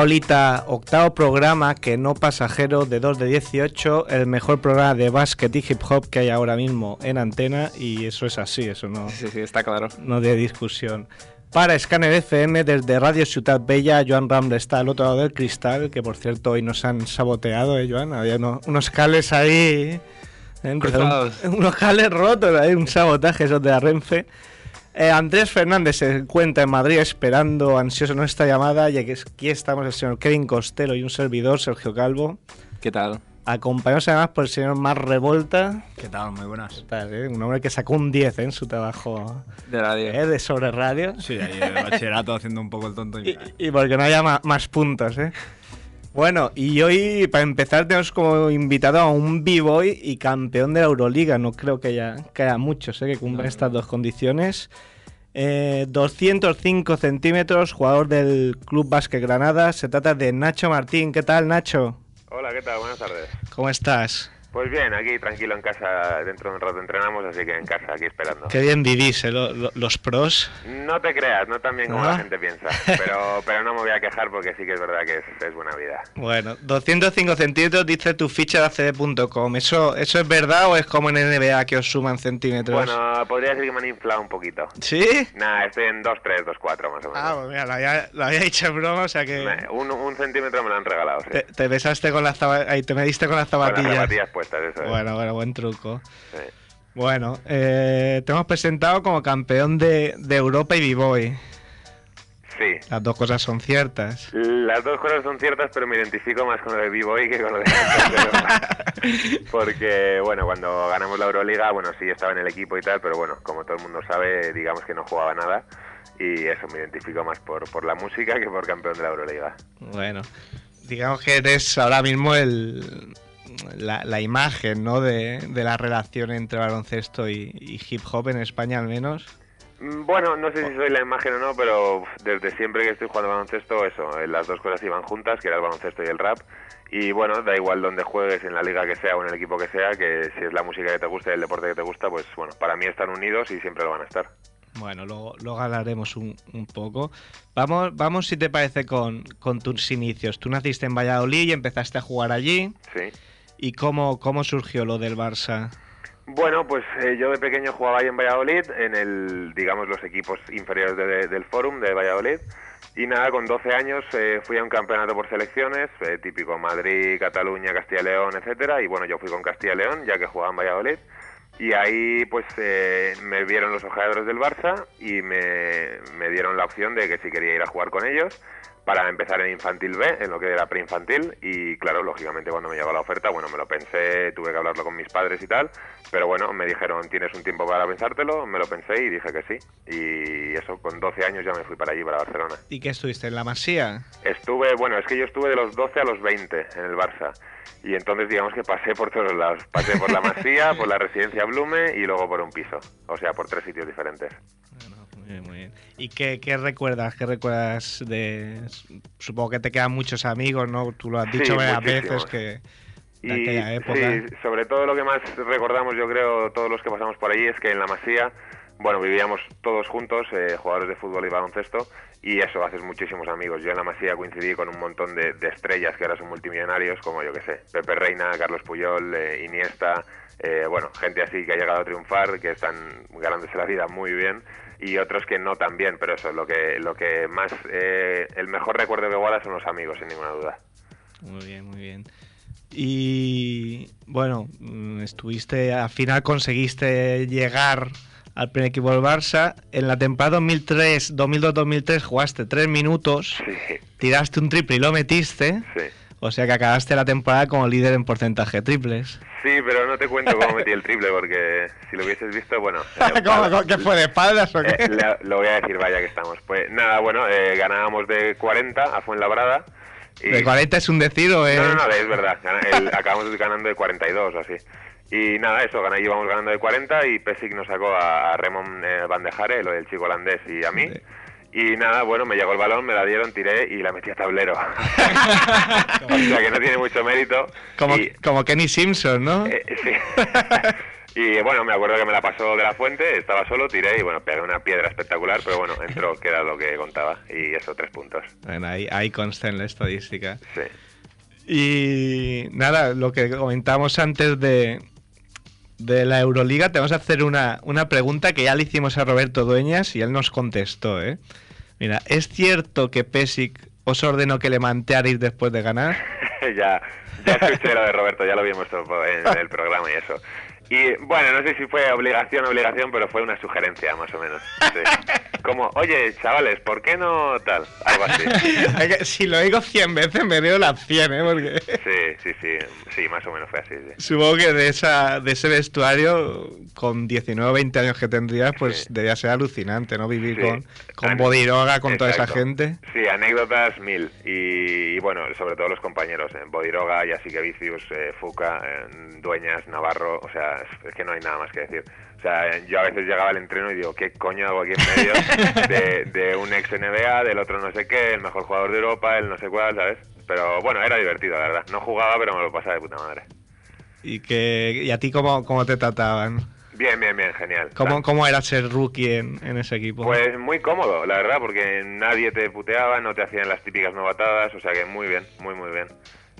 Hola Olita, octavo programa que no pasajero de 2 de 18, el mejor programa de básquet y hip hop que hay ahora mismo en antena y eso es así, eso no, Sí, sí, está claro. no de discusión. Para Scanner FM desde Radio Ciudad Bella, Joan Ramble está al otro lado del cristal, que por cierto hoy nos han saboteado, ¿eh, Joan? Había uno- unos cables ahí, ¿eh? Cruzados. unos cables rotos, ahí, un sabotaje esos de la Renfe. Eh, Andrés Fernández se encuentra en Madrid esperando ansioso nuestra llamada y aquí aquí estamos el señor Kevin Costello y un servidor, Sergio Calvo, ¿Qué tal? acompañados además por el señor Mar Revolta, ¿Qué tal? Muy buenas. tal, eh? un hombre que sacó un 10 eh, en su trabajo De radio. eh, de sobre radio. Sí, ahí el bachillerato haciendo un poco el tonto. Y, Y, y porque no haya más puntos, ¿eh? Bueno, y hoy, para empezar, tenemos como invitado a un B-Boy y campeón de la Euroliga. No creo que haya, que haya muchos, ¿eh? Que cumplan estas dos condiciones. Eh, 205 centímetros, jugador del Club Básquet Granada. Se trata de Nacho Martín. ¿Qué tal, Nacho? Hola, ¿qué tal? Buenas tardes. ¿Cómo estás? Pues bien, aquí tranquilo en casa, dentro de un rato entrenamos, así que en casa, aquí esperando. Qué bien vivís, ¿eh? Lo- lo- los pros. No te creas, no tan bien como ¿Ah? la gente piensa, pero, pero no me voy a quejar porque sí que es verdad que es, es buena vida. Bueno, 205 centímetros dice tu ficha de ACD.com. ¿Eso, ¿Eso es verdad o es como en NBA que os suman centímetros? Bueno, podría decir que me han inflado un poquito. ¿Sí? Nada, estoy en 2, 3, 2, 4 más o menos. Ah, pues mira, lo había, lo había dicho en broma, o sea que un, un centímetro me lo han regalado, sí. te, te besaste con las ahí te mediste con las Con las zapatillas. Es. bueno, bueno, buen truco. Sí. Bueno, eh, te hemos presentado como campeón de, de Europa y B-Boy. Sí. Las dos cosas son ciertas. Las dos cosas son ciertas, pero me identifico más con lo de B-Boy que con lo de campeón. Porque, bueno, cuando ganamos la Euroliga, bueno, sí estaba en el equipo y tal, pero bueno, como todo el mundo sabe, digamos que no jugaba nada. Y eso me identifico más por, por la música que por campeón de la Euroliga. Bueno, digamos que eres ahora mismo el, la, la imagen ¿no? de, de la relación entre baloncesto y, y hip hop en España al menos. Mm, Bueno, no sé si soy la imagen o no, pero desde siempre que estoy jugando baloncesto, eso, eh, las dos cosas iban juntas, que era el baloncesto y el rap. Y bueno, da igual donde juegues, en la liga que sea o en el equipo que sea, que si es la música que te gusta y el deporte que te gusta, pues bueno, para mí están unidos y siempre lo van a estar. Bueno, luego, luego hablaremos un, un poco. Vamos, vamos, si te parece, con, con tus inicios. Tú naciste en Valladolid y empezaste a jugar allí. Sí. ¿Y cómo, cómo surgió lo del Barça? Bueno, pues eh, yo de pequeño jugaba ahí en Valladolid, en el, digamos, los equipos inferiores de- de- del Fórum de Valladolid. Y nada, con 12 años eh, fui a un campeonato por selecciones, eh, típico Madrid, Cataluña, Castilla y León, etcétera. Y bueno, yo fui con Castilla y León, ya que jugaba en Valladolid. Y ahí pues eh, me vieron los ojeadores del Barça y me, me dieron la opción de que si quería ir a jugar con ellos para empezar en infantil B, en lo que era preinfantil. Y claro, lógicamente cuando me llegó la oferta, bueno, me lo pensé, tuve que hablarlo con mis padres y tal. Pero bueno, me dijeron, tienes un tiempo para pensártelo, me lo pensé y dije que sí. Y eso, con 12 años ya me fui para allí, para Barcelona. ¿Y qué estuviste en la Masía? Estuve, bueno, es que yo estuve de los 12 a los 20 en el Barça. Y entonces digamos que pasé por todos lados. Pasé por la Masía, por la residencia Blume y luego por un piso. O sea, por tres sitios diferentes. Bueno, muy bien, muy bien. ¿Y qué, qué recuerdas? ¿Qué recuerdas de...? Supongo que te quedan muchos amigos, ¿no? Tú lo has Sí, dicho varias muchísimos. veces que... De Y aquella época. sí, sobre todo lo que más recordamos, yo creo, todos los que pasamos por allí, es que en la Masía, bueno, vivíamos todos juntos, eh, jugadores de fútbol y baloncesto, y eso, haces muchísimos amigos. Yo en la Masía coincidí con un montón de, de estrellas que ahora son multimillonarios, como yo que sé, Pepe Reina, Carlos Puyol, eh, Iniesta, eh, bueno, gente así que ha llegado a triunfar, que están ganándose la vida muy bien. Y otros que no tan bien, pero eso, lo que, lo que más, eh, el mejor recuerdo que guarda son los amigos, sin ninguna duda. Muy bien, muy bien. Y bueno, mm, estuviste, al final conseguiste llegar al primer equipo del Barça. En la temporada 2003, 2002-2003 jugaste tres minutos, Sí, tiraste un triple y lo metiste. sí. O sea que acabaste la temporada como líder en porcentaje triples. Sí, pero no te cuento cómo metí el triple porque si lo hubieses visto, bueno... eh, ¿Cómo, ¿Qué fue de espaldas o qué? Eh, le- lo voy a decir, vaya que estamos. Pues nada, bueno, eh, ganábamos de 40 a Fuenlabrada. Y... ¿De 40 es un decir o es.? No, no, no, es verdad. El- acabamos ganando de 42 o así. Y nada, eso, gané, íbamos ganando de 40 y Pesic nos sacó a, Remon eh, Bandejare, lo del chico holandés, y a mí. Sí. Y nada, bueno, me llegó el balón, me la dieron, tiré y la metí a tablero. o sea que no tiene mucho mérito. Como, Y- como Kenny Simpson, ¿no? eh, sí. y bueno, me acuerdo que me la pasó de la fuente, estaba solo, tiré y bueno, pegué una piedra espectacular, pero bueno, entró, que era lo que contaba. Y eso, tres puntos. Bueno, ahí, ahí consta en la estadística. Sí. Y nada, lo que comentamos antes de, de la Euroliga, te vamos a hacer una, una pregunta que ya le hicimos a Roberto Dueñas y él nos contestó, ¿eh? Mira, ¿es cierto que Pesic os ordenó que le mantearais después de ganar? ya, ya escuché lo de Roberto, ya lo vimos en el programa y eso. Y bueno, no sé si fue obligación o obligación, pero fue una sugerencia más o menos. Sí. Como, oye, chavales, ¿por qué no tal? Algo así. Si lo digo 100 veces me dio las 100, ¿eh? Porque Sí, sí, sí, sí, más o menos fue así. sí. supongo que de, esa, de ese vestuario, con 19 o 20 años que tendrías, pues Sí. debía ser alucinante, ¿no? Vivir con, con Bodiroga, con toda esa gente. Sí, anécdotas mil. Y, y bueno, sobre todo los compañeros, eh, Bodiroga, Yasique Vicius, eh, Fuca, eh, Dueñas, Navarro, o sea, es, que no hay nada más que decir. O sea, yo a veces llegaba al entreno y digo, ¿qué coño hago aquí en medio de, de un ex NBA, del otro no sé qué, el mejor jugador de Europa, el no sé cuál, ¿sabes? Pero bueno, era divertido, la verdad. No jugaba, pero me lo pasaba de puta madre. Y, que, y a ti, ¿cómo, cómo te trataban? Bien, bien, bien, genial. ¿Cómo, cómo era ser rookie en, en ese equipo? Pues muy cómodo, la verdad, porque nadie te puteaba, no te hacían las típicas novatadas, o sea que muy bien, muy, muy bien.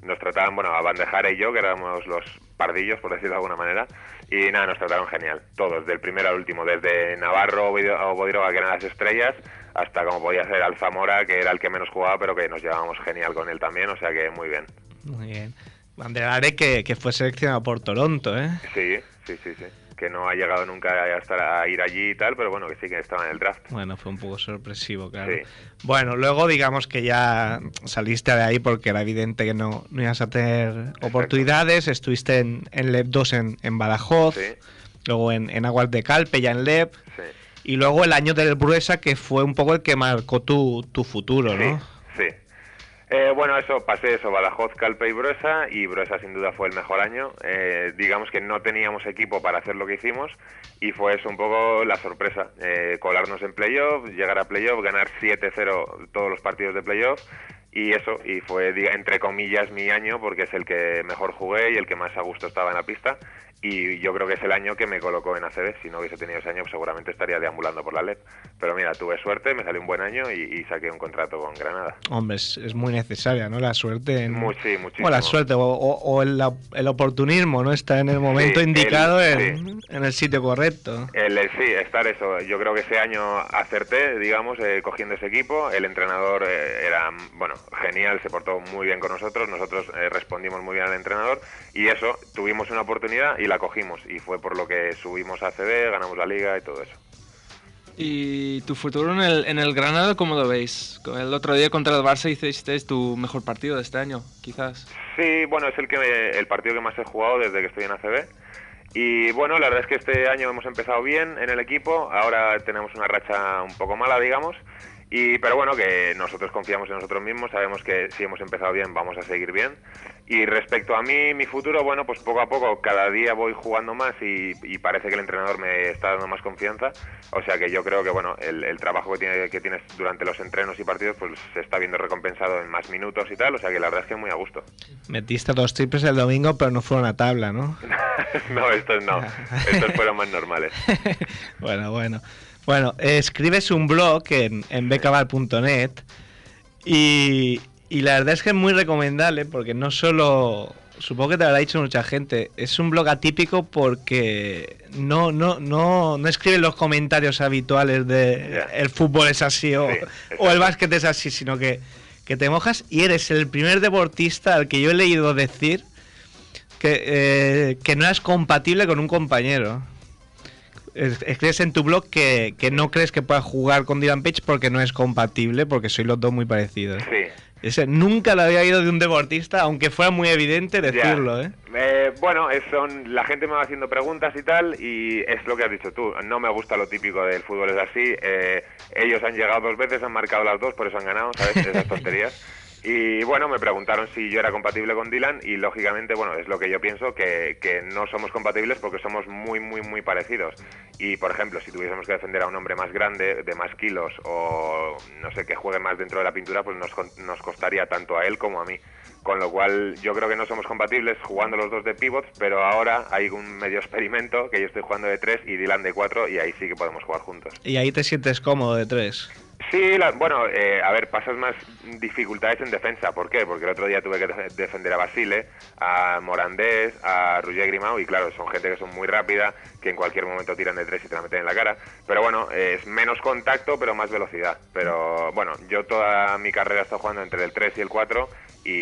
Nos trataban, bueno, a Bandejara y yo, que éramos los pardillos, por decirlo de alguna manera, y nada, nos trataron genial, todos, del primero al último, desde Navarro o Bodiroga, que eran las estrellas, hasta como podía ser Alzamora, que era el que menos jugaba, pero que nos llevábamos genial con él también, o sea que muy bien. Muy bien. Banderare que, que fue seleccionado por Toronto, ¿eh? Sí, sí, sí, sí. Que no ha llegado nunca a, estar a ir allí y tal, pero bueno, que sí que estaba en el draft. Bueno, fue un poco sorpresivo, claro. Sí. Bueno, luego digamos que ya saliste de ahí porque era evidente que no, no ibas a tener oportunidades. Estuviste en, en LEP 2 en, en Badajoz, Sí, luego en, en Aguas de Calpe, ya en LEP, sí. y luego el año del Bruesa, que fue un poco el que marcó tu, tu futuro, ¿no? Sí, sí. Eh, bueno, eso, pasé eso, Badajoz, Calpe y Bruesa, y Bruesa sin duda fue el mejor año. Eh, digamos que no teníamos equipo para hacer lo que hicimos, y fue eso un poco la sorpresa, eh, colarnos en playoff, llegar a playoff, ganar 7-0 todos los partidos de playoff, y eso, y fue, entre comillas, mi año, porque es el que mejor jugué y el que más a gusto estaba en la pista, y yo creo que es el año que me colocó en ACB. Si no hubiese tenido ese año, pues seguramente estaría deambulando por la LEP. Pero mira, tuve suerte, me salió un buen año y, y saqué un contrato con Granada. Hombre, es, es muy necesaria, ¿no? La suerte. En... Sí, muchísimo. Bueno, la suerte o, o- o el, el oportunismo, ¿no? Está en el momento Sí, indicado el- en, en el sitio correcto. El, el- sí, estar eso. Yo creo que ese año acerté, digamos, eh, cogiendo ese equipo. El entrenador eh, era, bueno, genial, se portó muy bien con nosotros. Nosotros eh, respondimos muy bien al entrenador. Y eso, tuvimos una oportunidad y la cogimos. Y fue por lo que subimos a CB, ganamos la liga y todo eso. ¿Y tu futuro en el, en el Granada cómo lo veis? El otro día contra el Barça hiciste tu mejor partido de este año, quizás. Sí, bueno, es el que me- el partido que más he jugado desde que estoy en ACB. Y bueno, la verdad es que este año hemos empezado bien en el equipo, ahora tenemos una racha un poco mala, digamos. Y, pero bueno, que nosotros confiamos en nosotros mismos, sabemos que si hemos empezado bien vamos a seguir bien. Y respecto a mí, mi futuro, bueno, pues poco a poco, cada día voy jugando más y, y parece que el entrenador me está dando más confianza. O sea que yo creo que, bueno, el, el trabajo que, tiene, que tienes durante los entrenos y partidos, pues se está viendo recompensado en más minutos y tal. O sea que la verdad es que muy a gusto. Metiste dos triples el domingo, pero no fueron a tabla, ¿no? no, estos no. Estos fueron más normales. bueno, bueno. Bueno, escribes un blog en, en becaval.net y, y la verdad es que es muy recomendable porque no solo supongo que te lo habrá dicho mucha gente, es un blog atípico porque no, no, no, no escriben los comentarios habituales de el fútbol es así o, Sí, o el básquet es así, sino que, que te mojas y eres el primer deportista al que yo he leído decir que, eh, que no es compatible con un compañero. Es- Escribes en tu blog que, que no crees que puedas jugar con Dylan Page porque no es compatible, porque sois los dos muy parecidos. Sí. Ese, nunca lo había oído de un deportista, aunque fuera muy evidente decirlo, ¿eh? Eh, bueno, son, la gente me va haciendo preguntas y tal, y es lo que has dicho tú. No me gusta lo típico del fútbol, es así. Eh, ellos han llegado dos veces, han marcado las dos, por eso han ganado, ¿sabes? Esas tonterías. Y bueno, me preguntaron si yo era compatible con Dylan, y lógicamente, bueno, es lo que yo pienso, que, que no somos compatibles porque somos muy, muy, muy parecidos. Y por ejemplo, si tuviésemos que defender a un hombre más grande, de más kilos, o no sé, que juegue más dentro de la pintura, pues nos, nos costaría tanto a él como a mí. Con lo cual yo creo que no somos compatibles jugando los dos de pivots, pero ahora hay un medio experimento que yo estoy jugando de tres y Dylan de cuatro y ahí sí que podemos jugar juntos. Y ahí te sientes cómodo de tres. Sí, la- bueno, eh, a ver, pasas más dificultades en defensa. ¿Por qué? Porque el otro día tuve que def- defender a Basile, a Morandés, a Roger Grimau y claro, son gente que son muy rápida, que en cualquier momento tiran de tres y te la meten en la cara. Pero bueno, es menos contacto, pero más velocidad. Pero bueno, yo toda mi carrera he estado jugando entre el 3 y el 4 y,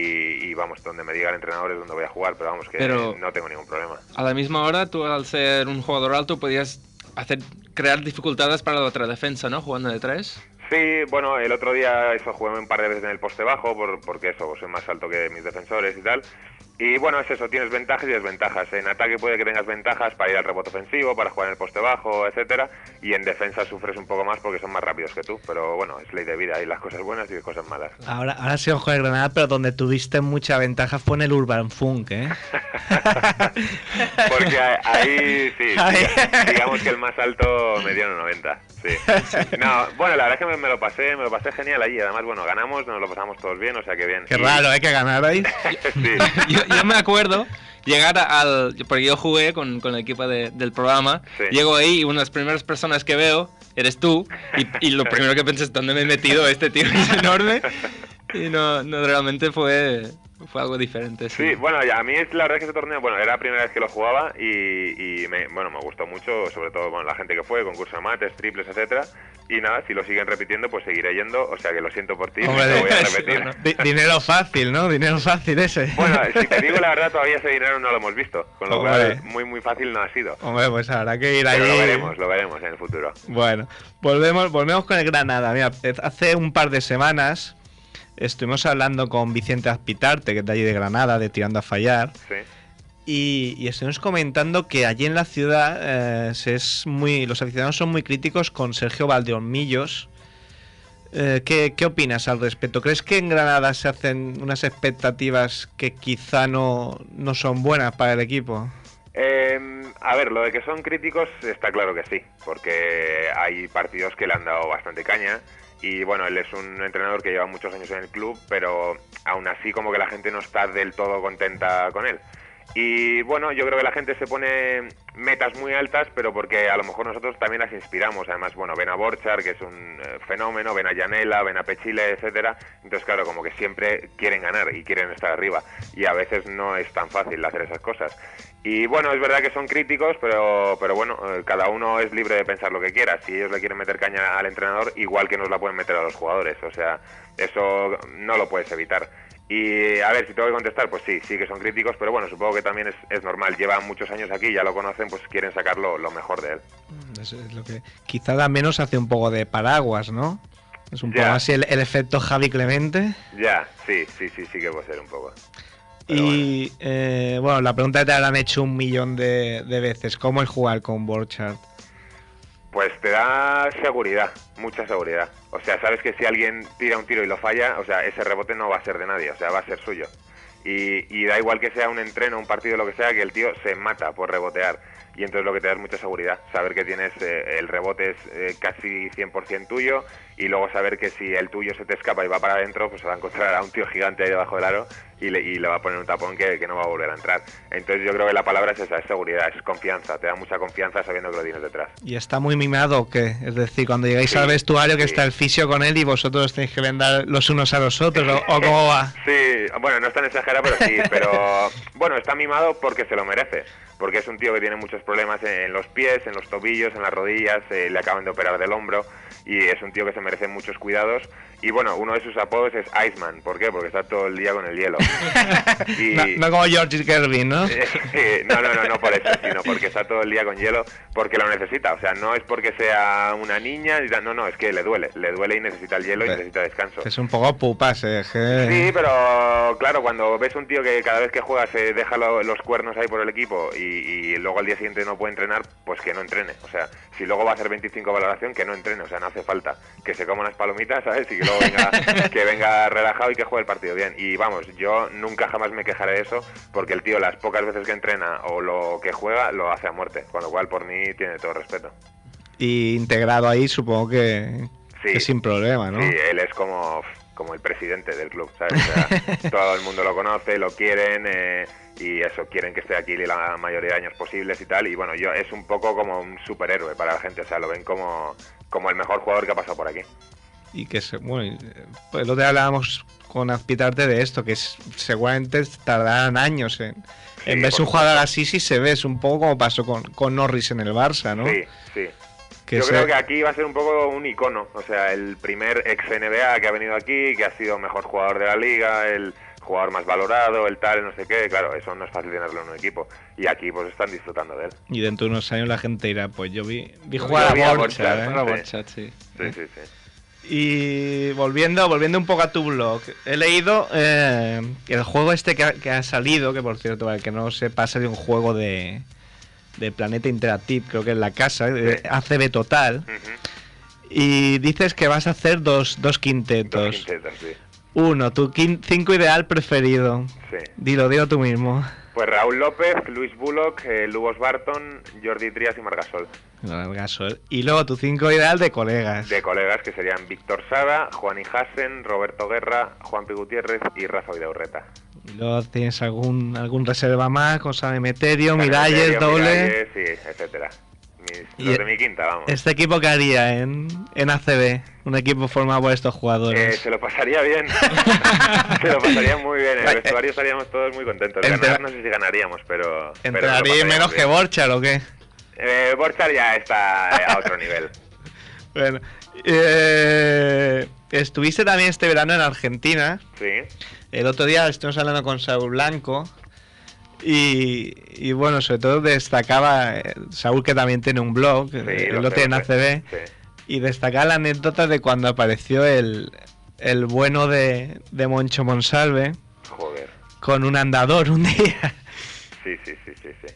y vamos, donde me diga el entrenador es donde voy a jugar, pero vamos, que Pero- no tengo ningún problema. A la misma hora, tú al ser un jugador alto podías hacer crear dificultades para la otra defensa, ¿no? Jugando de tres. Sí, bueno, el otro día eso jugué un par de veces en el poste bajo, por, porque eso, soy más alto que mis defensores y tal. Y bueno, es eso, tienes ventajas y desventajas. En ataque puede que tengas ventajas para ir al rebote ofensivo, para jugar en el poste bajo, etcétera, y en defensa sufres un poco más porque son más rápidos que tú. Pero bueno, es ley de vida, hay las cosas buenas y las cosas malas. Ahora, ahora sí ojo de Granada, pero donde tuviste mucha ventaja fue en el Urban Funk, ¿eh? Porque ahí sí, Ahí. diga- digamos que el más alto me dio un 90. Sí. No, bueno, la verdad es que me, me lo pasé, me lo pasé genial allí. Además, bueno, ganamos, nos lo pasamos todos bien, o sea que bien. Qué Y- raro, ¿eh? Que ganarais. sí. yo, yo me acuerdo llegar al. Porque yo jugué con, con el equipo de- del programa. Sí. Llego ahí y una de las primeras personas que veo eres tú. Y, y lo primero que pensé es: ¿dónde me he metido? Este tío es enorme. Y no, no realmente fue, fue algo diferente. Sí, Sí, bueno, ya, a mí es la verdad que ese torneo, bueno, era la primera vez que lo jugaba y, y me, bueno, me gustó mucho, sobre todo bueno, la gente que fue, concurso de mates, triples, etcétera. Y nada, si lo siguen repitiendo, pues seguiré yendo, o sea que lo siento por ti, Hombre, lo voy a repetir. bueno. Dinero fácil, ¿no? Dinero fácil ese. Bueno, si te digo la verdad, todavía ese dinero no lo hemos visto, con lo Hombre. cual muy, muy fácil no ha sido. Hombre, pues habrá que ir. Pero lo veremos, lo veremos en el futuro. Bueno, volvemos, volvemos con el Granada. Mira, hace un par de semanas estuvimos hablando con Vicente Aspitarte, que es de allí de Granada, de Tirando a Fallar. Sí. Y, y estuvimos comentando que allí en la ciudad eh, se es muy, los aficionados son muy críticos con Sergio Valdeolmillos. Eh, ¿qué, ¿Qué opinas al respecto? ¿Crees que en Granada se hacen unas expectativas que quizá no, no son buenas para el equipo? Eh, a ver, lo de que son críticos está claro que sí, porque hay partidos que le han dado bastante caña y bueno, él es un entrenador que lleva muchos años en el club, pero aún así como que la gente no está del todo contenta con él. Y bueno, yo creo que la gente se pone metas muy altas, pero porque a lo mejor nosotros también las inspiramos. Además, bueno, ven a Borchar, que es un eh, fenómeno, ven a Yanela, ven a Pechile, etcétera. Entonces, claro, como que siempre quieren ganar y quieren estar arriba. Y a veces no es tan fácil hacer esas cosas. Y bueno, es verdad que son críticos, pero, pero bueno, eh, cada uno es libre de pensar lo que quiera. Si ellos le quieren meter caña al entrenador, igual que nos la pueden meter a los jugadores. O sea, eso no lo puedes evitar. Y a ver, si tengo que contestar, pues sí, sí que son críticos, pero bueno, supongo que también es, es normal. Llevan muchos años aquí, ya lo conocen, pues quieren sacar lo, lo mejor de él. Eso es lo que quizá al menos hace un poco de paraguas, ¿no? Es un Ya. poco así el, el efecto Javi Clemente. Ya, sí, sí, sí, sí que puede ser un poco. Y eh, bueno, la pregunta te habrán hecho un millón de, de veces, ¿cómo es jugar con Borchardt? Pues te da seguridad, mucha seguridad. O sea, sabes que si alguien tira un tiro y lo falla, o sea, ese rebote no va a ser de nadie, o sea, va a ser suyo. Y, y da igual que sea un entreno, un partido, lo que sea, que el tío se mata por rebotear. Y entonces lo que te da es mucha seguridad, saber que tienes eh, el rebote es eh, casi 100% tuyo y luego saber que si el tuyo se te escapa y va para adentro, pues se va a encontrar a un tío gigante ahí debajo del aro y le, y le va a poner un tapón que, que no va a volver a entrar. Entonces yo creo que la palabra es esa, es seguridad, es confianza, te da mucha confianza sabiendo que lo tienes detrás. ¿Y está muy mimado o qué? Es decir, cuando llegáis Sí, al vestuario que sí. está el fisio con él y vosotros tenéis que vendar los unos a los otros, ¿o, o cómo va? Sí, bueno, no es tan exagerado, pero sí, pero bueno, está mimado porque se lo merece, porque es un tío que tiene muchos problemas en los pies, en los tobillos, en las rodillas, eh, le acaban de operar del hombro y es un tío que se merece muchos cuidados y bueno, uno de sus apodos es Iceman, ¿por qué? Porque está todo el día con el hielo. Y- No, no como George Kirby, ¿no? No, no, no, no por eso, sino porque está todo el día con hielo, porque lo necesita. O sea, no es porque sea una niña, no, no, es que le duele, le duele y necesita el hielo y necesita descanso. Es un poco pupas, eh. Sí, pero claro, cuando ves un tío que cada vez que juega se deja lo- los cuernos ahí por el equipo y, y luego al día siguiente no puede entrenar, pues que no entrene. O sea, si luego va a hacer 25 valoración, que no entrene. O sea, no hace falta. Que se coma unas palomitas, ¿sabes? Y que luego venga, que venga relajado y que juegue el partido bien. Y vamos, yo nunca jamás me quejaré de eso porque el tío las pocas veces que entrena o lo que juega lo hace a muerte. Con lo cual, por mí, tiene todo respeto. Y integrado ahí, supongo que, Sí. que sin problema, ¿no? Sí, él es como, como el presidente del club, ¿sabes? O sea, todo el mundo lo conoce, lo quieren eh, y eso, quieren que esté aquí la mayoría de años posibles y tal. Y bueno, yo es un poco como un superhéroe para la gente, o sea, lo ven como, como el mejor jugador que ha pasado por aquí. Y que se, bueno, pues lo que hablábamos con Azpitarte de esto, que es- seguramente tardarán años en, en Sí, por un jugador supuesto. así si se ve, es un poco como pasó con, con Norris en el Barça, ¿no? Sí, sí. Que Yo se- creo que aquí va a ser un poco un icono, o sea, el primer ex NBA que ha venido aquí, que ha sido mejor jugador de la liga, el jugador más valorado, el tal, no sé qué, claro, eso no es fácil tenerlo en un equipo. Y aquí pues están disfrutando de él. Y dentro de unos años la gente dirá, pues yo vi, vi Yo jugar vi a a Borja, Borja, ¿eh? Sí. Sí. Sí. Y volviendo, volviendo un poco a tu blog, he leído eh, el juego este que ha, que ha salido, que por cierto, para el que no sepa, ha salido un juego de, de Planeta Interactive, creo que es la casa, de Sí. ACB Total, y dices que vas a hacer dos, dos Dos quintetos. quintetos, sí. Uno, tu quin- cinco ideal preferido. Sí. Dilo, dilo tú mismo. Pues Raúl López, Luis Bullock, eh, Lubos Barton, Jordi Trias y Margasol. El Gasol. Y luego tu cinco ideal de colegas. De colegas que serían Víctor Sada, Juan Hassen, Roberto Guerra, Juan P. Gutiérrez y Rafa Vidaurreta. Y luego tienes algún, algún reserva más, cosa de Meterio, Miralles, doble. Miralles, sí, etcétera. Mis- los de mi quinta, vamos. ¿Este equipo qué haría en, en ACB? Un equipo formado por estos Eh, jugadores. se lo pasaría bien. se lo pasaría muy bien. En Eh, el vestuario estaríamos todos muy contentos. Ganar no sé si ganaríamos, pero. pero ¿Entraría pasaríamos menos bien. que Borchar o qué? Eh, Borchar ya está eh, a otro nivel. Bueno, eh, estuviste también este verano en Argentina. Sí. El otro día estuvimos hablando con Saúl Blanco. Y, y bueno, sobre todo destacaba eh, Saúl que también tiene un blog, sí eh, lo lo tiene en. ACB, Sí. y destacaba la anécdota de cuando apareció el, el bueno de, de Moncho Monsalve Joder. con un andador un día. Sí, sí, sí, sí, sí.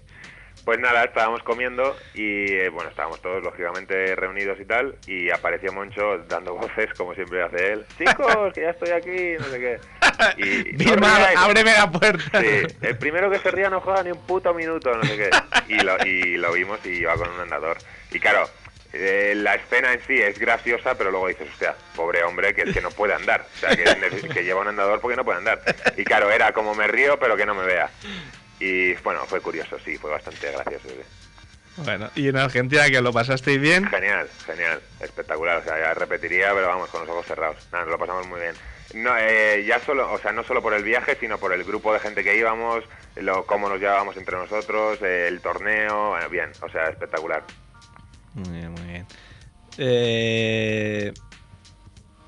Pues nada, estábamos comiendo y eh, bueno, estábamos todos lógicamente reunidos y tal y apareció Moncho dando voces como siempre hace él. Chicos, que ya estoy aquí, no sé qué. Y no ríais. ábreme la puerta. Sí, el primero que se ría no juega ni un puto minuto, no sé qué. Y lo, y lo vimos y iba con un andador. Y claro, eh, la escena en sí es graciosa, pero luego dices, hostia, pobre hombre que, que no puede andar. O sea, que, que lleva un andador porque no puede andar. Y claro, era como me río, pero que no me vea. Y bueno, fue curioso, sí, fue bastante gracioso. sí. Bueno, y en Argentina que lo pasasteis bien. Genial, genial, espectacular. O sea, ya repetiría, pero vamos, con los ojos cerrados. Nada, nos lo pasamos muy bien. No, eh, ya solo, o sea, no solo por el viaje, sino por el grupo de gente que íbamos, lo, cómo nos llevábamos entre nosotros, eh, el torneo, eh, bien, o sea, espectacular. Muy bien, muy bien. Eh,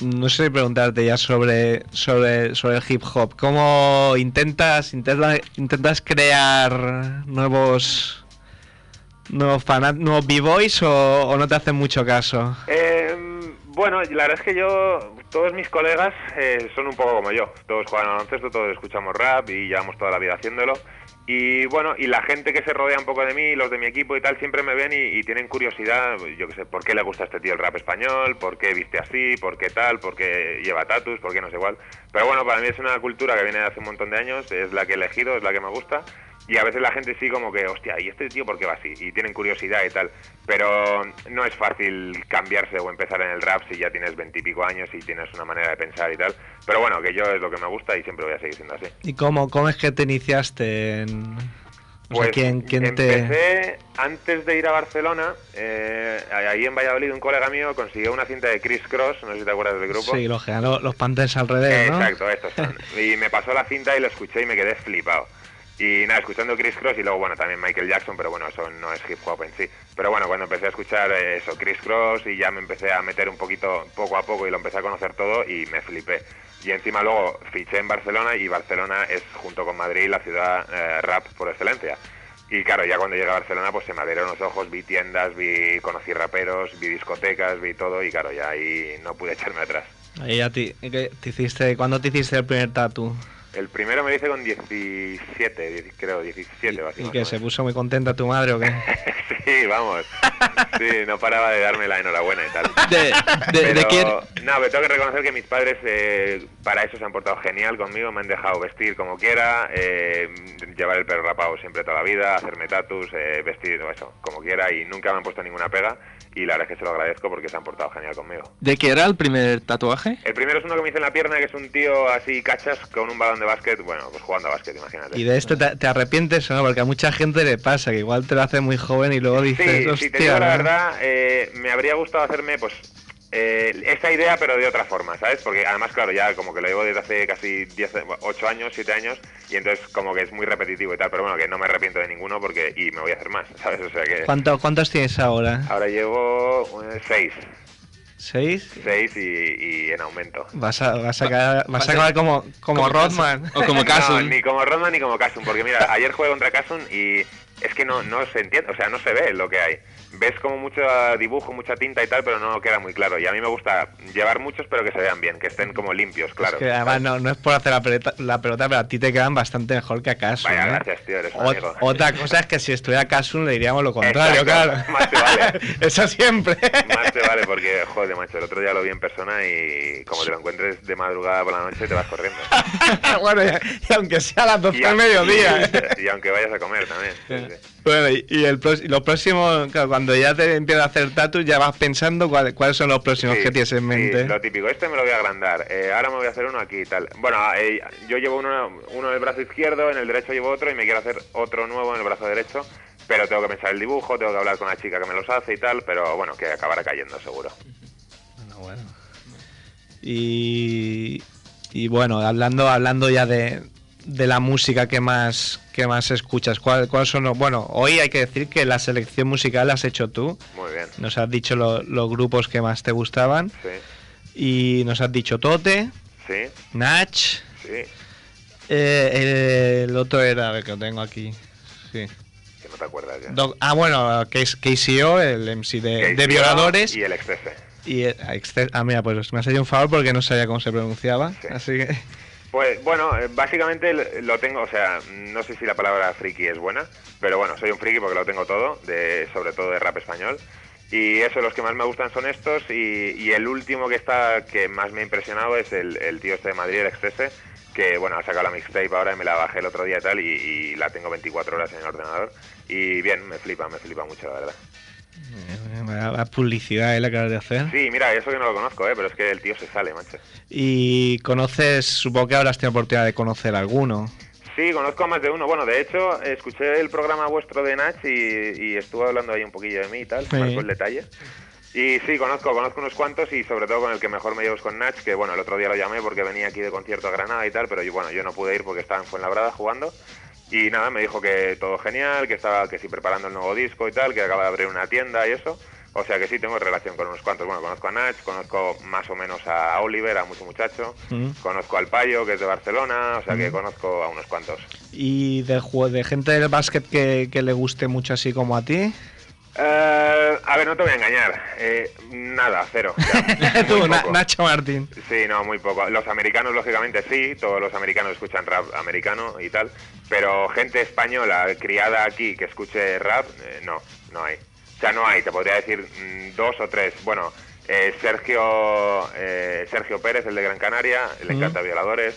no sé preguntarte ya sobre, sobre, sobre el hip hop. ¿Cómo intentas, intenta- intentas crear nuevos nuevos nuevos b-boys o, o no te hacen mucho caso? Eh, bueno, la verdad es que yo, todos mis colegas eh, son un poco como yo. Todos juegan al baloncesto, todos escuchamos rap y llevamos toda la vida haciéndolo. Y bueno, y la gente que se rodea un poco de mí, los de mi equipo y tal, siempre me ven y, tienen curiosidad, yo qué sé, ¿por qué le gusta a este tío el rap español? ¿Por qué viste así? ¿Por qué tal? ¿Por qué lleva tatus? ¿Por qué no sé igual? Pero bueno, para mí es una cultura que viene de hace un montón de años, es la que he elegido, es la que me gusta y a veces la gente sí como que, hostia, ¿y este tío por qué va así? Y tienen curiosidad y tal. Pero no es fácil cambiarse o empezar en el rap si ya tienes veintipico años y tienes una manera de pensar y tal. Pero bueno, que yo es lo que me gusta y siempre voy a seguir siendo así. ¿Y cómo, cómo es que te iniciaste en...? O sea, Pues ¿quién, quién te...? empecé antes de ir a Barcelona, eh, ahí en Valladolid un colega mío consiguió una cinta de Chris Cross, no sé si te acuerdas del grupo. Sí, los, los, Panthers al revés, ¿no? Exacto, estos son. Y me pasó la cinta y lo escuché y me quedé flipado. Y nada, escuchando Chris Cross y luego, bueno, también Michael Jackson, pero bueno, eso no es hip hop en sí. Pero bueno, cuando empecé a escuchar eso, Chris Cross y ya me empecé a meter un poquito, poco a poco y lo empecé a conocer todo y me flipé. Y encima luego fiché en Barcelona y Barcelona es, junto con Madrid, la ciudad eh, rap por excelencia. Y claro, ya cuando llegué a Barcelona, pues se me abrieron los ojos, vi tiendas, vi, conocí raperos, vi discotecas, vi todo y claro, ya ahí no pude echarme atrás. Ahí a ti, ¿qué te hiciste, ¿cuándo te hiciste el primer tatu? El primero me lo hice con 17, 10 creo, 17 o así. ¿Y más que se puso muy contenta tu madre o qué? sí, vamos. Sí, no paraba de darme la enhorabuena y tal. ¿De, de, de Pero, quién? No, pero tengo que reconocer que mis padres eh, para eso se han portado genial conmigo, me han dejado vestir como quiera, eh, llevar el pelo rapado siempre toda la vida, hacerme tatus, eh, vestir eso, como quiera y nunca me han puesto ninguna pega y la verdad es que se lo agradezco porque se han portado genial conmigo. ¿De qué era el primer tatuaje? El primero es uno que me hice en la pierna, que es un tío así cachas con un balón de básquet, bueno, pues jugando a básquet, imagínate. ¿Y de esto te, te arrepientes o no? Porque a mucha gente le pasa, que igual te lo hace muy joven y luego dices, Sí, si te digo la ¿no?". verdad, eh, me habría gustado hacerme, pues, eh, esa idea, pero de otra forma, ¿sabes? Porque además, claro, ya como que lo llevo desde hace casi 10, 8 años, 7 años, y entonces como que es muy repetitivo y tal, pero bueno, que no me arrepiento de ninguno porque, y me voy a hacer más, ¿sabes? O sea que ¿Cuánto, ¿Cuántos tienes ahora? ahora llevo 6, ¿Seis? 6 y, y en aumento. Vas a, vas a, acabar, vas a acabar como, como, como Rodman. O como No, Casun. ni como Rodman ni como Casun, porque mira, ayer jugué contra Casun y es que no, no se entiende, o sea, no se ve lo que hay. Ves como mucho dibujo, mucha tinta y tal, pero no queda muy claro. Y a mí me gusta llevar muchos, pero que se vean bien, que estén como limpios, claro. Es que además no, no es por hacer la pelota, la pelota, pero a ti te quedan bastante mejor que a Casun. Vaya, ¿eh? gracias, tío, eres un Ot- amigo. otra cosa es que si estuviera Casun le diríamos lo contrario, Exacto, claro. más te vale. Eso siempre. Más te vale porque, joder, macho, el otro día lo vi en persona y como te lo encuentres de madrugada por la noche te vas corriendo. bueno, y, y aunque sea a las 12 Y, del mediodía. ¿eh? y, y aunque vayas a comer también. sí, sí. Bueno, y, y el y lo próximo, claro, cuando ya te empiezas a hacer tatus, ya vas pensando cuál- cuáles son los próximos Sí, que tienes en sí, mente. lo típico, este me lo voy a agrandar, eh, ahora me voy a hacer uno aquí y tal. Bueno, eh, yo llevo uno, uno en el brazo izquierdo, en el derecho llevo otro y me quiero hacer otro nuevo en el brazo derecho, pero tengo que pensar el dibujo, tengo que hablar con la chica que me los hace y tal, pero bueno, que acabará cayendo seguro. Bueno, bueno. Y, y bueno, hablando, hablando ya de, de la música que más, que más escuchas, ¿cuál- ¿cuáles son los...? Bueno, hoy hay que decir que la selección musical la has hecho tú. Muy bien, Nos has dicho lo- los grupos que más te gustaban. sí, Y nos has dicho Tote, sí, Nach. sí, eh, el otro era, a ver que lo tengo aquí. Sí. que no te acuerdas ya. Doc- ah, bueno, que KCO, el MC de, de violadores. Y el excese. Y el- ah, mira, pues me has hecho un favor porque no sabía cómo se pronunciaba. Sí. Así que. Pues bueno, eh, básicamente lo tengo, o sea, no sé si la palabra friki es buena, pero bueno, soy un friki porque lo tengo todo, de, sobre todo de rap español. Y eso, los que más me gustan son estos. Y, el último que está, que más me ha impresionado es el, el tío este de Madrid, el Excese, que bueno, ha sacado la mixtape ahora y me la bajé el otro día y tal, y, y la tengo 24 horas en el ordenador. Y bien, me flipa, me flipa mucho, la verdad. La, la publicidad es la acabas de hacer. Sí, mira, eso que no lo conozco, ¿eh? pero es que el tío se sale, macho. Y conoces, supongo que habrás tenido oportunidad de conocer alguno. Sí, conozco a más de uno. Bueno, de hecho, escuché el programa vuestro de Nach y, y estuvo hablando ahí un poquillo de mí y tal, Sí. marcó el detalle. Y sí, conozco, conozco unos cuantos y sobre todo con el que mejor me llevo es con Nach, que bueno, el otro día lo llamé porque venía aquí de concierto a Granada y tal, pero yo, bueno, yo no pude ir porque estaba en Fuenlabrada jugando. Y nada, me dijo que todo genial, que estaba que sí preparando el nuevo disco y tal, que acaba de abrir una tienda y eso. O sea que sí, tengo relación con unos cuantos. Bueno, conozco a Nach, conozco más o menos a Oliver, a mucho muchacho. Mm. Conozco al Payo, que es de Barcelona, o sea que conozco a unos cuantos. Y de, de gente del básquet que, que le guste mucho así como a ti. Eh, a ver, no te voy a engañar. Eh, nada, cero. Tú, Na-. Nacho Martín. Sí, no, muy poco. Los americanos, lógicamente, sí. Todos los americanos escuchan rap americano y tal. Pero gente española criada aquí que escuche rap, eh, no, no hay. O sea, no hay. Te podría decir mm, dos o tres. Bueno, eh, Sergio eh, Sergio Pérez, el de Gran Canaria, le Mm. encanta Violadores.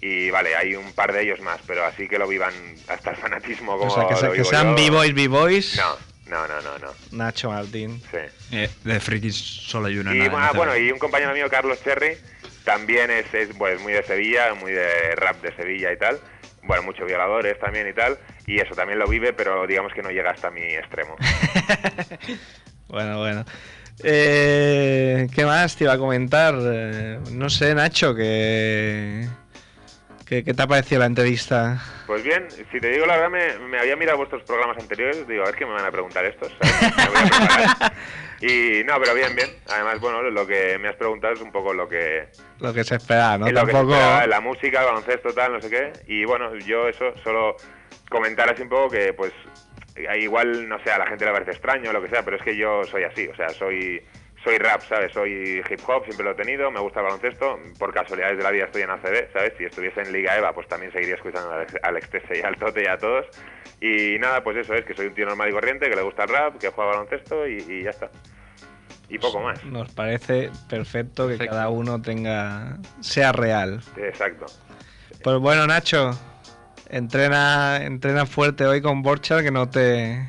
Y vale, hay un par de ellos más, pero así que lo vivan hasta el fanatismo como O sea, que, lo que sean. B-Boys, B-Boys. No, no, no, no, no. Nacho Martín. Sí. Eh, de frikis solo hay una. Y bueno, ACB. bueno, y un compañero mío, Carlos Cherry, también es, es, pues, muy de Sevilla, muy de rap de Sevilla y tal. Bueno, muchos violadores también y tal. Y eso también lo vive, pero digamos que no llega hasta mi extremo. Bueno, bueno. Eh, ¿Qué más te iba a comentar? Eh, no sé, Nacho, que... ¿Qué, qué te ha parecido la entrevista? Pues bien, si te digo la verdad, me, me había mirado vuestros programas anteriores, digo, a ver qué me van a preguntar estos. Y no, pero bien, bien. Además, bueno, lo que me has preguntado es un poco lo que, Lo que se esperaba, ¿no? es lo que se la música, el baloncesto, tal, no sé qué. Y bueno, yo eso, solo comentar así un poco que, pues, igual, no sé, a la gente le parece extraño o lo que sea, pero es que yo soy así, o sea, soy soy rap, ¿sabes? Soy hip hop, siempre lo he tenido, me gusta el baloncesto, por casualidades de la vida estoy en ACB, ¿sabes? Si estuviese en Liga EVA, pues también seguiría escuchando al Alex- Alex Tese y al Tote y a todos. Y nada, pues eso es, que soy un tío normal y corriente, que le gusta el rap, que juega baloncesto y, y ya está. Y poco más. Nos parece perfecto que Perfecto. cada uno tenga... sea real. Exacto. Pues bueno, Nacho, entrena, entrena fuerte hoy con Borchard, que no te...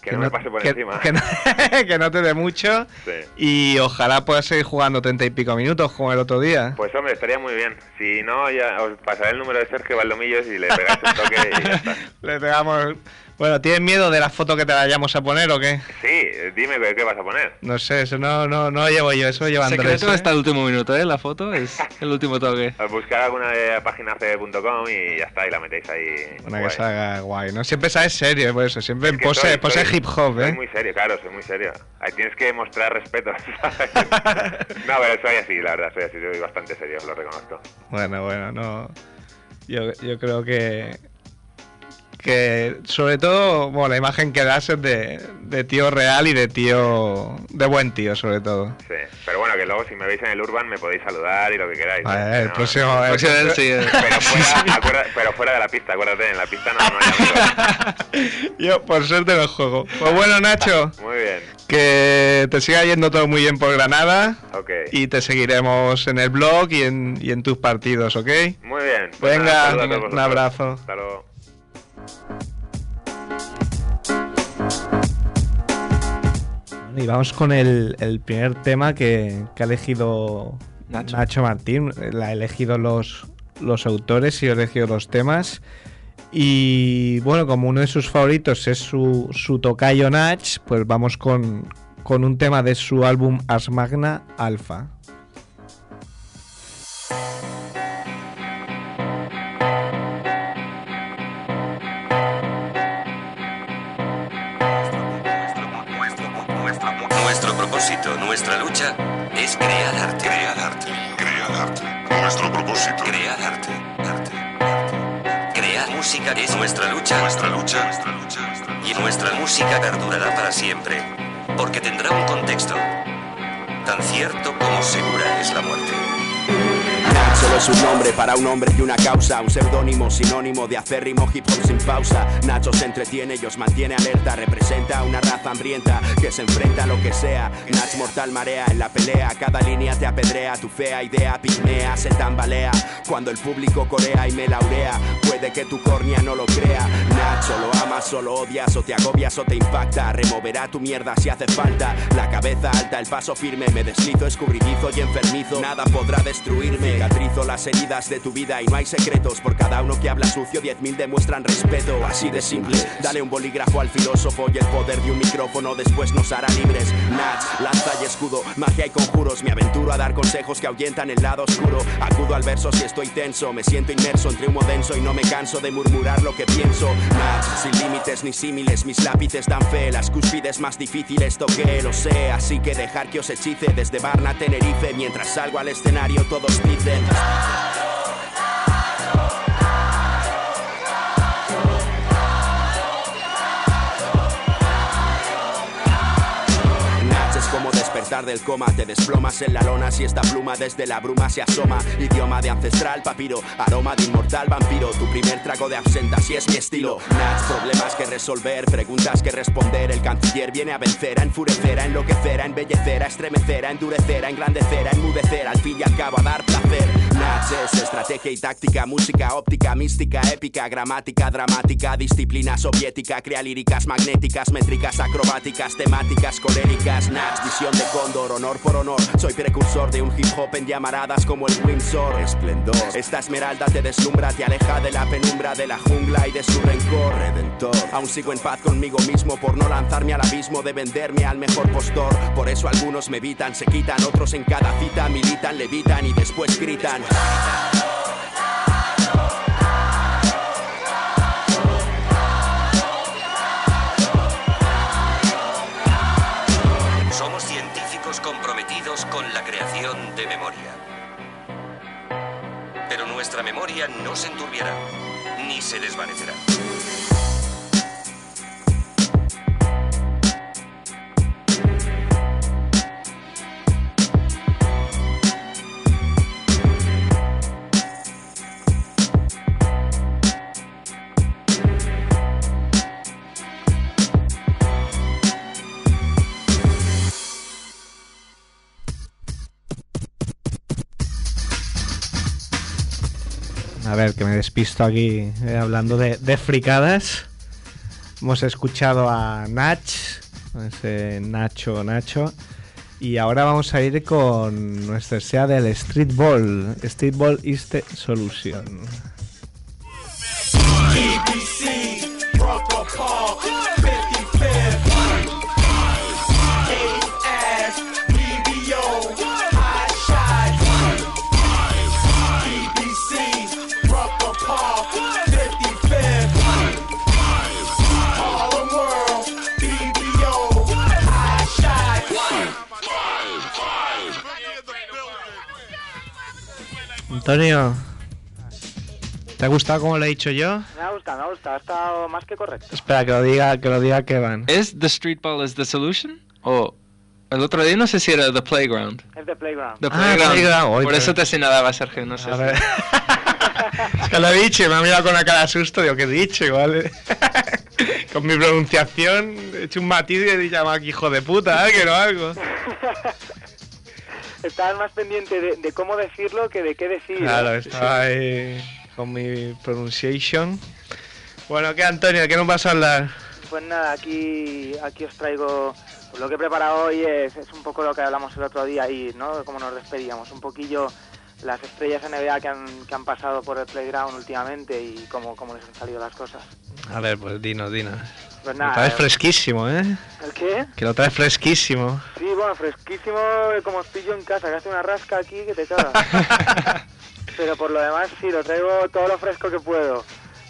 Que, no, me pase por que- encima. que no- que no te dé mucho. Sí. Y ojalá puedas seguir jugando treinta y pico minutos como el otro día. Pues hombre, estaría muy bien. Si no, ya os pasaré el número de Sergio Valdomillos y le pegáis un toque y ya está. Le pegamos... Bueno, ¿tienes miedo de la foto que te vayamos a poner o qué? Sí, dime qué, qué vas a poner. No sé, eso no, no, no lo llevo yo, eso lo lleva Andrés. Secreto ¿eh? hasta el último minuto, ¿eh? La foto es el último toque. Buscar alguna de página c.com y ya está, y la metéis ahí. Una que guay. salga guay, ¿no? Siempre sabes serio, por eso. Siempre Es en que pose, soy- pose soy- hip hop, Soy ¿eh? muy serio, claro, soy muy serio. Ahí tienes que mostrar respeto. ¿sabes? no, pero soy así, la verdad, soy así, soy bastante serio, lo reconozco. Bueno, bueno, no. Yo, yo creo que. Que sobre todo, bueno, la imagen que das es de, de tío real y de tío. de buen tío, sobre todo. Sí. Pero bueno, que luego si me veis en el Urban me podéis saludar y lo que queráis. ¿eh? ver, el No, próximo. el Próximo próximo- sí, eh. Pero fuera, acuerda- pero fuera de la pista, acuérdate, en la pista no, no hay. Yo, por suerte, no juego. Pues bueno, Nacho, Muy bien, que te siga yendo todo muy bien por Granada. ok. Y te seguiremos en el blog y en, y en tus partidos, ¿ok? Muy bien. Pues Venga, nada, un vosotros. abrazo. Hasta luego. Y vamos con el, el primer tema que, que ha elegido Nacho. Nacho. Martín. La ha elegido los, los autores y he elegido los temas. Y bueno, como uno de sus favoritos es su, su tocayo Nach, pues vamos con, con un tema de su álbum As Magna Alpha. Es nuestra lucha. Nuestra lucha. Nuestra lucha. Y nuestra música perdurará para siempre. Porque tendrá un contexto. Tan cierto como segura es la muerte. Solo es un nombre para un hombre y una causa, un seudónimo sinónimo de acérrimo hip hop sin pausa. Nacho se entretiene y os mantiene alerta, representa una raza hambrienta que se enfrenta a lo que sea. Nach mortal marea en la pelea, cada línea te apedrea, tu fea idea pigmea, se tambalea. Cuando el público corea y me laurea, puede que tu córnea no lo crea. Nach solo amas, solo odias o te agobias o te impacta, removerá tu mierda si hace falta. La cabeza alta, el paso firme, me deslizo escurridizo y enfermizo, nada podrá destruirme. Las heridas de tu vida y no hay secretos. Por cada uno que habla sucio, 10.000 demuestran respeto. Así de simple, dale un bolígrafo al filósofo y el poder de un micrófono después nos hará libres. Nach, lanza y escudo, magia y conjuros. Me aventuro a dar consejos que ahuyentan el lado oscuro. Acudo al verso si estoy tenso, me siento inmerso entre humo denso y no me canso de murmurar lo que pienso. Nach, sin límites ni símiles, mis lápices dan fe. Las cúspides más difíciles toqué, lo sé. Así que dejar que os hechice desde Barna Tenerife. Mientras salgo al escenario, todos dicen. Yeah. Despertar del coma, te desplomas en la lona si esta pluma desde la bruma se asoma. Idioma de ancestral papiro, aroma de inmortal vampiro, tu primer trago de absenta si es mi estilo. Nach, problemas que resolver, preguntas que responder. El canciller viene a vencer, a enfurecer, a enloquecer, a embellecer, a estremecer, a endurecer, a engrandecer, a enmudecer, al fin y al cabo a dar placer. Nats es estrategia y táctica, música óptica, mística, épica, gramática, dramática, disciplina soviética, crea líricas magnéticas, métricas acrobáticas, temáticas coléricas, Nats, visión de cóndor, honor por honor. Soy precursor de un hip hop en llamaradas como el Windsor, esplendor. Esta esmeralda te deslumbra, te aleja de la penumbra de la jungla y de su rencor, redentor. Aún sigo en paz conmigo mismo por no lanzarme al abismo de venderme al mejor postor. Por eso algunos me evitan, se quitan, otros en cada cita militan, levitan y después gritan. Con la creación de memoria. Pero nuestra memoria no se enturbiará, ni se desvanecerá. Ver, que me despisto aquí eh, hablando de, de fricadas. Hemos escuchado a Nach, Nacho Nacho. Y ahora vamos a ir con nuestra sea del Streetball. Streetball is the solution. Antonio, ¿te ha gustado como lo he dicho yo? Me ha gustado, me ha gustado. Ha estado más que correcto. Espera, que lo diga, que lo diga Kevan. ¿Es The Street Ball is the solution? O el otro día no sé si era The Playground. Es de Playground. The Ah, Playground. Playground. Oy, Por pero- eso te señalaba, Sergio, no sé. A si- ver. Es que lo he dicho y me ha mirado con una cara de susto. Digo, ¿qué he dicho? Igual. con mi pronunciación he hecho un matiz y he llamado aquí hijo de puta, ¿eh? que no algo. Estabas más pendiente de, de cómo decirlo que de qué decir. Claro, estaba ahí con mi pronunciation. Bueno, ¿qué Antonio? ¿Qué nos vas a hablar? Pues nada, aquí, aquí os traigo. pues lo que he preparado hoy es, es un poco lo que hablamos el otro día ahí, ¿no? Cómo nos despedíamos. Un poquillo las estrellas NBA que han, que han pasado por el playground últimamente y cómo, cómo les han salido las cosas. A ver, pues dinos, dinos. Pues Lo nada. traes eh, fresquísimo, ¿eh? ¿El qué? Que lo traes fresquísimo. Sí, bueno, fresquísimo eh, como os pillo en casa, que hace una rasca aquí que te cagas. Pero por lo demás sí, lo traigo todo lo fresco que puedo.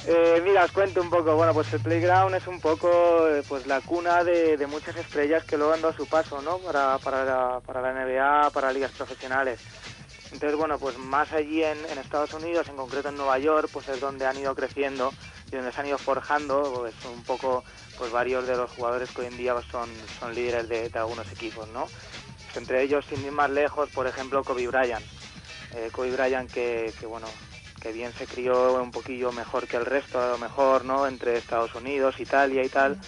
Eh, mira, os cuento un poco. Bueno, pues el Playground es un poco eh, pues la cuna de, de muchas estrellas que luego han dado su paso, ¿no? Para, para, la, para la NBA, para ligas profesionales. Entonces, bueno, pues más allí en, Estados Unidos, en concreto en Nueva York, pues es donde han ido creciendo y donde se han ido forjando, pues un poco, pues varios de los jugadores que hoy en día pues, son, son líderes de, algunos equipos, ¿no? Entre ellos, sin ir más lejos, por ejemplo, Kobe Bryant. Eh, Kobe Bryant que, que, bueno, que bien se crió un poquillo mejor que el resto, a lo mejor, ¿no? Entre Estados Unidos, Italia y tal,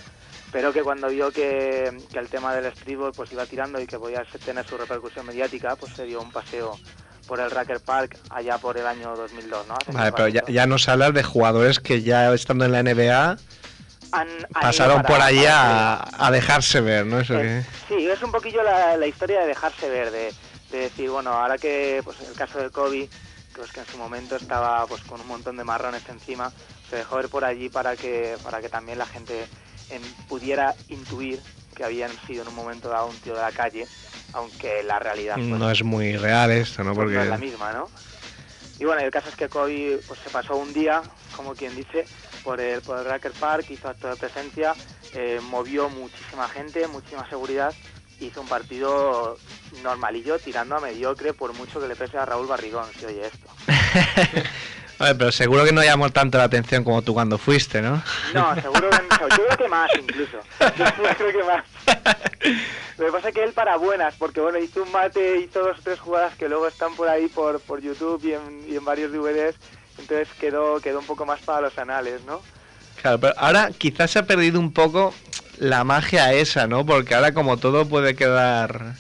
pero que cuando vio que, que el tema del streetball pues iba tirando y que podía tener su repercusión mediática, pues se dio un paseo por el Racker Park allá por el año 2002, ¿no? Hace Vale, pero ya, ya nos hablas de jugadores que ya estando en la NBA Han- han pasaron por para a, a dejarse ver, ¿no? Eso que... Eh, Sí, es un poquillo la, la historia de dejarse ver, de, de decir, bueno, ahora que, pues el caso de Kobe, pues que en su momento estaba pues con un montón de marrones encima, se dejó ver por allí para que, para que también la gente en- pudiera intuir que habían sido en un momento dado un tío de la calle, aunque la realidad pues, No es muy real esto, ¿no? pues no es la Porque misma, ¿no? Y bueno, el caso es que Kobe pues, se pasó un día, como quien dice, por el, por el Racker Park, hizo acto de presencia, eh, movió muchísima gente, muchísima seguridad, hizo un partido normalillo, tirando a mediocre, por mucho que le pese a Raúl Barrigón, si oye esto. A ver, pero seguro que no llamó tanto la atención como tú cuando fuiste, ¿no? No, seguro que no, yo creo que más incluso. Yo, creo que más. Lo que pasa es que él para buenas, porque bueno, hizo un mate, hizo dos o tres jugadas que luego están por ahí por, por YouTube y en, y en varios DVDs, entonces quedó, quedó un poco más para los anales, ¿no? Claro, pero ahora quizás se ha perdido un poco la magia esa, ¿no? Porque ahora como todo puede quedar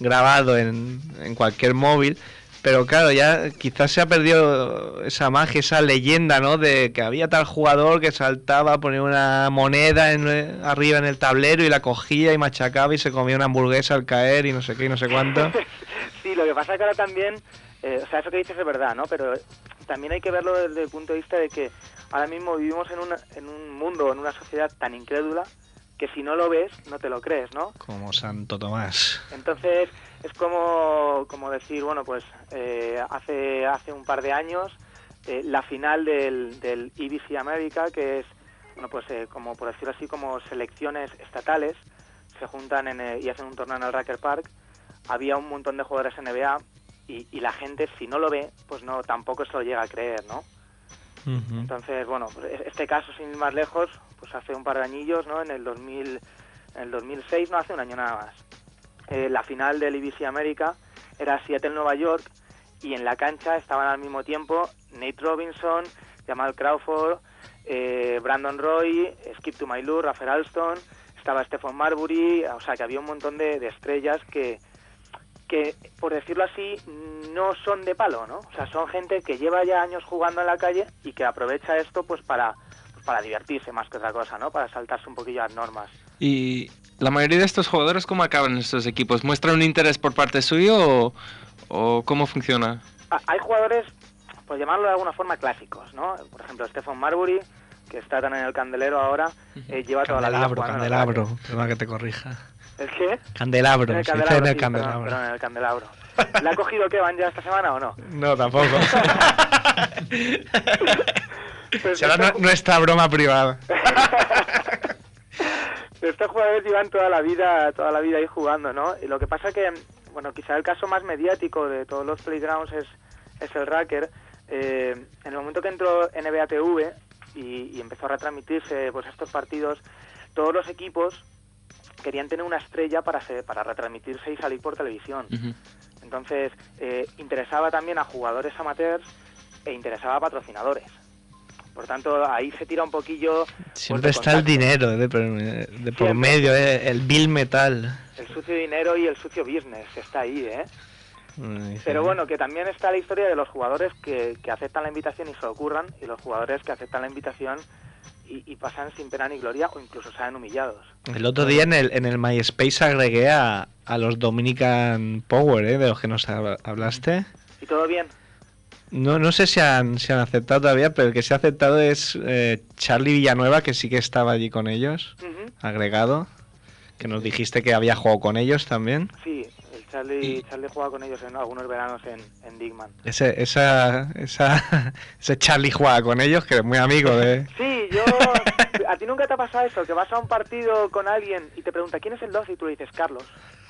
grabado en, en cualquier móvil, Pero claro, ya quizás se ha perdido esa magia, esa leyenda, ¿no? De que había tal jugador que saltaba, ponía una moneda en- arriba en el tablero y la cogía y machacaba y se comía una hamburguesa al caer y no sé qué y no sé cuánto. Sí, lo que pasa es que ahora también, eh, o sea, eso que dices es verdad, ¿no? Pero también hay que verlo desde el punto de vista de que ahora mismo vivimos en, una- en un mundo, en una sociedad tan incrédula que si no lo ves, no te lo crees, ¿no? Como Santo Tomás. Entonces es como, como decir, bueno, pues eh, hace, hace un par de años eh, la final del, del EBC América, que es, bueno, pues eh, como por decirlo así, como selecciones estatales, se juntan en, eh, y hacen un torneo en el Racker Park, había un montón de jugadores NBA y, y la gente, si no lo ve, pues no tampoco se lo llega a creer, ¿no? Entonces, bueno, pues e- este caso, sin ir más lejos, pues hace un par de añillos, ¿no? En el 2000, en el 2006, no hace un año nada más. Eh, la final del IBC América era Seattle-Nueva York y en la cancha estaban al mismo tiempo Nate Robinson, Jamal Crawford, eh, Brandon Roy, Skip to My Lou, Rafael Alston, estaba Stephen Marbury, o sea que había un montón de, de estrellas que, que, por decirlo así, no son de palo, ¿no? O sea, son gente que lleva ya años jugando en la calle y que aprovecha esto pues para, pues, para divertirse más que otra cosa, ¿no? Para saltarse un poquillo las normas. Y la mayoría de estos jugadores, ¿cómo acaban en estos equipos? ¿Muestran un interés por parte suyo o, o cómo funciona? Ah, Hay jugadores, por llamarlo de alguna forma, clásicos, ¿no? Por ejemplo, Stephen Marbury, que está tan en el candelero ahora, eh, lleva toda la vida Candelabro, candelabro. Perdona que te corrija. ¿El qué? Candelabro, En el se dice candelabro, en el sí, candelabro. Perdón, perdón, en el candelabro. ¿Le ha cogido Kevan ya esta semana o no? No, tampoco. Pues Será estos- nu- nuestra broma privada. Estos jugadores llevan toda la vida, toda la vida ahí jugando, ¿no? Y lo que pasa que, bueno, quizá el caso más mediático de todos los playgrounds es, es el Racker. Eh, en el momento que entró NBA TV y, y empezó a retransmitirse pues estos partidos, todos los equipos querían tener una estrella para se- para retransmitirse y salir por televisión. Entonces, eh, interesaba también a jugadores amateurs e interesaba a patrocinadores. Por tanto, ahí se tira un poquillo... Siempre está el dinero de, por- de por Siempre. medio, eh, el bill metal. El sucio dinero y el sucio business está ahí, ¿eh? Pero bueno, que también está la historia de los jugadores que, que aceptan la invitación y se lo curran, y los jugadores que aceptan la invitación y, y pasan sin pena ni gloria o incluso salen humillados. El otro día en el, en el MySpace agregué a, a los Dominican Power, ¿eh? de los que nos hab- hablaste. ¿Y todo bien? No, no sé si han, si han aceptado todavía, pero el que se ha aceptado es eh, Charlie Villanueva, que sí que estaba allí con ellos, agregado. Que nos dijiste que había jugado con ellos también. Sí, el Charlie, Charlie juega con ellos en algunos veranos en, en Digman. Ese, esa, esa, ese Charlie juega con ellos, que es muy amigo de... Sí, yo... ¿A ti nunca te ha pasado eso? Que vas a un partido con alguien y te pregunta ¿quién es el 12? Y tú le dices Carlos.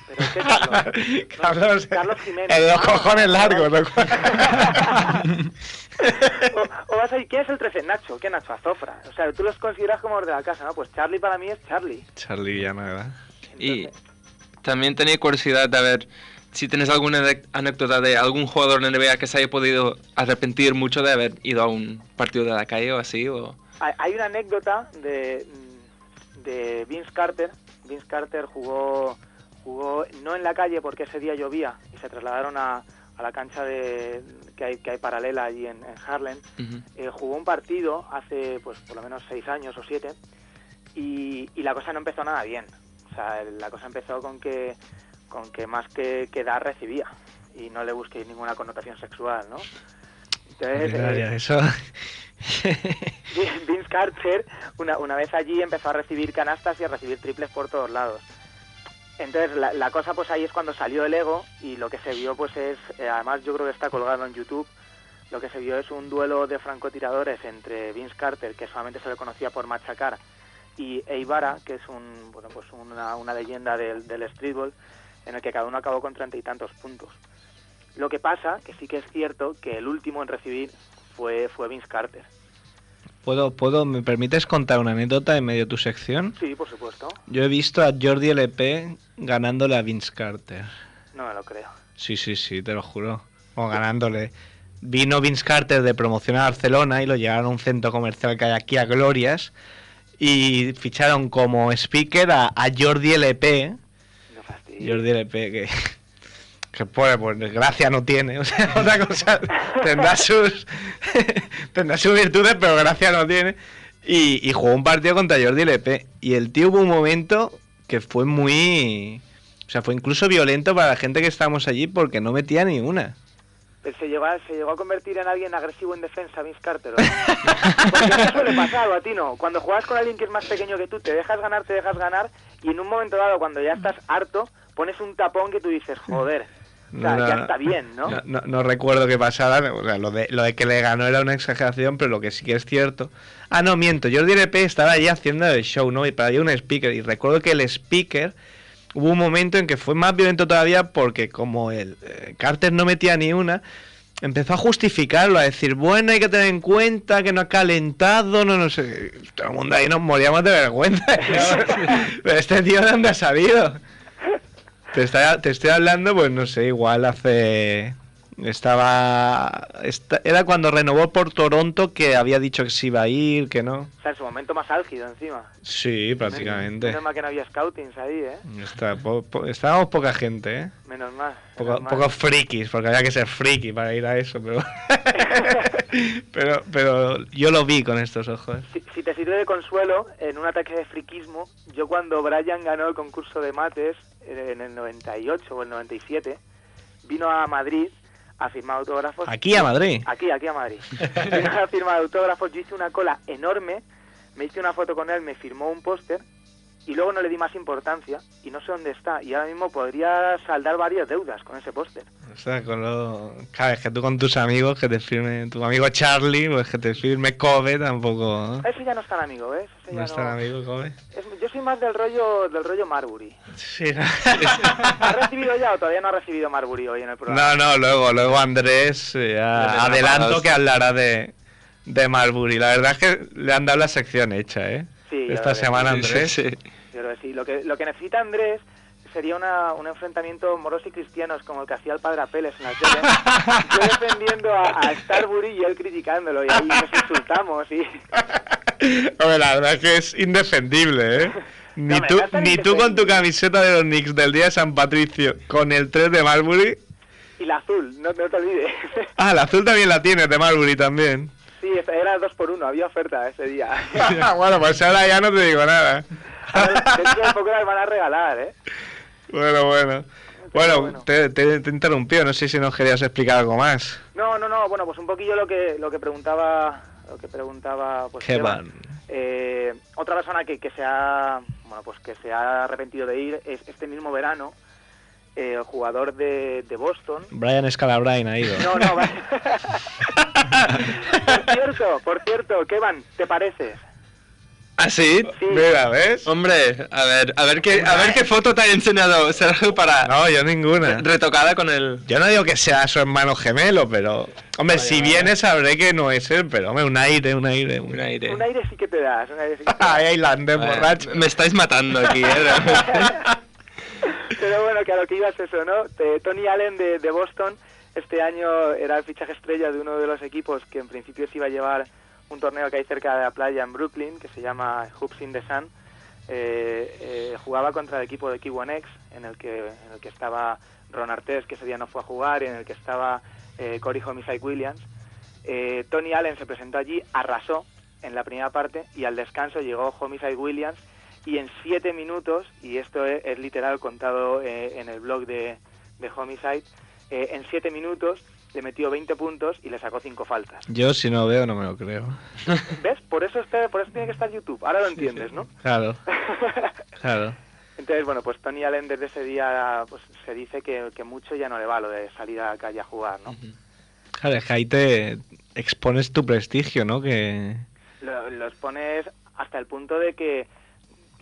¿Pero qué Carlos? Carlos, Carlos Jiménez. el de los Ah, cojones largos. ¿no? o, o vas a ir, ¿quién es el 13? Nacho. ¿Qué Nacho? Azofra. O sea, tú los consideras como los de la casa, ¿no? Pues Charlie para mí es Charlie. Charlie Villanueva. Y también tenía curiosidad de ver si tienes alguna anécdota de algún jugador en NBA que se haya podido arrepentir mucho de haber ido a un partido de la calle o así. O... Hay, hay una anécdota de, de Vince Carter. Vince Carter jugó, jugó no en la calle porque ese día llovía y se trasladaron a, a la cancha de, que, hay, que hay paralela allí en, en Harlem. Eh, jugó un partido hace pues por lo menos seis años o siete y, y la cosa no empezó nada bien. O sea, la cosa empezó con que, con que más que, que dar recibía y no le busquéis ninguna connotación sexual, ¿no? Entonces, eh, eso... Vince Carter una, una vez allí empezó a recibir canastas y a recibir triples por todos lados. Entonces la, cosa pues ahí es cuando salió el ego y lo que se vio pues es, eh, además yo creo que está colgado en YouTube, lo que se vio es un duelo de francotiradores entre Vince Carter, que solamente se le conocía por machacar, y Eivara, que es un, bueno, pues una, una leyenda del, del streetball, en el que cada uno acabó con treinta y tantos puntos. Lo que pasa, que sí que es cierto, que el último en recibir fue, fue Vince Carter. ¿Puedo, puedo, ¿Me permites contar una anécdota en medio de tu sección? Sí, por supuesto. Yo he visto a Jordi LP ganándole a Vince Carter. No me lo creo. Sí, sí, sí, te lo juro. O ganándole. Vino Vince Carter de promoción a Barcelona y lo llevaron a un centro comercial que hay aquí a Glorias y ficharon como speaker a, a Jordi LP. Jordi LP, que, Que pues, pues gracia no tiene. O sea, otra cosa. tendrá sus. tendrá sus virtudes, pero gracia no tiene. Y, y jugó un partido contra Jordi Lepe. Y el tío hubo un momento que fue muy. O sea, fue incluso violento para la gente que estábamos allí porque no metía ni una. Pero se llegó, a, se llegó a convertir en alguien agresivo en defensa, Vince Carter. ¿o no? Porque eso suele pasar, a ti no. Cuando juegas con alguien que es más pequeño que tú, te dejas ganar, te dejas ganar, y en un momento dado, cuando ya estás harto, pones un tapón que tú dices, joder, o sea, No, ya no, está bien, ¿no? No, no- no recuerdo qué pasara. o sea, lo, de, lo de que le ganó era una exageración, pero lo que sí que es cierto. Ah, no, miento. Jordi Lepe estaba allí haciendo el show, ¿no? Y para allí un speaker. Y recuerdo que el speaker. Hubo un momento en que fue más violento todavía porque, como el eh, Carter no metía ni una, empezó a justificarlo, a decir, bueno, hay que tener en cuenta que no ha calentado, no, no sé. Todo el mundo ahí nos moríamos de vergüenza. Pero este tío, ¿de dónde ha salido? Te, está- te estoy hablando, pues no sé, igual hace. Estaba. esta- era cuando renovó por Toronto que había dicho que se iba a ir, que no. O sea, en su momento más álgido encima. Sí, prácticamente. Menos mal que no había scoutings ahí, ¿eh? Está, po- po- estábamos poca gente, ¿eh? Menos mal. Poco, menos pocos frikis, porque había que ser friki para ir a eso, pero. pero, pero yo lo vi con estos ojos. Si, si te sirve de consuelo, en un ataque de friquismo, yo cuando Brian ganó el concurso de mates en el 98 o el 97, vino a Madrid a firmar autógrafos. Aquí a Madrid. Aquí, aquí a Madrid. vino a firmar autógrafos, yo hice una cola enorme, me hice una foto con él, me firmó un póster y luego no le di más importancia y no sé dónde está. Y ahora mismo podría saldar varias deudas con ese póster. O sea, con lo... Claro, es que tú con tus amigos, que te firme tu amigo Charlie, pues que te firme Kobe tampoco. ¿no? Ese ya no es tan amigo, ¿ves? Ese ya No es tan amigo Kobe. Es- yo soy más del rollo del rollo Marbury. Sí. ¿Ha recibido ya o todavía no ha recibido Marbury hoy en el programa? No, no, luego, luego Andrés, eh, ya adelanto que hablará de, de Marbury. La verdad es que le han dado la sección hecha, ¿eh? Sí, Esta semana, Sí, Andrés. sí, sí. Yo creo que sí. Lo que, lo que necesita Andrés sería una, un enfrentamiento moros y cristianos como el que hacía el padre Apeles en la tele. Yo defendiendo a, a Starbury y él criticándolo y ahí nos insultamos y... Hombre, la verdad es que es indefendible, ¿eh? Ni, tú, ni tú con tu camiseta de los Knicks del día de San Patricio con el 3 de Marbury. Y la azul, no, no te olvides. Ah, la azul también la tienes de Marbury también. Sí, era dos por uno, había oferta ese día. bueno, pues ahora ya no te digo nada. Ahora, Dentro de poco las van a regalar, ¿eh? Bueno, bueno. Bueno, bueno. Te, te, te he interrumpido, no sé si nos querías explicar algo más. No, no, no, bueno, pues un poquillo lo que lo que preguntaba lo que preguntaba pues Evan. Eh, otra persona que, que se ha bueno pues que se ha arrepentido de ir es este mismo verano eh, el jugador de, de Boston. Brian Scalabrine ha ido. No, no, por cierto, por cierto, Kevan, ¿te pareces? ¿Ah, sí? Sí. Mira, ¿ves? Hombre, a ver, a ver qué, a ver qué foto te ha enseñado Sergio para No, yo ninguna. retocada con el. Yo no digo que sea su hermano gemelo, pero... Hombre, si viene sabré que no es él, pero hombre, un aire, un aire. Un Un aire. Un aire sí que te das, un aire sí que te das. Ay, Islandés, borracho. Me estáis matando aquí, ¿eh? Pero bueno, que a lo que ibas eso, ¿no? Tony Allen de, de Boston este año era el fichaje estrella de uno de los equipos que en principio se iba a llevar un torneo que hay cerca de la playa en Brooklyn, que se llama Hoops in the Sun. Eh, eh, jugaba contra el equipo de Kiwanex, en el que en el que estaba Ron Artés, que ese día no fue a jugar, y en el que estaba eh, Homicide Williams. Eh, Tony Allen se presentó allí, arrasó en la primera parte y al descanso llegó Homicide Williams y en siete minutos, y esto es, es literal contado eh, en el blog de, de Homicide, eh, en siete minutos le metió 20 puntos y le sacó cinco faltas. Yo si no veo no me lo creo. ¿Ves? Por eso, está, por eso tiene que estar YouTube. Ahora lo entiendes, ¿no? Claro, claro. Entonces, bueno, pues Tony Allen desde ese día pues, se dice que, que mucho ya no le va lo de salir a la calle a jugar, ¿no? Claro, es que ahí te expones tu prestigio, ¿no? Que... lo- los pones hasta el punto de que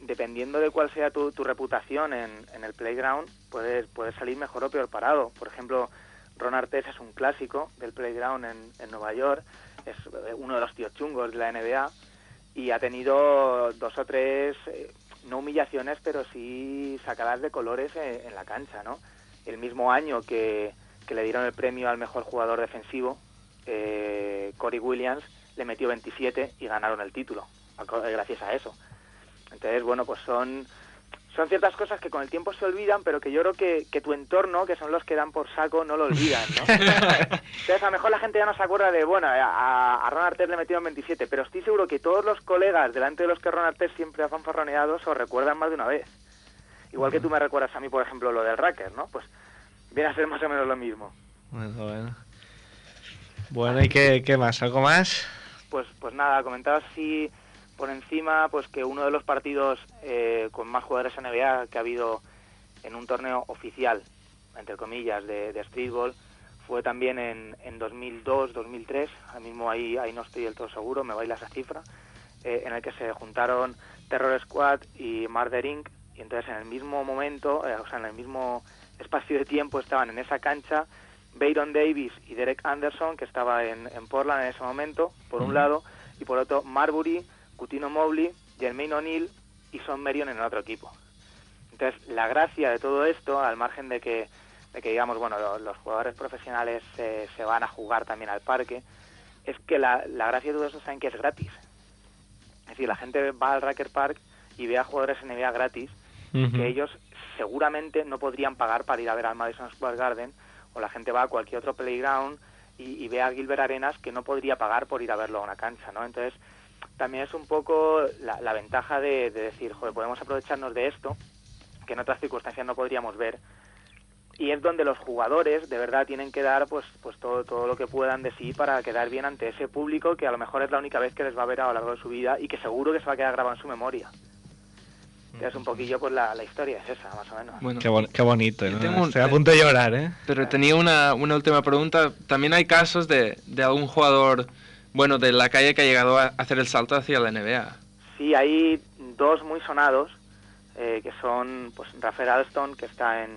dependiendo de cuál sea tu, tu reputación en, en el playground puedes puedes salir mejor o peor parado por ejemplo Ron Artest es un clásico del playground en, Nueva York es eh, uno de los tíos chungos de la NBA y ha tenido dos o tres eh, no humillaciones pero sí sacadas de colores en, en la cancha no el mismo año que, le dieron el premio al mejor jugador defensivo eh, Corey Williams le metió 27 y ganaron el título gracias a eso. Entonces, bueno, pues son son ciertas cosas que con el tiempo se olvidan, pero que yo creo que, que tu entorno, que son los que dan por saco, no lo olvidan, ¿no? Entonces, a lo mejor la gente ya no se acuerda de, bueno, a, a Ron Artest le metieron 27, pero estoy seguro que todos los colegas delante de los que Ron siempre ha fanfarroneado se recuerdan más de una vez. Igual que tú me recuerdas a mí, por ejemplo, lo del Racker, ¿no? Pues viene a ser más o menos lo mismo. Bueno, bueno. Bueno, ¿y qué, qué más? ¿Algo más? Pues, pues nada, comentaba así por encima pues que uno de los partidos eh, con más jugadores NBA que ha habido en un torneo oficial, entre comillas, de, de streetball, fue también en, en 2002-2003, ahora mismo ahí, ahí no estoy del todo seguro, me baila esa cifra, eh, en el que se juntaron Terror Squad y Murder Inc. Y entonces en el mismo momento, eh, o sea, en el mismo espacio de tiempo estaban en esa cancha Bayron Davis y Derek Anderson, que estaba en, en Portland en ese momento, por un lado, y por otro Marbury, Cutino Mobley, Jermaine O'Neal y Son Marion en el otro equipo. Entonces, la gracia de todo esto, al margen de que, de que digamos, bueno, lo- los, jugadores profesionales eh, se van a jugar también al parque, es que la, la gracia de todo eso saben que es gratis. Es decir, la gente va al Racker Park y ve a jugadores NBA gratis que ellos seguramente no podrían pagar para ir a ver al Madison Square Garden o la gente va a cualquier otro playground y, y ve a Gilbert Arenas que no podría pagar por ir a verlo a una cancha, ¿no? Entonces, también es un poco la, la ventaja de, de decir, joder, podemos aprovecharnos de esto que en otras circunstancias no podríamos ver y es donde los jugadores de verdad tienen que dar pues pues todo todo lo que puedan de sí para quedar bien ante ese público que a lo mejor es la única vez que les va a ver a lo largo de su vida y que seguro que se va a quedar grabado en su memoria. Es un poquillo pues la, la historia es esa, más o menos. Bueno, Qué, bon- qué bonito, ¿no? tengo un- Estoy a punto de llorar, ¿eh? Pero tenía una, una última pregunta. También hay casos de, de algún jugador, bueno, de la calle que ha llegado a hacer el salto hacia la NBA. Sí, hay dos muy sonados, eh, que son pues Rafael Alston, que está en,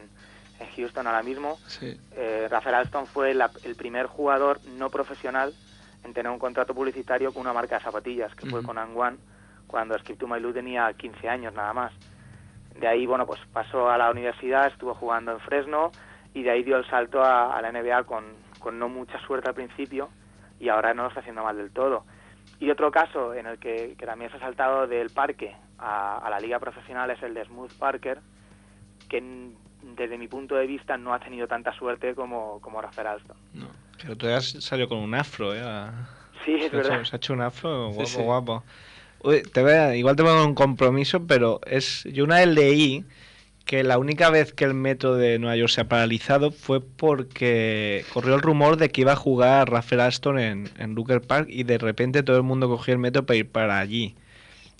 en Houston ahora mismo. Sí. Eh, Rafael Alston fue la- el primer jugador no profesional en tener un contrato publicitario con una marca de zapatillas, que fue con Anguan, cuando Skip to My Lou tenía 15 años nada más. De ahí, bueno, pues pasó a la universidad, estuvo jugando en Fresno y de ahí dio el salto a, a la NBA con, con no mucha suerte al principio y ahora no lo está haciendo mal del todo. Y otro caso en el que, que también se ha saltado del parque a, a la liga profesional es el de Smooth Parker, que n- desde mi punto de vista no ha tenido tanta suerte como, como Rafael Alston. Pero tú ya salió con un afro, ¿eh? A- Sí, es se ha hecho- verdad. Se ha hecho un afro guapo, sí. guapo. Uy, te voy a- igual te pongo un compromiso, pero es yo una vez leí que la única vez que el metro de Nueva York se ha paralizado fue porque corrió el rumor de que iba a jugar Rafael Aston en, en Rucker Park y de repente todo el mundo cogió el metro para ir para allí.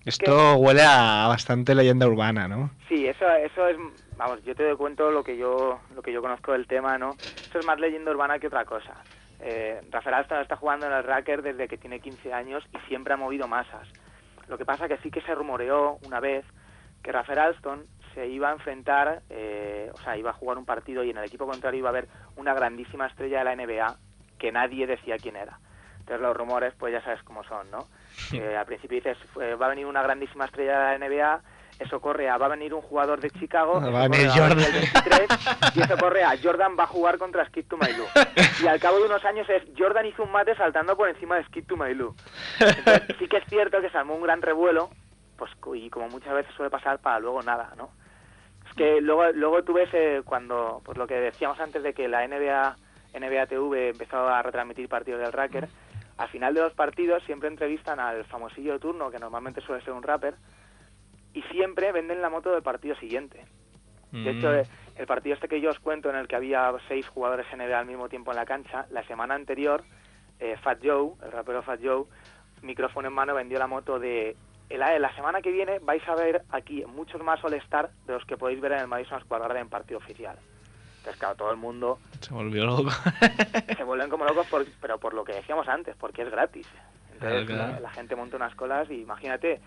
Esto huele a bastante leyenda urbana, ¿no? Sí, eso, eso es, vamos, yo te doy cuento lo que yo, lo que yo conozco del tema, ¿no? Eso es más leyenda urbana que otra cosa. Eh, Rafael Alston está jugando en el Racker desde que tiene 15 años y siempre ha movido masas. Lo que pasa que sí que se rumoreó una vez que Rafael Alston se iba a enfrentar, eh, o sea, iba a jugar un partido y en el equipo contrario iba a haber una grandísima estrella de la NBA que nadie decía quién era. Entonces los rumores, pues ya sabes cómo son, ¿no? Eh, al principio dices, eh, va a venir una grandísima estrella de la NBA, eso corre a, va a venir un jugador de Chicago, Va eso a venir Jordan. el 23, y eso corre a, Jordan va a jugar contra Skip to Lou. Y al cabo de unos años es, Jordan hizo un mate saltando por encima de Skip to Lou. Entonces, sí que es cierto que se armó un gran revuelo, pues y como muchas veces suele pasar, para luego nada, ¿no? Que luego, luego tú ves eh, cuando, pues lo que decíamos antes de que la NBA, NBA TV empezó a retransmitir partidos del Racker, al final de los partidos siempre entrevistan al famosillo de turno, que normalmente suele ser un rapper, y siempre venden la moto del partido siguiente. De hecho, Mm. el partido este que yo os cuento, en el que había seis jugadores NBA al mismo tiempo en la cancha, la semana anterior, eh, Fat Joe, el rapero Fat Joe, micrófono en mano, vendió la moto de... La, la semana que viene vais a ver aquí muchos más All-Star de los que podéis ver en el Madison Square Garden en partido oficial. Entonces, claro, todo el mundo Se volvió loco. se vuelven como locos, por- pero por lo que decíamos antes, porque es gratis. Entonces, Claro, claro. La, la gente monta unas colas y imagínate,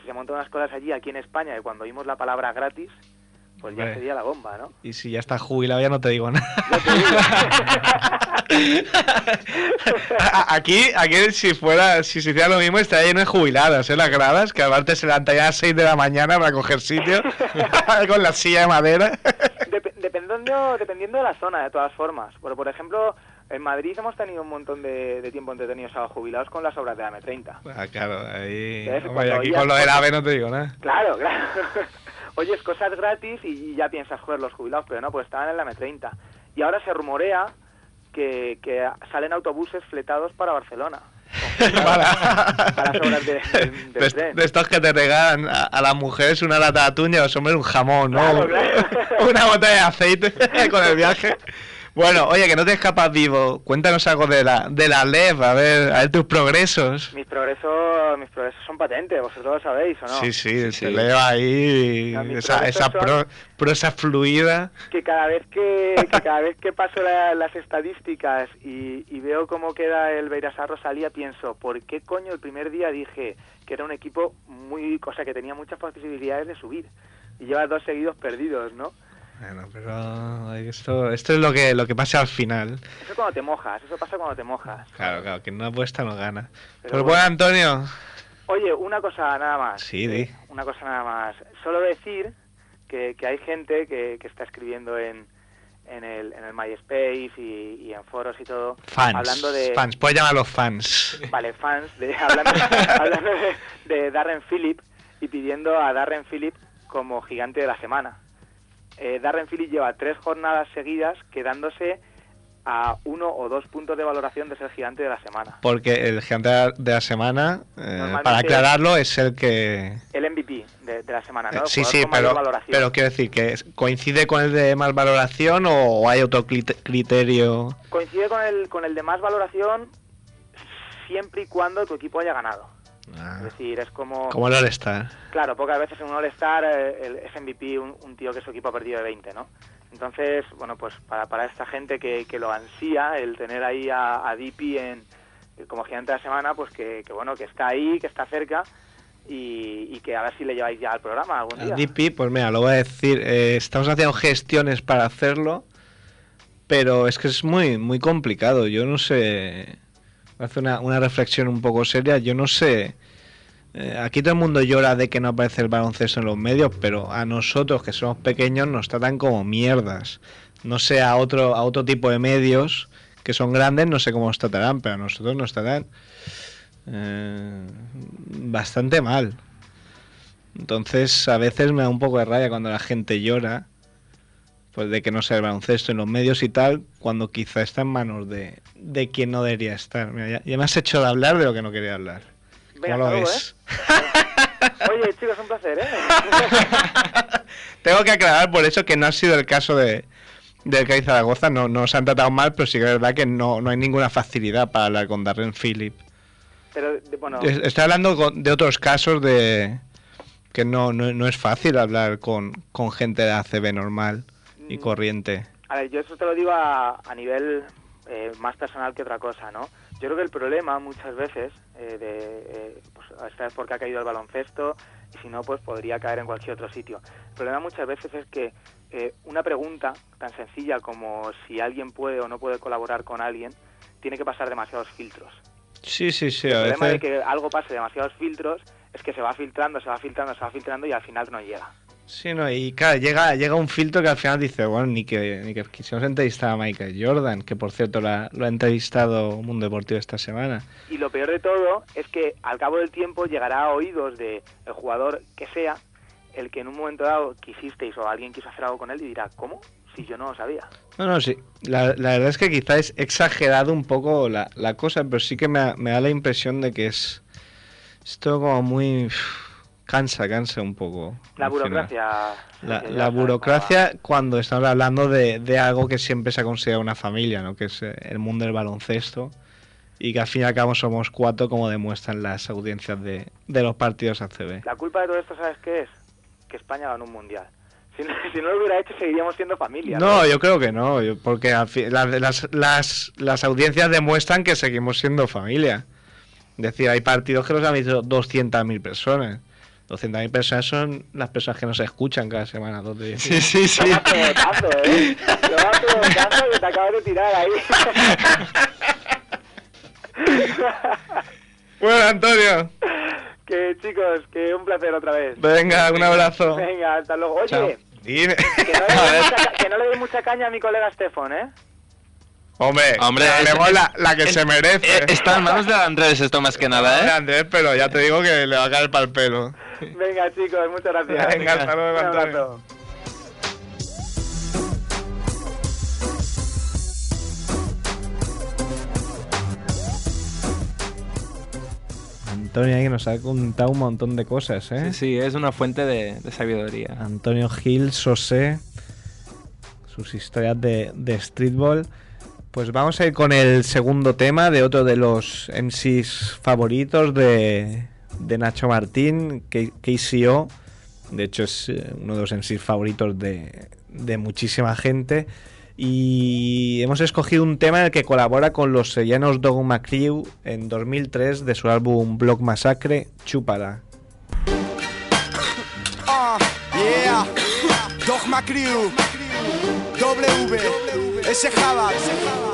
si se montan unas colas allí, aquí en España, y cuando oímos la palabra gratis, pues ya Hombre. sería la bomba, ¿no? Y si ya está jubilado ya no te digo nada. A- aquí, aquí si fuera, si se hiciera lo mismo, estaría lleno de jubiladas, ¿eh? Las gradas, que aparte se levantan ya a las 6 de la mañana para coger sitio, con la silla de madera. Dep- dependiendo, dependiendo de la zona, de todas formas. Pero, por ejemplo, en Madrid hemos tenido un montón de, de tiempo entretenidos a los jubilados con las obras de la M30. Ah, claro, ahí... Hombre, aquí con lo del AVE no te digo nada. Claro, claro. Oyes cosas gratis y, y ya piensas, joder, los jubilados, pero no, pues estaban en la M30. Y ahora se rumorea que, que salen autobuses fletados para Barcelona. para, Para de, de- de, tren. de estos que te regalan a, a las mujeres una lata de atún y a los hombres un jamón, ¿no? Claro, claro. una botella de aceite con el viaje. Bueno, oye, que no te escapas vivo. Cuéntanos algo de la, de la LEV, a ver, a ver tus progresos. Mis progresos, mis progresos son patentes, vosotros lo sabéis, ¿o no? Sí, sí, sí. se leo ahí esa, esa pro- prosa fluida. que cada vez que, que cada vez que paso la- las estadísticas y, y veo cómo queda el Beirasar Rosalía pienso ¿por qué coño el primer día dije que era un equipo muy cosa que tenía muchas posibilidades de subir y lleva dos seguidos perdidos ¿no? Bueno, pero esto, esto es lo que, lo que pasa al final. eso es cuando te mojas eso pasa cuando te mojas Claro, claro, que no apuesta no gana. Pero Pues bueno. bueno, Antonio. oye una cosa nada más Sí, di. una cosa nada más solo decir que, que hay gente que, que está escribiendo en en el, en el MySpace y, y en foros y todo Fans. hablando de Fans, puedes llamarlos fans. Vale, fans, de, hablando, hablando de, de Darren Phillip y pidiendo a Darren Phillip como gigante de la semana. Eh, Darren Phillip lleva tres jornadas seguidas quedándose a uno o dos puntos de valoración de ser gigante de la semana. Porque el gigante de la semana, eh, para aclararlo, es el que... El MVP de, de la semana, ¿no? Eh, El sí, sí, pero, pero quiero decir que coincide con el de más valoración o hay otro criterio. Coincide con el, con el de más valoración siempre y cuando tu equipo haya ganado. Ah, Es decir, es como... como el All-Star. Claro, pocas veces en un All-Star eh, el- es MVP un, un tío que su equipo ha perdido de 20, ¿no? Entonces, bueno, pues para, para esta gente que, que lo ansía, el tener ahí a, a DP en, como gigante de la semana, pues que, que, bueno, que está ahí, que está cerca y, y que a ver si le lleváis ya al programa algún día. DP, pues mira, lo voy a decir, eh, estamos haciendo gestiones para hacerlo, pero es que es muy, muy complicado. Yo no sé, hacer una, una reflexión un poco seria, yo no sé, eh, aquí todo el mundo llora de que no aparece el baloncesto en los medios, pero a nosotros que somos pequeños nos tratan como mierdas. No sé a otro, a otro tipo de medios que son grandes, no sé cómo nos tratarán, pero a nosotros nos tratan eh, bastante mal. Entonces, a veces me da un poco de raya cuando la gente llora, pues de que no sea el baloncesto en los medios y tal, cuando quizá está en manos de, de quien no debería estar. Mira, ya, ya me has hecho de hablar de lo que no quería hablar. Venga, ¿Cómo lo luego, ves? ¿eh? Oye, chicos, un placer, ¿eh? Tengo que aclarar por eso que no ha sido el caso de del CAI Zaragoza, no, no se han tratado mal, pero sí que es verdad que no, no hay ninguna facilidad para hablar con Darren Phillip. Pero, de- bueno, Es- Estoy hablando de otros casos de que no, no, no es fácil hablar con, con gente de ACB normal y Mm. corriente. A ver, yo eso te lo digo a, a nivel eh, más personal que otra cosa, ¿no? Yo creo que el problema muchas veces, eh, de, eh, pues, esta es porque ha caído el baloncesto y si no, pues podría caer en cualquier otro sitio. El problema muchas veces es que eh, una pregunta tan sencilla como si alguien puede o no puede colaborar con alguien, tiene que pasar demasiados filtros. Sí, sí, sí, el a problema de que algo pase demasiados filtros es que se va filtrando, se va filtrando, se va filtrando y al final no llega. Sí, no, y claro, llega, llega un filtro que al final dice, bueno, ni que, ni que quisiéramos entrevistar a Michael Jordan, que por cierto la- lo ha entrevistado Mundo Deportivo esta semana. Y lo peor de todo es que al cabo del tiempo llegará a oídos de el jugador que sea el que en un momento dado quisisteis o alguien quiso hacer algo con él y dirá, ¿cómo? Si yo no lo sabía. No, no, sí. La, la verdad es que quizá es exagerado un poco la, la cosa, pero sí que me, me da la impresión de que es esto como muy... cansa, cansa un poco. La burocracia. La, burocracia cuando estamos hablando de, de algo que siempre se ha considerado una familia, ¿no? que es eh, el mundo del baloncesto, y que al fin y al cabo somos cuatro como demuestran las audiencias de, de los partidos ACB. La culpa de todo esto, ¿sabes qué es? Que España ganó un mundial. Si no, si no lo hubiera hecho, seguiríamos siendo familia. No, yo creo que no, porque al fin- la- las, las, las audiencias demuestran que seguimos siendo familia. Es decir, hay partidos que los han visto 200.000 personas. 200.000 personas son las personas que nos escuchan cada semana. Dos de Sí, sí, sí. Toma pelotazo, ¿eh? Toma pelotazo que te acabas de tirar ahí. Bueno, Antonio, que chicos, que un placer otra vez. venga, un abrazo. Venga, hasta luego. Oye, Chao. Dime. que no, le ver. mucha, ca- que no le dé mucha caña a mi colega Stefan, ¿eh? Hombre, Hombre, es- es- la, la que es- se merece. Eh, está en manos de Andrés esto más que nada, ¿eh? Andrés, pero ya te digo que le va a caer para el pelo. Venga, chicos, muchas gracias. Venga, hasta luego, Un Antonio. abrazo. Antonio ahí nos ha contado un montón de cosas, ¿eh? Sí, sí, es una fuente de, de sabiduría. Antonio Gil, Sosé, sus historias de, de streetball. Pues vamos a ir con el segundo tema de otro de los MCs favoritos de, de Nacho Martín, KCO. De hecho, es eh, uno de los MCs favoritos de, muchísima gente. Y hemos escogido un tema en el que colabora con los sellanos Dogma Crew en 2003 de su álbum Block Massacre, Chúpala. Ah, yeah. Dogma Crew. W. Ese Java.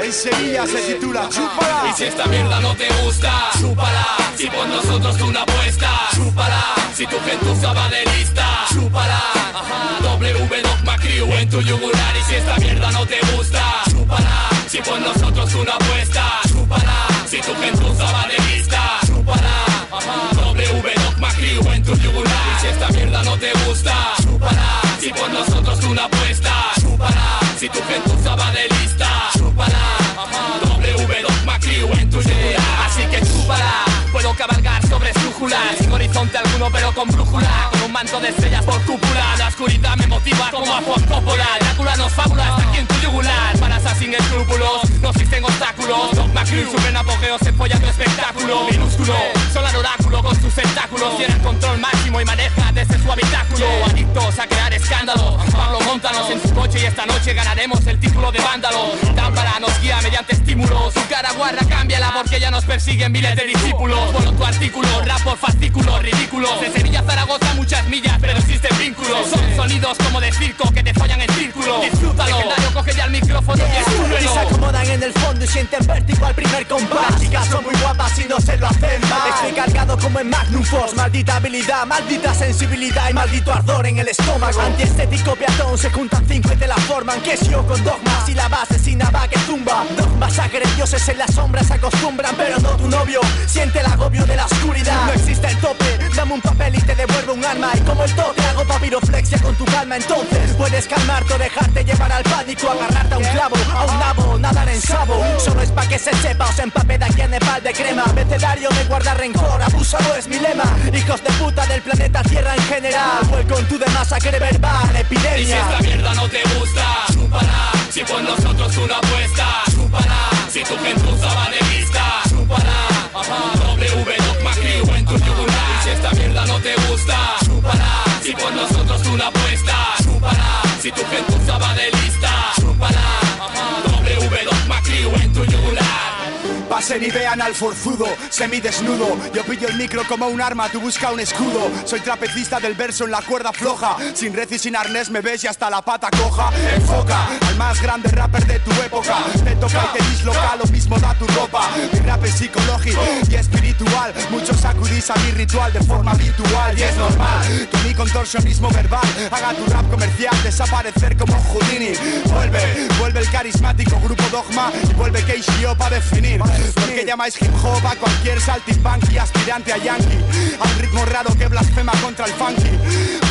En Sevilla se titula Chúpala. Y si esta mierda no te gusta, chúpala. Si por nosotros no apuesta, chúpala. Si tu gentuza va de lista, chúpala. W Dogma Crew en tu yugular. Y si esta mierda no te gusta, chúpala. Si por nosotros no apuesta, chúpala. Si tu gentuza va de lista, chúpala. W Y si esta mierda no te gusta, chúpala. Si por nosotros tú no apuesta, chúpala. Si tu gentuza va de lista, chúpala. Ajá. W Dogma Crew en tu yugular. Así que chúpala. Puedo cabalgar sobre esdrújulas Sin horizonte alguno pero con brújula un manto de estrellas por cúpula La oscuridad me motiva como a Ford Coppola. Drácula nos fábula está aquí en tu yugular Para sin escrúpulos No existen obstáculos. Dogma Crew sube en apogeo Se folla tu espectáculo. Minúsculo el oráculo con sus tentáculos. Tiene el control máximo y maneja desde su habitáculo. Adictos a crear escándalo Pablo montanos en su coche y esta noche ganaremos el título de vándalo. Dámpara nos guía mediante estímulos. Su cara guarra cámbiala porque ya nos persiguen miles de discípulos. Bueno tu artículo, rap por fascículos ridículos. De Sevilla a Zaragoza muchas millas pero existen vínculos Son sonidos como de circo que te follan en círculo. Disfrútalo. Legendario coge ya el micrófono y Y se acomodan en el fondo y sienten vértigo al primer compás. Las chicas son muy guapas y no se lo hacen mal. Estoy cargado como en Magnum Force. Maldita habilidad, maldita sensibilidad y maldito ardor en el estómago. Antiestético peatón, se juntan cinco y te la forman. Que si yo con dogmas y la base sin nada que tumba Dogmas sacre, dioses en las sombras se acostumbran Pero no tu novio, siente el agobio de la oscuridad. No existe el tope, dame un papel y te devuelvo un Y como el toque hago papiroflexia con tu calma Entonces puedes calmarte o dejarte llevar al pánico Agarrarte a un clavo, a un nabo, nadar en sabo Solo es pa' que se sepa o se empape de aquí en Nepal de crema Abecedario de guardar rencor, abusado es mi lema Hijos de puta del planeta Tierra en general Welcome to the masacre verbal, Y si epidemia esta mierda no te gusta, chúpala. Si por nosotros tú no apuestas, chúpala. Si tu gentuza va de lista, chúpala. W Dogma Crew en tu yugular. Y si esta mierda no te gusta, Si por nosotros tú no apuestas, chúpala. Si tu gentuza va de lista, chúpala. Pasen y vean al forzudo, semidesnudo. Yo pillo el micro como un arma, tú busca un escudo. Soy trapecista del verso en la cuerda floja. Sin red y sin arnés me ves y hasta la pata coja. Enfoca al más grande rapper de tu época. Te toca y te disloca, lo mismo da tu ropa. Mi rap es psicológico y espiritual. Muchos sacudís a mi ritual de forma habitual y es normal. Que mi contorsionismo verbal haga tu rap comercial desaparecer como Houdini. Vuelve, vuelve el carismático grupo Dogma y vuelve KCO para definir. Porque llamáis hip hop a cualquier saltimbanqui aspirante a yankee. Al ritmo raro que blasfema contra el funky.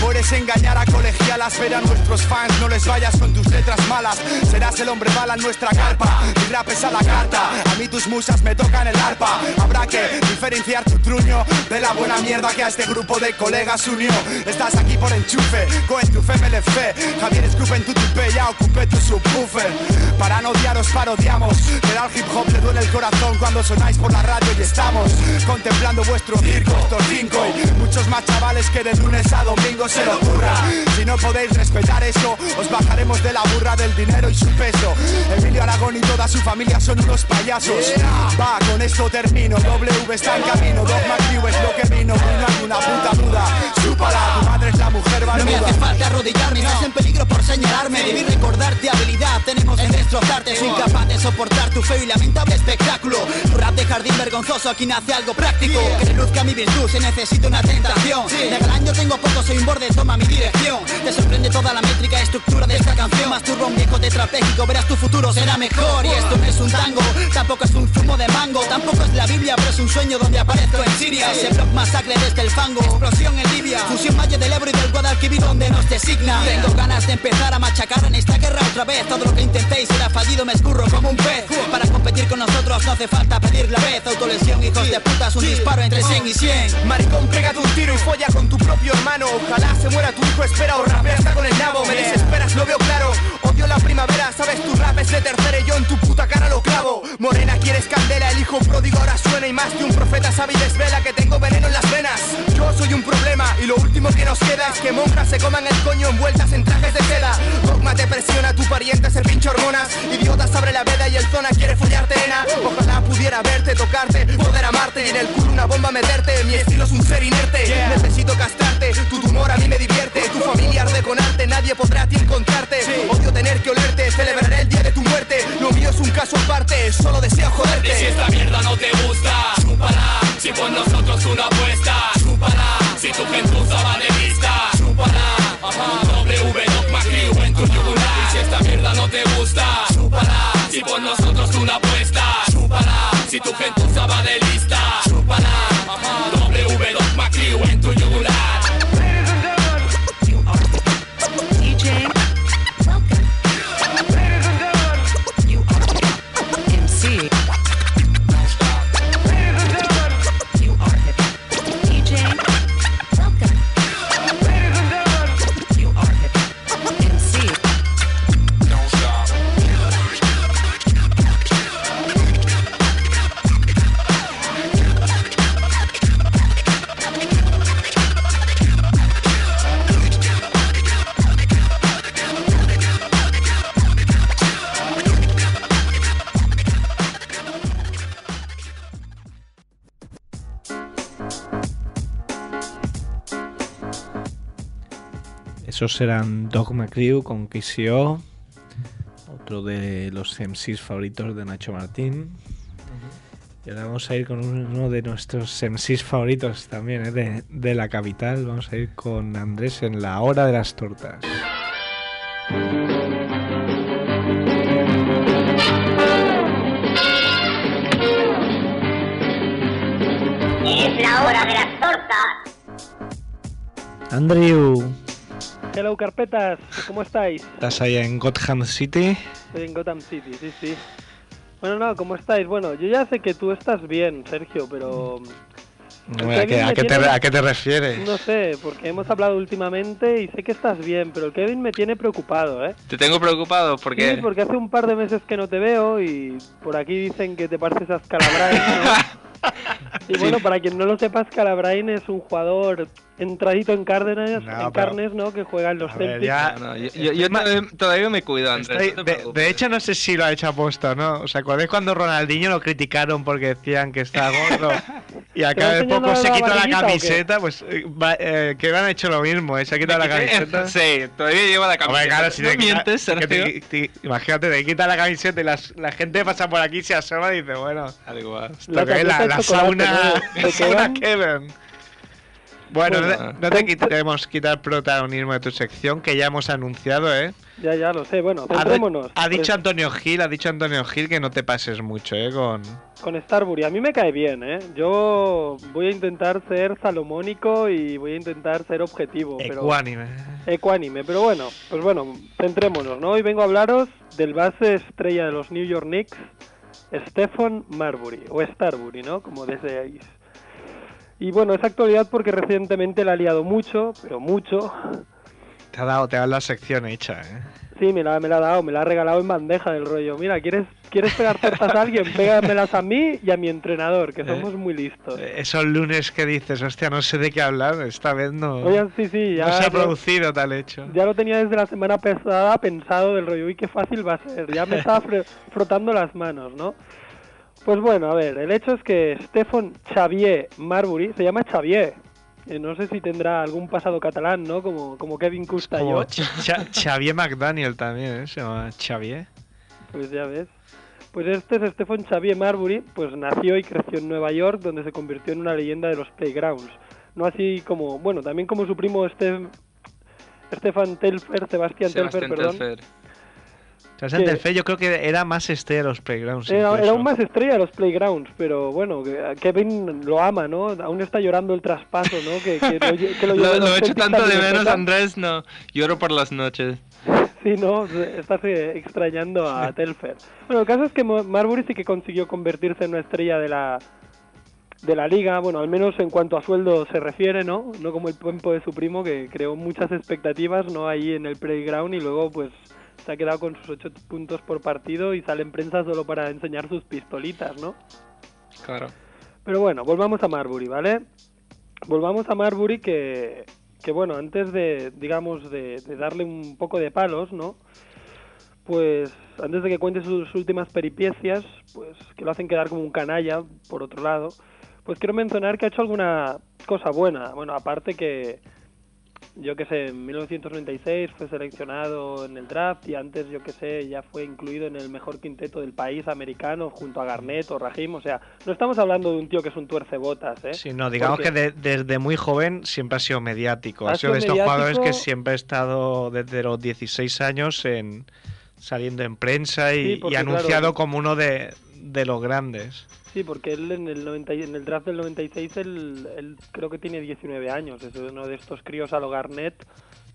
Puedes engañar a colegialas, ver a nuestros fans. No les vayas con tus letras malas. Serás el hombre bala en nuestra carpa. Mi rap es a la carta. A mí tus musas me tocan el arpa. Habrá que diferenciar tu truño de la buena mierda que a este grupo de colegas unió. Estás aquí por enchufe, con tu MLF. Javier escupe en tu tupe, ya ocupé tu subwoofer. Para no odiaros parodiamos, pero al hip hop le duele el corazón cuando sonáis por la radio y estamos contemplando vuestro circo, estos cinco y muchos más chavales que de lunes a domingo se lo ocurra. Si no podéis respetar eso, os bajaremos de la burra del dinero y su peso. Emilio Aragón y toda su familia son unos payasos. Va, con esto termino. W está en camino. Dogma Crew es lo que vino. No hay una puta duda. Chúpala, tu madre es la mujer No me barbuda. hace falta arrodillarme, estás en peligro por señalarme Debí recordarte habilidad, tenemos en destrozarte Soy incapaz de soportar tu feo y lamentable espectáculo Tu rap de jardín vergonzoso, aquí nace algo práctico. Que luzca mi virtud, se necesita una tentación. De galán yo tengo poco, soy un borde, toma mi dirección. Te sorprende toda la métrica estructura de esta canción. Masturba un viejo tetrapléjico, verás tu futuro será mejor. Y esto no es un tango, tampoco es un zumo de mango. Tampoco es la Biblia, pero es un sueño donde aparezco en Siria. Ese blog masacre desde el fango, explosión en Libia. Fusión Valle del Ebro y del Guadalquivir donde nos designa. Tengo ganas de empezar a machacar en esta guerra otra vez. Todo lo que intentéis será fallido, me escurro como un pez. Para competir con nosotros no hace falta pedir la vez Autolesión, hijos de putas, un disparo entre 100 y 100 Maricón, pégate un tiro y folla con tu propio hermano. Ojalá se muera tu hijo, espera o rapea hasta con el nabo. Me desesperas, lo veo claro. Odio la primavera, sabes tu rap es de tercera y yo en tu puta cara lo clavo. Morena, quieres candela, el hijo pródigo ahora suena Y más que un profeta sabe y desvela que tengo veneno en las venas. Yo soy un problema y lo último que nos queda Es que monjas se coman el coño envueltas en trajes de seda. Dogma te presiona, tu pariente es el pinche hormonas. Idiotas abre la veda y el zona quiere follarte, nena. Ojalá pudiera verte, tocarte, poder amarte Y en el culo una bomba meterte. Mi estilo es un ser inerte Necesito castrarte, tu tumor a mí me divierte Tu familia arde con arte, nadie podrá a ti encontrarte. Odio tener que olerte, celebraré el día de tu muerte. Lo mío es un caso aparte, solo deseo joderte. Y si esta mierda no te gusta, chúpala. Esos eran Dogma Crew con KCO, otro de los MCs favoritos de Nacho Martín. Y ahora vamos a ir con uno de nuestros MCs favoritos también, ¿eh? de, de la capital. Vamos a ir con Andrés en la hora de las tortas. Es la hora de las tortas. Andrew, Hello, carpetas, ¿cómo estáis? estás ahí en Gotham City. Estoy en Gotham City, sí, sí. Bueno, no, ¿cómo estáis? Bueno, yo ya sé que tú estás bien, Sergio, pero... No, ¿A qué, a qué te, a qué te refieres? No sé, porque hemos hablado últimamente y sé que estás bien, pero el Kevin me tiene preocupado, ¿eh? Te tengo preocupado porque... Sí, porque hace un par de meses que no te veo y por aquí dicen que te pareces a Scalabrine, ¿no? Y bueno, para quien no lo sepa, Scalabrine es un jugador entradito en Cárdenas, en pero- Carnes, ¿no? Que juega en los Celtics. ya- No, yo, yo- yo todavía, todavía me cuido, Andrés. Estoy- no te de, de hecho, no sé si lo ha hecho aposta, ¿no? O sea, cuando es cuando Ronaldinho lo criticaron porque decían que está gordo y a ¿Te va cada vez enseñando poco se quitó la camiseta, pues eh, va- eh, que han hecho lo mismo, ¿eh? Se ha quitado la camiseta. Sí, todavía lleva la Hombre, camiseta. claro, si no te quita- mientes, que te- Sergio. te- imagínate, te quita la camiseta y las- la gente pasa por aquí, se asoma y dice, bueno, Al igual. esto que es la, la de sauna, sauna Kevin. Bueno, Bueno, no, te queremos quitar protagonismo de tu sección, que ya hemos anunciado, ¿eh? Ya, ya lo sé. Bueno, centrémonos. ha dicho Antonio Gil, ha dicho Antonio Gil que no te pases mucho, ¿eh? Con... Con Starbury, a mí me cae bien, ¿eh? Yo voy a intentar ser salomónico y voy a intentar ser objetivo. Pero... Ecuánime. Ecuánime, pero bueno, pues bueno, centrémonos, ¿no? Hoy vengo a hablaros del base estrella de los New York Knicks, Stephen Marbury, o Starbury, ¿no? Como deseáis. Y bueno, es actualidad porque recientemente la ha liado mucho, pero mucho. Te ha dado, te ha dado la sección hecha, ¿eh? Sí, me la, me la ha dado, me la ha regalado en bandeja del rollo. Mira, ¿quieres, ¿quieres pegar tortas a alguien? Pégamelas a mí y a mi entrenador, que somos muy listos. Esos lunes que dices, hostia, no sé de qué hablar, esta vez no, Oye, sí, sí, ya, no se ha producido tal hecho. ya lo tenía desde la semana pasada pensado del rollo, uy, qué fácil va a ser. Ya me estaba frotando las manos, ¿no? Pues bueno, a ver, el hecho es que Stephen Xavier Marbury, se llama Xavier, eh, no sé si tendrá algún pasado catalán, ¿no? Como, como Kevin Custa Como yo. Ch- Ch- Xavier McDaniel también, ¿eh? Se llama Xavier. Pues ya ves. Pues este es Stephen Xavier Marbury, pues nació y creció en Nueva York, donde se convirtió en una leyenda de los playgrounds. No así como, bueno, también como su primo Ste- Stefan Telfer, Sebastián Telfer, perdón. Telfer. Sebastián Que- Telfair yo creo que era más estrella de los playgrounds. Era, era aún más estrella de los playgrounds, pero bueno, Kevin lo ama, ¿no? Aún está llorando el traspaso, ¿no? Que, que lo, que lo Lo, lo los echo Celtics tanto de menos. Andrés, no. Lloro por las noches. Sí, no, estás eh, extrañando a Telfer. Bueno, el caso es que Marbury sí que consiguió convertirse en una estrella de la de la liga, bueno, al menos en cuanto a sueldo se refiere, ¿no? No como el tiempo de su primo que creó muchas expectativas, ¿no? Ahí en el playground y luego pues se ha quedado con sus ocho puntos por partido y sale en prensa solo para enseñar sus pistolitas, ¿no? Claro. Pero bueno, volvamos a Marbury, ¿vale? Volvamos a Marbury que, que bueno, antes de, digamos, de, de darle un poco de palos, ¿no? Pues antes de que cuente sus últimas peripecias, pues que lo hacen quedar como un canalla, por otro lado, pues quiero mencionar que ha hecho alguna cosa buena. Bueno, aparte que, yo que sé, en 1996 fue seleccionado en el draft y antes, yo que sé, ya fue incluido en el mejor quinteto del país americano junto a Garnett o Rahim. O sea, no estamos hablando de un tío que es un tuercebotas, ¿eh? Sí, no, digamos Porque- que de- desde muy joven siempre ha sido mediático. Ha, sido de estos jugadores que siempre ha estado desde los 16 años en saliendo en prensa y, Sí, y porque, anunciado claro, como uno de, de los grandes. Sí, porque él en el, 90 y- en el draft del 96 él, él creo que tiene 19 años. Es uno de estos críos a lo Garnett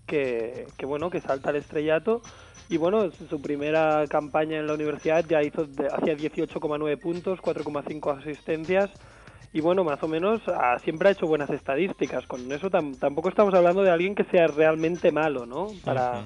que, que bueno, que salta al estrellato. Y bueno, su- primera campaña en la universidad ya hizo hacía 18,9 puntos, 4,5 asistencias. Y bueno, más o menos ah, siempre ha hecho buenas estadísticas. Con eso tam- tampoco estamos hablando de alguien que sea realmente malo, ¿no? Para,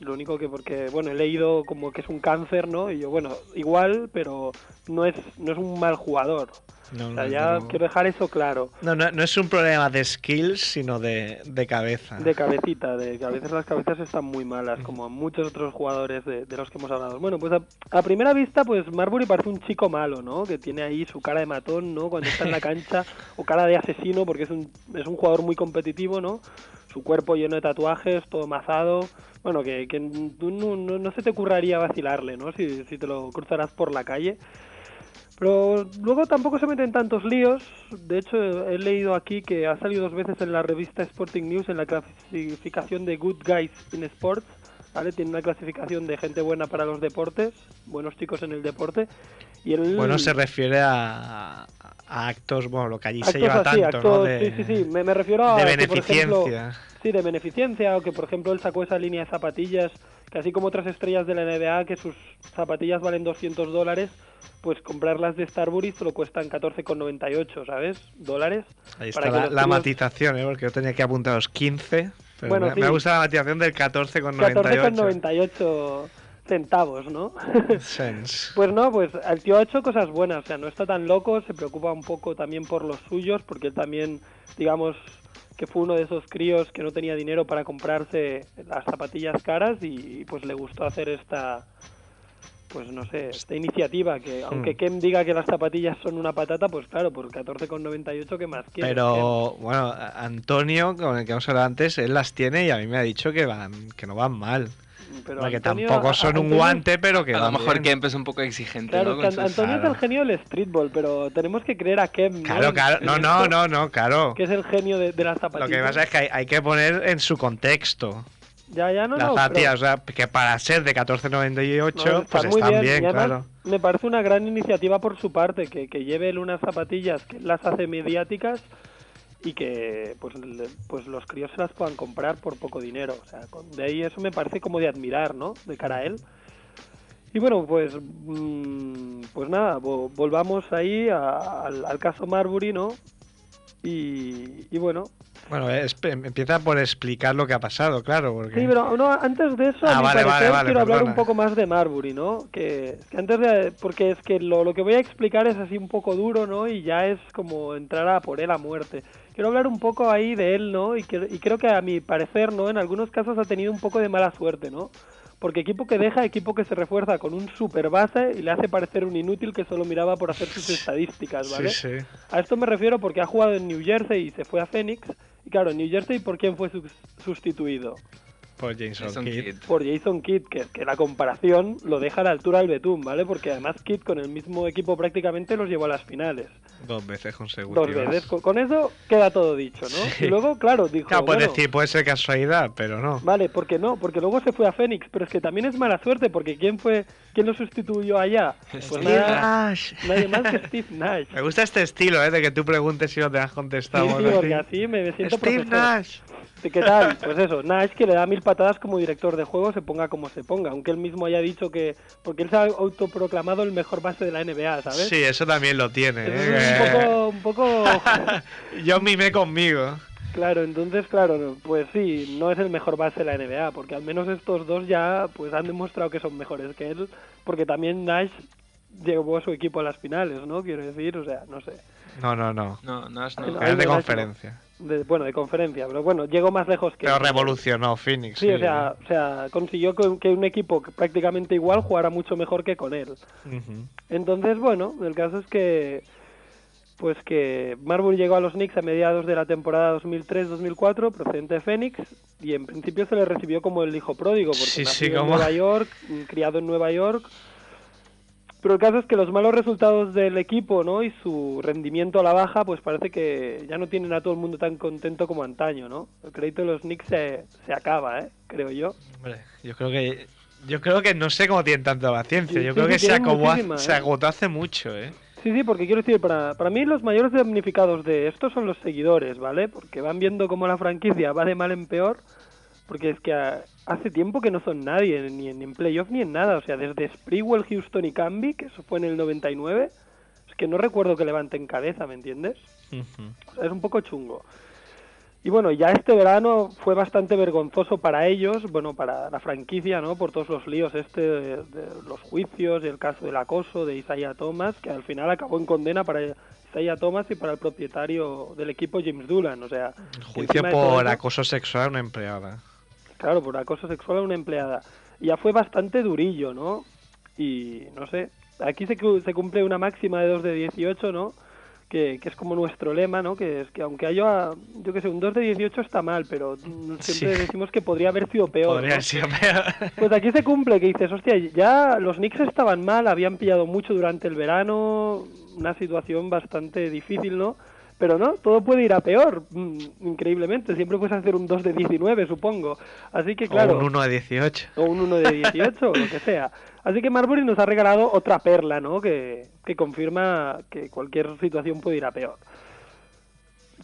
lo único que porque, bueno, he leído como que es un cáncer, ¿no? Y yo, bueno, igual, pero no es, no es un mal jugador. No, o sea, no, ya no. quiero dejar eso claro. No, no, no es un problema de skills, sino de, de cabeza. De cabecita, de que a veces las cabezas están muy malas, como muchos otros jugadores de, de los que hemos hablado. Bueno, pues a, a primera vista, pues Marbury parece un chico malo, ¿no? Que tiene ahí su cara de matón, ¿no? Cuando está en la cancha, o cara de asesino, porque es un, es un jugador muy competitivo, ¿no? Su cuerpo lleno de tatuajes, todo mazado. Bueno, que, que no, no, no se te ocurraría vacilarle, ¿no? Si, si te lo cruzarás por la calle. Pero luego tampoco se meten tantos líos. De hecho, he leído aquí que ha salido dos veces en la revista Sporting News en la clasificación de Good Guys in Sports. Tiene una clasificación de gente buena para los deportes, buenos chicos en el deporte. Y Bueno, se refiere a, a actos, bueno, lo que allí se lleva así, tanto, actos- ¿no? De, sí, sí, sí. Me, me refiero a de que, por ejemplo, beneficencia. sí, de beneficencia, o que por ejemplo él sacó esa línea de zapatillas, que así como otras estrellas de la NBA, que sus zapatillas valen 200 dólares, pues comprarlas de Starbury solo cuestan 14,98, ¿sabes? Dólares. Ahí está la, la matización, ¿eh? Porque yo tenía que apuntar los 15. Pero Bueno, me, sí. me gusta la matización del 14,98. 14,98 centavos, ¿no? Pues no, pues el tío ha hecho cosas buenas, o sea, no está tan loco, se preocupa un poco también por los suyos, porque él también, digamos, que fue uno de esos críos que no tenía dinero para comprarse las zapatillas caras y, pues le gustó hacer esta, pues no sé, esta iniciativa, que aunque Hmm. Kem diga que las zapatillas son una patata, pues claro, por 14,98, ¿qué más quieres? Pero bueno, Antonio, con el que hemos hablado antes, él las tiene y a mí me ha dicho que van, que no van mal. Pero Antonio- tampoco a- son un Antonio- guante, pero que A lo mejor. Kemp es un poco exigente, Claro, ¿no? Con sus- Antonio es el genio del streetball, pero tenemos que creer a Kem, ¿no? Claro, claro. No, no, no, no, claro. Que es el genio de, de las Lo zapatillas. que pasa es que hay, hay que poner en su contexto. Ya, ya, no, las no, zapatillas, pero- o sea, que para ser de 14,98, No, pues muy están bien, y además claro. Me parece una gran iniciativa por su parte, que, que lleve él unas zapatillas que las hace mediáticas y que pues, pues los críos se las puedan comprar por poco dinero. O sea, con- de ahí eso me parece como de admirar, ¿no? De cara a él. Y bueno, pues mm, pues nada, vo- volvamos ahí a- al, al caso Marbury, ¿no? Y, y bueno, Bueno, es- empieza por explicar lo que ha pasado, claro, porque... Sí, pero no, antes de eso, Ah, a mi vale, parecer, vale, vale, quiero hablar un poco más de Marbury, ¿no? Que, que antes de... Porque es que lo, lo que voy a explicar es así un poco duro, ¿no? Y ya es como entrar a por él a muerte. Quiero hablar un poco ahí de él, ¿no? Y, que, y creo que a mi parecer, ¿no? En algunos casos ha tenido un poco de mala suerte, ¿no? Porque equipo que deja, equipo que se refuerza con un super base y le hace parecer un inútil que solo miraba por hacer sus estadísticas, ¿vale? Sí, sí. A esto me refiero porque ha jugado en New Jersey y se fue a Phoenix. Y claro, en New Jersey, ¿por quién fue sus- sustituido? Por Jason, Jason Kidd. Kidd. por Jason Kidd, que, que la comparación lo deja a la altura del betún, ¿vale? Porque además Kidd con el mismo equipo prácticamente los llevó a las finales. Dos veces consecutivas. Dos veces. Con, con eso queda todo dicho, ¿no? Sí. Y luego, claro, dijo, Claro, puedes bueno, decir, puede ser casualidad, pero no. Vale, ¿por qué no? Porque luego se fue a Fénix, pero es que también es mala suerte, porque ¿quién fue, quién lo sustituyó allá? Pues Steve nada, Nash. nadie más que Steve Nash. Me gusta este estilo, ¿eh? De que tú preguntes si no te has contestado. Sí, sí, porque así. así me siento Steve profesor. Nash. ¿Y ¿Qué tal? Pues eso, Nash que le da mil patadas como director de juego, se ponga como se ponga, aunque él mismo haya dicho que... Porque él se ha autoproclamado el mejor base de la NBA, ¿sabes? Sí, eso también lo tiene. ¿eh? es un poco, un poco... Yo mimé conmigo. Claro, entonces, claro, no, pues sí, no es el mejor base de la NBA, porque al menos estos dos ya pues han demostrado que son mejores que él, porque también Nash llevó a su equipo a las finales, ¿no? Quiero decir, o sea, no sé. No, no, no. No, Nash no. de conferencia. De- bueno, de conferencia, pero bueno, llegó más lejos que... Pero revolucionó Phoenix. Sí, o sea, o sea, consiguió que, un equipo prácticamente igual jugara mucho mejor que con él. Ujú. Entonces, bueno, el caso es que pues que Marbury llegó a los Knicks a mediados de la temporada 2003-2004 procedente de Phoenix y en principio se le recibió como el hijo pródigo porque Sí, nació sí, en como- Nueva York, criado en Nueva York. Pero el caso es que los malos resultados del equipo, ¿no? Y su rendimiento a la baja, pues parece que ya no tienen a todo el mundo tan contento como antaño, ¿no? El crédito de los Knicks se, se acaba, ¿eh? Creo yo. Hombre, yo creo que. Yo creo que no sé cómo tienen tanta paciencia. Yo sí, creo sí, que se, acabó, se ¿eh? agotó hace mucho, ¿eh? Sí, sí, porque quiero decir, para, para mí los mayores damnificados de esto son los seguidores, ¿vale? Porque van viendo cómo la franquicia va de mal en peor, porque es que ah, hace tiempo que no son nadie, ni en, ni en playoff ni en nada, o sea, desde Sprewell, Houston y Camby, que eso fue en el 99, es que no recuerdo que levanten cabeza, ¿me entiendes? O sea, es un poco chungo. Y bueno, ya este verano fue bastante vergonzoso para ellos, bueno, para la franquicia, ¿no? Por todos los líos este de, de los juicios y el caso del acoso de Isaiah Thomas, que al final acabó en condena para Isaiah Thomas y para el propietario del equipo James Dolan, o sea... Juicio por acoso sexual a una empleada. Claro, por acoso sexual a una empleada. Ya fue bastante durillo, ¿no? Y no sé, aquí se, se cumple una máxima de 2 de 18, ¿no? Que, que es como nuestro lema, ¿no? Que es que aunque haya, yo que sé, un 2 de 18 está mal, pero siempre Sí. decimos que podría haber sido peor. Podría ¿no? haber sido peor. Pues aquí se cumple, que dices, hostia, ya los Knicks estaban mal, habían pillado mucho durante el verano, una situación bastante difícil, ¿no? Pero no, todo puede ir a peor, mm, increíblemente. Siempre puedes hacer un 2 de 19, supongo. Así que, claro. O un 1 de 18. O un 1 de 18, o lo que sea. Así que Marbury nos ha regalado otra perla, ¿no? Que, que confirma que cualquier situación puede ir a peor.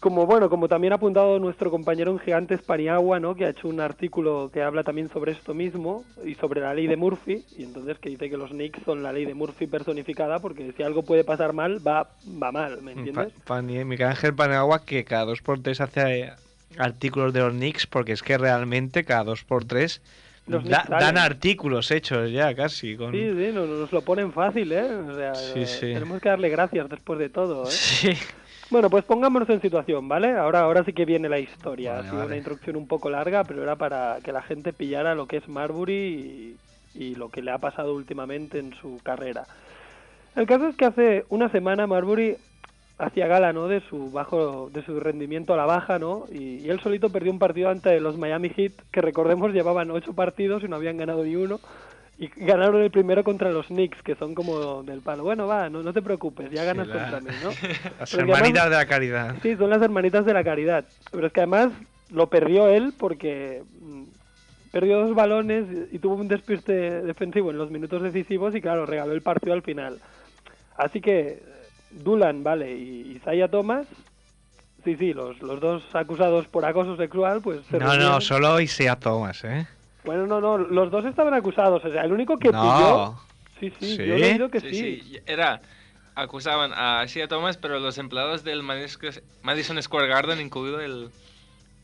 Como bueno, como también ha apuntado nuestro compañero en Gigantes Paniagua, ¿no? Que ha hecho un artículo que habla también sobre esto mismo y sobre la ley de Murphy. Y entonces que dice que los Knicks son la ley de Murphy personificada porque si algo puede pasar mal, va, va mal, ¿me entiendes? Pa- Pani- Miguel Ángel Paniagua que cada 2x3 hace eh, artículos de los Knicks porque es que realmente cada 2x3 Los da- Knicks salen. dan artículos hechos ya casi. Con... Sí, sí, nos, nos lo ponen fácil, ¿eh? O sea, Sí, sí. tenemos que darle gracias después de todo, ¿eh? Sí. Bueno, pues pongámonos en situación, ¿vale? Ahora, ahora sí que viene la historia. Vale, ha sido vale. una introducción un poco larga, pero era para que la gente pillara lo que es Marbury y, y lo que le ha pasado últimamente en su carrera. El caso es que hace una semana Marbury hacía gala, ¿no? De su bajo, de su rendimiento a la baja, ¿no? Y, y él solito perdió un partido ante los Miami Heat, que recordemos llevaban ocho partidos y no habían ganado ni uno. Y ganaron el primero contra los Knicks, que son como del palo. Bueno, va, no, no te preocupes, ya ganas la- contra mí, ¿no? Las Pero que además- hermanitas de la caridad. Sí, son las hermanitas de la caridad. Pero es que además lo perdió él porque mm, perdió dos balones y tuvo un despiste defensivo en los minutos decisivos y claro, regaló el partido al final. Así que eh, Dulan, vale, y Isaiah Thomas, sí, sí, los, los dos acusados por acoso sexual, pues se No, no, solo Isaiah Thomas, ¿eh? Bueno, no, no, los dos estaban acusados. O sea, el único que No. pilló... Sí, sí, ¿Sí? yo he leído que Sí, sí. sí, era acusaban a Shia Thomas, pero los empleados del Madis- Madison Square Garden, incluido el,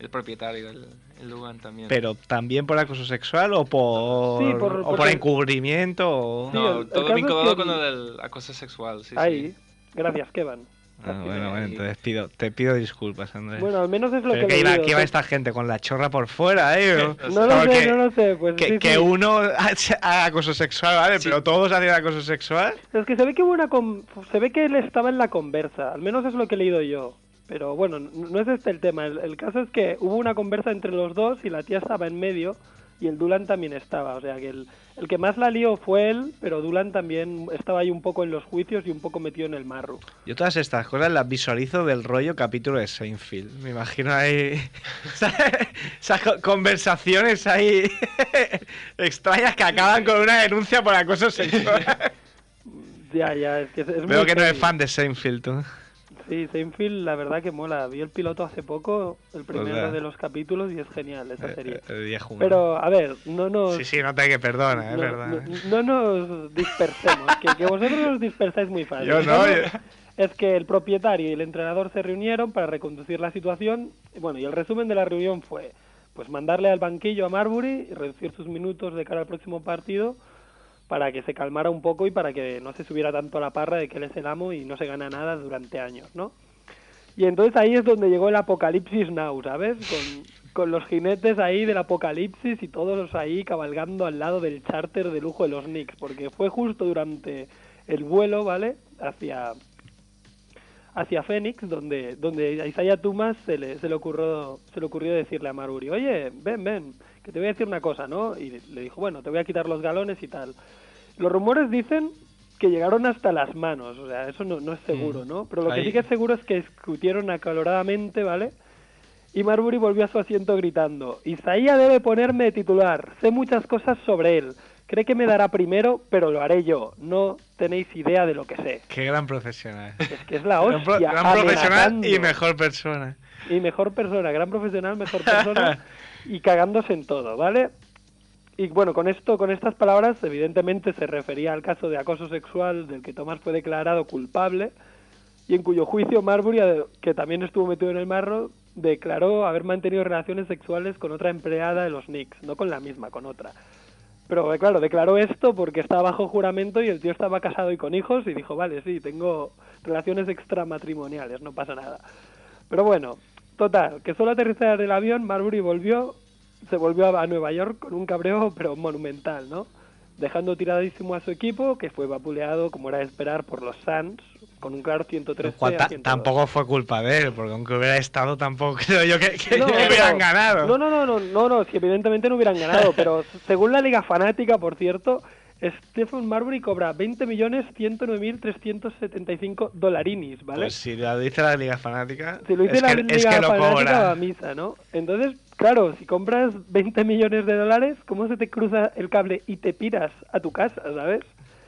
el propietario, el, el Lugan también. Pero también por acoso sexual o por, Sí, por- o por encubrimiento o... Sí, no, el- el todo caso es vinculado que- con lo del acoso sexual, sí, Ahí, sí. gracias, Kevin. Ah, bueno, bueno, entonces pido, te pido disculpas, Andrés. Bueno, al menos es lo Pero que que iba, que iba esta gente con la chorra por fuera, ¿eh? No lo sé, no lo sé. Pues que, sí, que sí. uno haga acoso sexual, ¿vale? Pero todos hacen acoso sexual. Es que se ve que hubo una con- se ve que él estaba en la conversa, al menos es lo que he leído yo. Pero bueno, no es este el tema. El, el caso es que hubo una conversa entre los dos y la tía estaba en medio y el Dulan también estaba. O sea que el, el que más la lió fue él, pero Dulan también estaba ahí un poco en los juicios y un poco metido en el marro. Yo todas estas cosas las visualizo del rollo capítulo de Seinfeld. Me imagino ahí esas co- conversaciones ahí extrañas que acaban con una denuncia por acoso sexual. Ya, ya, es que es, Veo muy que no eres fan de Seinfeld, tú. Sí, Seinfeld, la verdad que mola. Vi el piloto hace poco, el primero Pues, de los capítulos, y es genial esa Eh, serie. eh. Pero, a ver, no nos... Sí, sí, no te que perdona, es no, verdad. no- no nos dispersemos, que, que vosotros os dispersáis muy fácil. Yo El no, yo- Es que el propietario y el entrenador se reunieron para reconducir la situación. Bueno, y el resumen de la reunión fue pues mandarle al banquillo a Marbury y reducir sus minutos de cara al próximo partido para que se calmara un poco y para que no se subiera tanto a la parra de que él es el amo y no se gana nada durante años, ¿no? Y entonces ahí es donde llegó el apocalipsis now, ¿sabes? Con, los jinetes ahí del apocalipsis y todos ahí cabalgando al lado del charter de lujo de los Knicks, porque fue justo durante el vuelo, ¿vale? Hacia hacia Phoenix, donde donde a Isaiah Tumas se le, se le ocurrió se le ocurrió decirle a Maruri, oye, ven, ven, que te voy a decir una cosa, ¿no? Y le dijo, bueno, te voy a quitar los galones y tal. Los rumores dicen que llegaron hasta las manos, o sea, eso no, no es seguro, ¿no? Pero lo que sí que es seguro es que discutieron acaloradamente, ¿vale? Y Marbury volvió a su asiento gritando, Isaías debe ponerme de titular, sé muchas cosas sobre él, cree que me dará primero, pero lo haré yo, no tenéis idea de lo que sé. Qué gran profesional. Es que es la Gran pro- hostia, gran profesional y mejor persona. Y mejor persona, gran profesional, mejor persona y cagándose en todo, ¿vale? Y bueno, con esto, con estas palabras, evidentemente se refería al caso de acoso sexual del que Tomás fue declarado culpable y en cuyo juicio Marbury, que también estuvo metido en el marro, declaró haber mantenido relaciones sexuales con otra empleada de los Knicks, no con la misma, con otra. Pero eh, claro, declaró esto porque estaba bajo juramento y el tío estaba casado y con hijos y dijo, vale, sí, tengo relaciones extramatrimoniales, no pasa nada. Pero bueno, total, que solo aterrizar del avión, Marbury volvió, se volvió a Nueva York con un cabreo pero monumental, ¿no? Dejando tiradísimo a su equipo, que fue vapuleado, como era de esperar, por los Suns, con un claro 113 Cual a ta- 102. tampoco fue culpa de él, porque aunque hubiera estado, tampoco creo yo que, que No, hubieran pero- ganado. No, no, no, no, no, no, si evidentemente no hubieran ganado, pero según la Liga Fanática, por cierto, Stephen Marbury cobra 20 millones 109.375 dolarinis, ¿vale? Pues si lo dice la Liga Fanática, Si lo dice es, la que, Liga es que lo Fanática cobra. va a misa, ¿no? Entonces, claro, si compras 20 millones de dólares, ¿cómo se te cruza el cable y te piras a tu casa, ¿sabes?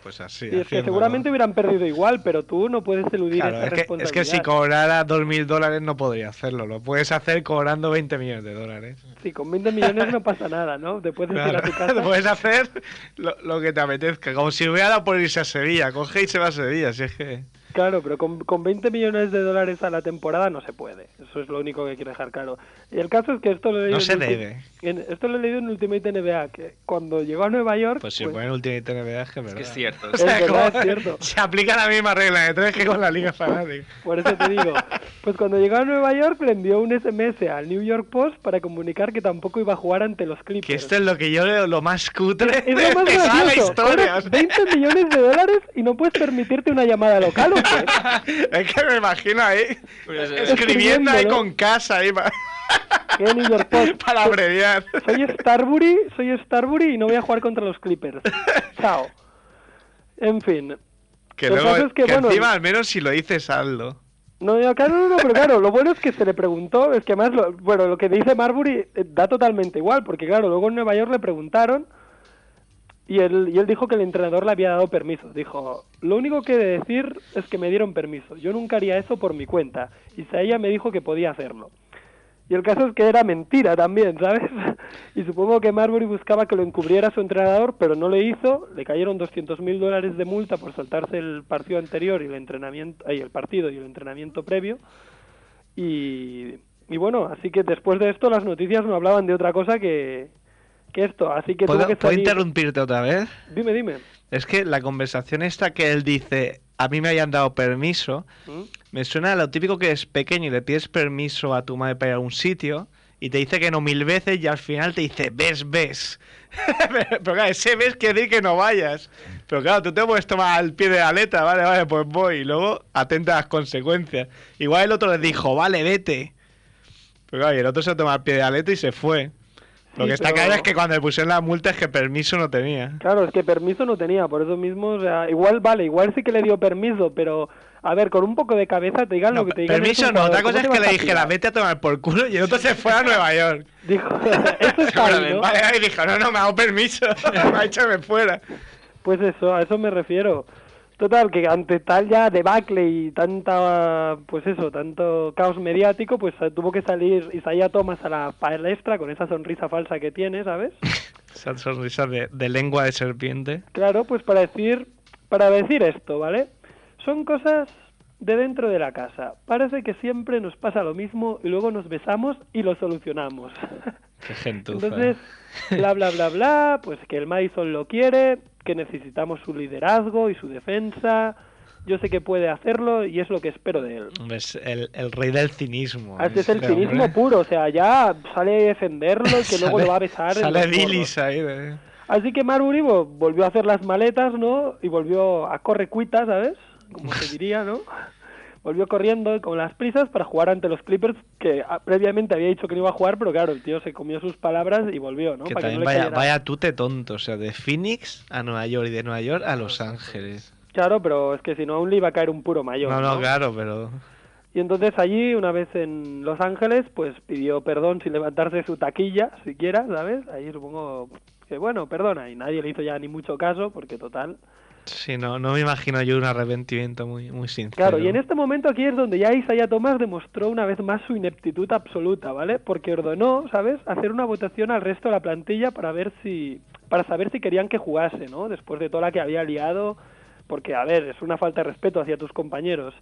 Pues así, y es que seguramente hubieran perdido igual, pero tú no puedes eludir Claro, esa es que, es que si cobrara 2.000 dólares no podría hacerlo. Lo puedes hacer cobrando 20 millones de dólares. Sí, con 20 millones no pasa nada, ¿no? Te puedes ir a Claro, tu casa. puedes hacer lo, lo que te apetezca. Como si hubiera dado por irse a Sevilla. Coge y se va a Sevilla. Si es que... Claro, pero con, con 20 millones de dólares a la temporada no se puede. Eso es lo único que quiero dejar claro. Y el caso es que esto lo he leído, No en se Ulti- debe. en- esto lo he leído en Ultimate NBA, que cuando llegó a Nueva York... Pues si pues, ponen Ultimate NBA es que es verdad. es cierto. O sea, Es verdad, es cierto. Se aplica la misma regla de tres que con la Liga Fanática. Por eso te digo, pues cuando llegó a Nueva York le envió un SMS al New York Post para comunicar que tampoco iba a jugar ante los Clippers. Que esto es lo que yo leo lo más cutre Es lo más de toda la gracioso. historia. Cobras 20 millones de dólares y no puedes permitirte una llamada local, ¿o qué? Es que me imagino ahí Pues, eh, escribiendo ahí con casa ahí para, ¿Qué New York Post? para abreviar. Soy Starbury, soy Starbury y no voy a jugar contra los Clippers. Chao. En fin. Que luego, es que, que bueno, encima al menos si lo dices hazlo. No, no, claro, no, no, pero claro, lo bueno es que se le preguntó, es que además, lo- bueno, lo que dice Marbury eh, da totalmente igual, porque claro, luego en Nueva York le preguntaron y él, y él dijo que el entrenador le había dado permiso. Dijo, lo único que he de decir es que me dieron permiso, yo nunca haría eso por mi cuenta. Y ella me dijo que podía hacerlo. Y el caso es que era mentira también, ¿sabes? Y supongo que Marbury buscaba que lo encubriera su entrenador, pero no le hizo. Le cayeron 200 mil dólares de multa por saltarse el partido anterior y el entrenamiento, el partido y el entrenamiento previo. Y, y bueno, así que después de esto las noticias no hablaban de otra cosa que, que esto. Así que tuvo ¿Puedo, que puedo salir- interrumpirte otra vez? Dime, dime. Es que la conversación esta que él dice, a mí me hayan dado permiso, ¿Mm? me suena a lo típico que es pequeño y le pides permiso a tu madre para ir a un sitio y te dice que no mil veces y al final te dice, ves, ves. Pero claro, ese ves quiere decir que no vayas. Pero claro, tú te puedes tomar el pie de la letra, vale, vale, pues voy. Y luego atenta a las consecuencias. Igual el otro le dijo, vale, vete. Pero claro, y el otro se tomó el pie de la letra y se fue. Lo Sí, que está pero- claro es que cuando le pusieron la multa es que permiso no tenía. Claro, es que permiso no tenía, por eso mismo, o sea, igual vale, igual sí que le dio permiso, pero a ver, con un poco de cabeza te digan lo que te digan. Permiso no, jugador, otra cosa es ¿cómo que le vas a dijera, fiar? vete a tomar por culo y el otro se fue a Nueva York. Dijo, eso está ahí, ¿no? Vale, y dijo, no, no, me hago permiso. me ha me fuera. Pues eso, a eso me refiero. Total, que ante tal ya debacle y tanta, pues eso, tanto caos mediático, pues eh, tuvo que salir Isaiah Thomas a la palestra con esa sonrisa falsa que tiene, ¿sabes? Esa sonrisa de, de lengua de serpiente. Claro, pues para decir, para decir esto, ¿vale? Son cosas de dentro de la casa. Parece que siempre nos pasa lo mismo y luego nos besamos y lo solucionamos. Qué gentuza. Entonces, bla, bla, bla, bla, pues que el Madison lo quiere, que necesitamos su liderazgo y su defensa. Yo sé que puede hacerlo y es lo que espero de él. Es el, el rey del cinismo. Este es el este cinismo hombre. puro, o sea, ya sale a defenderlo y que luego Sale- lo va a besar. Sale Dilis ahí. de- Así que Marbury vo- volvió a hacer las maletas, ¿no? Y volvió a corre cuita, ¿sabes? Como se diría, ¿no? Volvió corriendo con las prisas para jugar ante los Clippers, que ah, previamente había dicho que no iba a jugar, pero claro, el tío se comió sus palabras y volvió, ¿no? Que Para que también no vaya, vaya tute tonto. O sea, de Phoenix a Nueva York y de Nueva York a Los Ángeles. Claro, pero es que si no, aún le iba a caer un puro mayor. No, no, claro, pero. Y entonces allí, una vez en Los Ángeles, pues pidió perdón sin levantarse su taquilla, siquiera, ¿sabes? Ahí supongo que, bueno, perdona, y nadie le hizo ya ni mucho caso, porque total... Sí, no, no me imagino yo un arrepentimiento muy, muy sincero. Claro, y en este momento aquí es donde ya Isaiah Thomas demostró una vez más su ineptitud absoluta, ¿vale? Porque ordenó, ¿sabes?, hacer una votación al resto de la plantilla para ver si para saber si querían que jugase, ¿no? Después de toda la que había liado, porque a ver, es una falta de respeto hacia tus compañeros.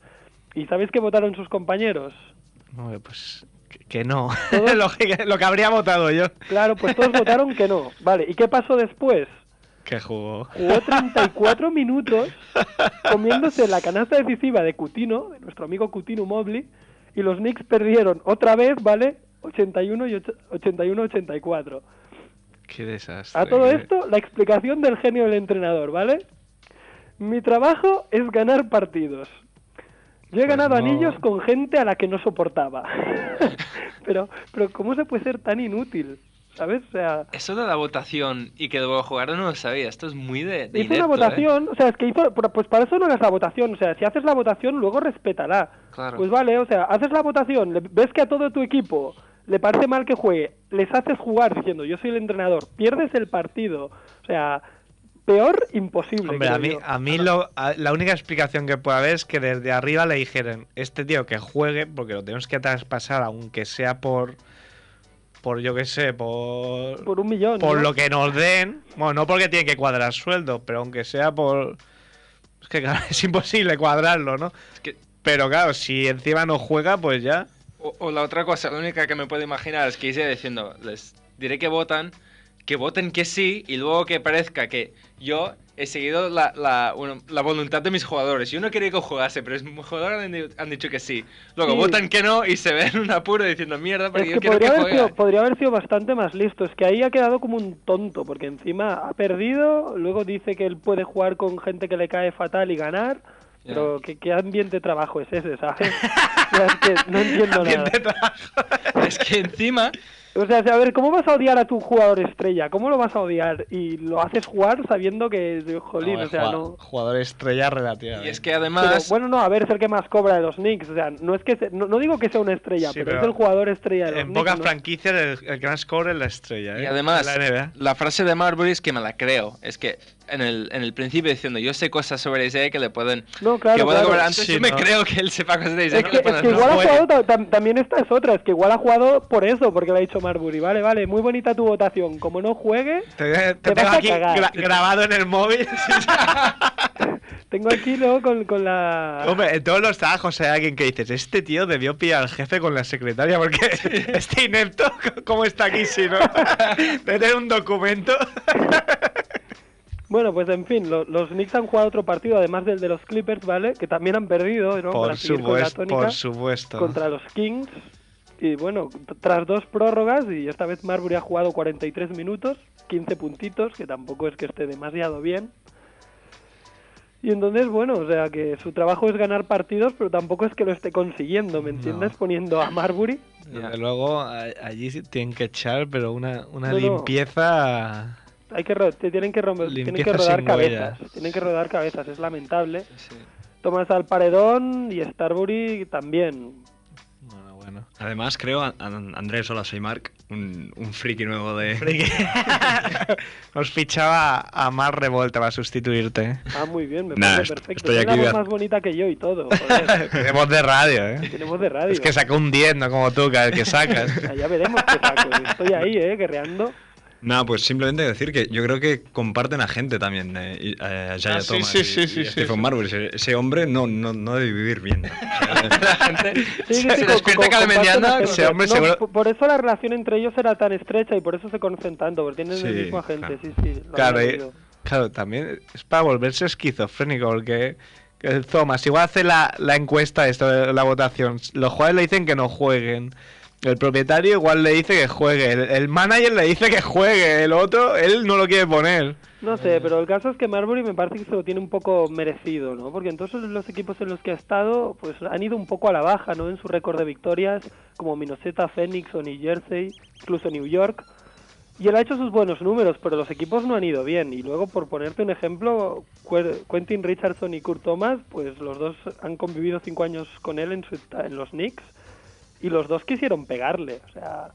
¿Y sabéis qué votaron sus compañeros? Hombre, pues que, que no. lo, que, lo que habría votado yo. Claro, pues todos votaron que no. Vale, ¿y qué pasó después? Que jugó. Jugó 34 minutos comiéndose la canasta decisiva de Cutino, de nuestro amigo Cutino Mobley, y los Knicks perdieron otra vez, ¿vale? 81 y och- 81-84. Qué desastre. A todo esto, la explicación del genio del entrenador, ¿vale? Mi trabajo es ganar partidos. Yo he ganado Pues no. anillos con gente a la que no soportaba. pero, pero ¿cómo se puede ser tan inútil? ¿Sabes? O sea, Eso de la votación y que luego jugar no lo sabía. Esto es muy de, de hizo una ¿eh? votación, o sea, es que hizo, pues para eso no hagas la votación, o sea, si haces la votación luego respétala. Claro. Pues vale, o sea, haces la votación, le- ves que a todo tu equipo le parece mal que juegue, les haces jugar diciendo yo soy el entrenador, pierdes el partido, o sea, peor imposible. Hombre, a mí, yo. a mí lo, a- la única explicación que puede haber es que desde arriba le dijeran, este tío que juegue, porque lo tenemos que traspasar, aunque sea por, por yo qué sé, por, Por un millón. por ¿no? lo que nos den, bueno, no porque tiene que cuadrar sueldo, pero aunque sea por... Es que claro, es imposible cuadrarlo, ¿no? Pero claro, si encima no juega, pues ya... O, o la otra cosa, la única que me puedo imaginar es que Isaiah diciendo, les diré que votan, que voten que sí, y luego que parezca que yo he seguido la, la, bueno, la voluntad de mis jugadores. Yo no quería que jugase, pero mis jugadores han, han dicho que sí. Luego Sí. votan que no y se ven en un apuro diciendo mierda, porque Es yo que quiero podría que haber, sido, podría haber sido bastante más listo. Es que ahí ha quedado como un tonto, porque encima ha perdido, luego dice que él puede jugar con gente que le cae fatal y ganar. Pero ¿qué, qué ambiente de trabajo es ese, ¿sabes? Es que no entiendo nada. Es que encima... O sea, a ver, ¿cómo vas a odiar a tu jugador estrella? ¿Cómo lo vas a odiar? Y lo haces jugar sabiendo que, jolín, No, o sea, no... Jugador estrella relativamente. Y es que Pero, además... bueno, no, a ver, es el que más cobra de los Knicks. O sea, no es que se- no, no digo que sea una estrella, Sí, pero, pero es el jugador estrella de los En Knicks. pocas ¿no? franquicias el, el que más cobra es la estrella, ¿eh? Y además, la frase de Marbury es que me la creo. Es que en el, en el principio diciendo, yo sé cosas sobre Isaiah que le pueden... No, claro, que pueden claro. antes. Sí, yo me ¿no? creo que él sepa cosas de Isaiah Es que, que, le es pueden que igual ha hacer. jugado, ta- tam- también esta es otra, es que igual ha jugado por eso, porque le ha dicho Marbury, vale, vale, muy bonita tu votación, como no juegue, Te, te Te tengo vas a aquí cagar. gra- grabado en el móvil. tengo aquí luego con, con la... Hombre, en todos los trabajos hay alguien que dices, este tío debió pillar al jefe con la secretaria porque este inepto, ¿cómo está aquí si no? Tener un documento. Bueno, pues en fin, lo- los Knicks han jugado otro partido, además del de los Clippers, ¿vale? Que también han perdido, ¿no? Por Para seguir con la supuesto, tónica, por supuesto. Contra los Kings. Y bueno, tras dos prórrogas, y esta vez Marbury ha jugado 43 minutos, 15 puntitos, que tampoco es que esté demasiado bien. Y entonces, bueno, o sea, que su trabajo es ganar partidos, pero tampoco es que lo esté consiguiendo, ¿me entiendes? Poniendo a Marbury. Desde luego, allí tienen que echar, pero una, una No, no. Hay que ro- te tienen que romper, tienen que rodar cabezas, huellas. tienen que rodar cabezas, es lamentable. Tomas al paredón y Starbury también. Además, creo, a- a- Andrés, hola, soy Mark, un, un friki nuevo de... Nos fichaba a más revolta para sustituirte. Ah, muy bien, me Nah, parece est- perfecto. estoy Tiene aquí la voz más bonita que yo y todo. Tenemos de radio, ¿eh? Tenemos de radio. Es que sacó un 10, no como tú, cada vez que sacas. Ya, ya veremos qué saco. Estoy ahí, ¿eh? Guerreando. Nada, pues simplemente decir que yo creo que comparten a gente también, eh, y- eh, a Jaya Ah, sí, Thomas sí, y, sí, sí, y sí, Stephen sí. Marbury. Ese, ese hombre no, no, no debe vivir bien. Sí, sí, sí, co- co- comparten agente. No, p- Por eso la relación entre ellos era tan estrecha y por eso se conocen tanto, porque tienen el Sí, mismo agente, sí, sí. lo Claro, y- claro, también es para volverse esquizofrénico, porque que el Thomas igual hace la, la encuesta, esto, de la votación. Los jugadores le dicen que no jueguen. El propietario igual le dice que juegue. El, manager le dice que juegue. El otro, él no lo quiere poner. No sé, pero el caso es que Marbury me parece que se lo tiene un poco merecido, ¿no? Porque entonces los equipos en los que ha estado, pues han ido un poco a la baja, ¿no? En su récord de victorias, como Minnesota, Phoenix o New Jersey, incluso New York. Y él ha hecho sus buenos números, pero los equipos no han ido bien. Y luego, por ponerte un ejemplo, Quentin Richardson y Kurt Thomas, pues los dos han convivido cinco años con él en, su, en los Knicks y los dos quisieron pegarle. O sea,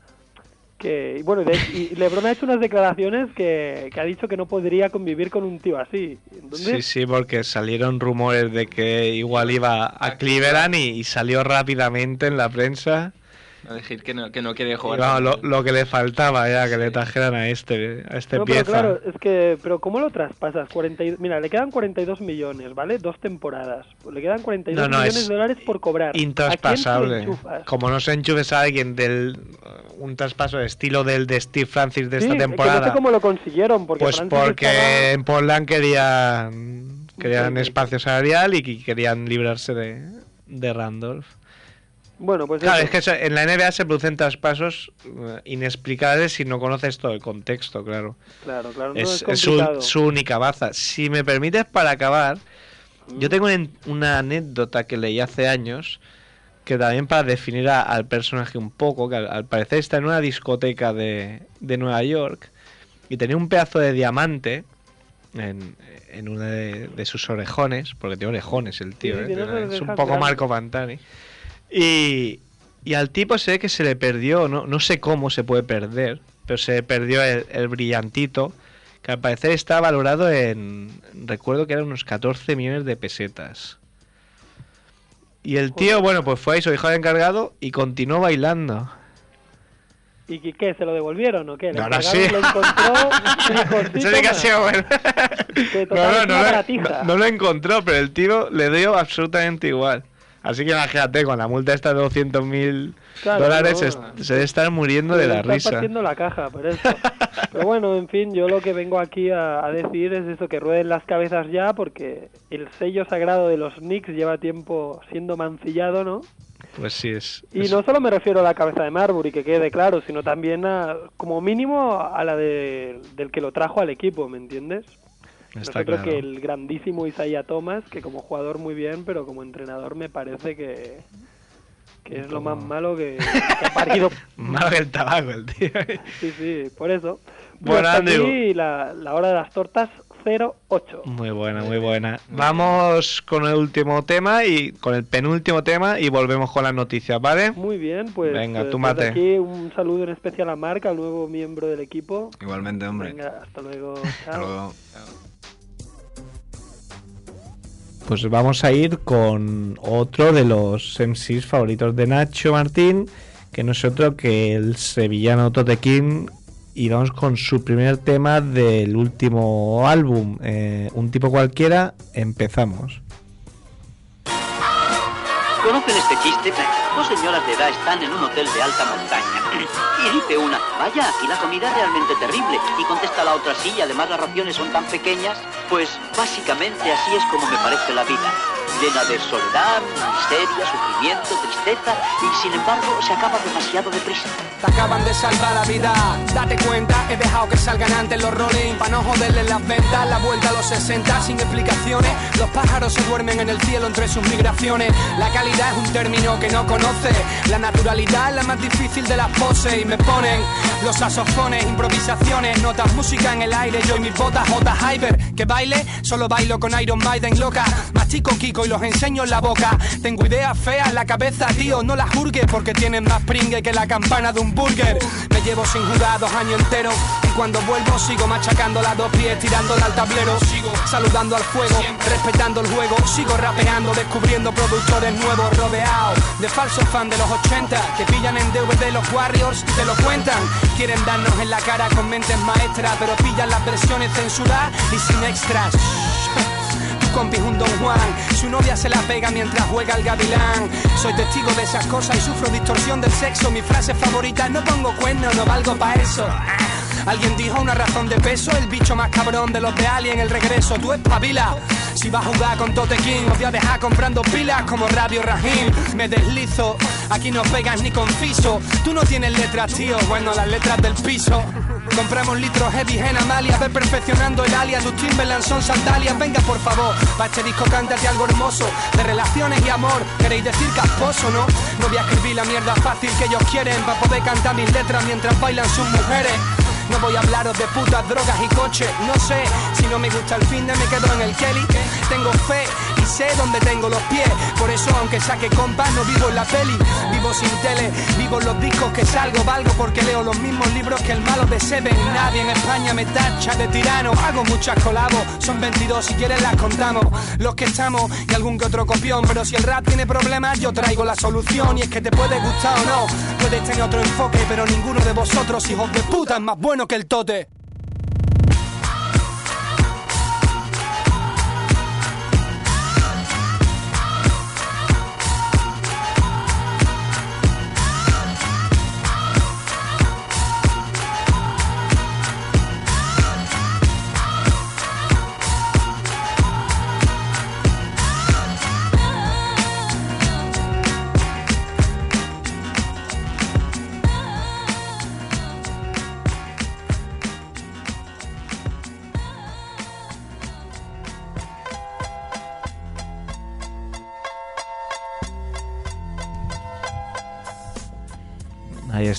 que y bueno, de- y LeBron ha hecho unas declaraciones que, que ha dicho que no podría convivir con un tío así. Entonces, Sí, sí, porque salieron rumores de que igual iba a Cleveland y, y salió rápidamente en la prensa. A decir que no, que no quiere jugar. con lo, lo que le faltaba ya, que le trajeran a este, a este no, pero pieza. claro, es que, pero ¿cómo lo traspasas? 40 y- mira, le quedan 42 millones, ¿vale? Dos temporadas. Le quedan 42 No, no, millones es de dólares por cobrar. ¿A quién se lo Intraspasable. Como no se enchufes a alguien del un traspaso de estilo del de Steve Francis de Sí, esta que temporada. no sé cómo lo consiguieron, porque pues Francis porque estaba- en Portland querían querían espacio salarial y que querían librarse de, de Randolph. Bueno, pues Claro, eso. es que eso- en la NBA se producen traspasos eh, inexplicables si no conoces todo el contexto, claro. Claro, claro, no, es, es es su, única baza. Si me permites, para acabar, Mm. yo tengo una, una anécdota que leí hace años que también para definir a- al personaje un poco, que al, al parecer está en una discoteca de, de Nueva York y tenía un pedazo de diamante en, en uno de, de sus orejones, porque tiene orejones el tío, Sí, ¿eh? es un poco. Marco Pantani. Y, y al tipo se ve que se le perdió, no, no sé cómo se puede perder, pero se le perdió el, el brillantito, que al parecer está valorado en, recuerdo que eran unos 14 millones de pesetas. Y el tío, bueno, pues fue ahí, su hijo de encargado y continuó bailando. ¿Y qué, se lo devolvieron o qué? El Ahora sí. lo encontró Eso sí que ha sido bueno. No, no, no, no- no lo encontró, pero el tío le dio absolutamente igual. Así que imagínate, con la multa esta de 200 mil Claro, dólares no. se, se debe estar muriendo de la Está risa. partiendo la caja, por eso. Pero bueno, en fin, yo lo que vengo aquí a, a decir es eso, que rueden las cabezas ya, porque el sello sagrado de los Knicks lleva tiempo siendo mancillado, ¿no? Pues sí, es... Y es- no solo me refiero a la cabeza de Marbury, que quede claro, sino también a, como mínimo a la de, del que lo trajo al equipo, ¿me entiendes? Está Yo creo claro. que el grandísimo Isaiah Thomas, que como jugador muy bien, pero como entrenador me parece que, que es lo más malo que, que ha parido. Malo que el tabaco, el tío. Sí, sí, por eso. Bueno, aquí la, la hora de las tortas 08. Muy buena, muy buena. Vamos con el último tema y con el penúltimo tema y volvemos con las noticias, ¿vale? Muy bien, pues Venga, eh, tú desde mate. aquí un saludo en especial a Marc, al nuevo miembro del equipo. Igualmente, hombre. Venga, hasta luego. Hasta chao. Pues vamos a ir con otro de los MCs favoritos de Nacho Martín, que no es otro que el sevillano Tote King. Y vamos con su primer tema del último álbum, eh, Un tipo cualquiera. Empezamos. ¿Conocen este chiste? Dos señoras de edad están en un hotel de alta montaña. Y dice una, vaya, aquí la comida es realmente terrible. Y contesta la otra, sí, además las raciones son tan pequeñas. Pues básicamente así es como me parece la vida. Llena de soledad, miseria, sufrimiento, tristeza y sin embargo se acaba demasiado deprisa. Te acaban de salvar la vida, date cuenta, he dejado que salgan antes los rolling. Para no joderle las ventas, la vuelta a los 60 sin explicaciones, los pájaros se duermen en el cielo entre sus migraciones, la calidad es un término que no conoce, la naturalidad es la más difícil de las poses. Y me ponen los saxofones, improvisaciones, notas, música en el aire, yo y mis botas, J. Hyper, que baile, solo bailo con Iron Maiden loca, mastico Kiko y los enseño en la boca, tengo ideas feas en la cabeza, tío, no las jurgues porque tienen más pringue que la campana de un burger, me llevo sin jugar dos años enteros y cuando vuelvo sigo machacando las dos pies, tirándola al tablero, sigo saludando al fuego, respetando el juego, sigo rapeando, descubriendo productores nuevos, rodeados de falsos fans de los 80 que pillan en DVD los Warriors y te lo cuentan, quieren darnos en la cara con mentes maestras, pero pillan las versiones censuradas y sin extras. Compi es un Don Juan, su novia se la pega mientras juega al gavilán. Soy testigo de esas cosas y sufro distorsión del sexo. Mi frase favorita, no pongo cuernos, no valgo pa' eso. Alguien dijo una razón de peso, el bicho más cabrón de los de Alien, el regreso, tú espabila. Si vas a jugar con Tote King, os voy a dejar comprando pilas como Radio Rahim. Me deslizo, aquí no pegas ni con fiso. Tú no tienes letras, tío, bueno, las letras del piso. Compramos litros heavy en Amalia, ve perfeccionando el alias. Tus Timberland son sandalias, venga por favor. Pa' este disco cántate algo hermoso, de relaciones y amor. Queréis decir casposo, ¿no? No voy a escribir la mierda fácil que ellos quieren, pa' poder cantar mis letras mientras bailan sus mujeres. No voy a hablaros de putas, drogas y coches. No sé, si no me gusta el fin de me quedo en el Kelly. Tengo fe y sé dónde tengo los pies. Por eso, aunque saque compas, no vivo en la peli. Vivo sin tele, vivo en los discos que salgo. Valgo porque leo los mismos libros que el malo de Seven. Nadie en España me tacha de tirano. Hago muchas colabos, son 22, si quieres las contamos. Los que estamos y algún que otro copión. Pero si el rap tiene problemas, yo traigo la solución. Y es que te puede gustar o no. Puedes tener otro enfoque, pero ninguno de vosotros, hijos de puta, es más bueno que el tote.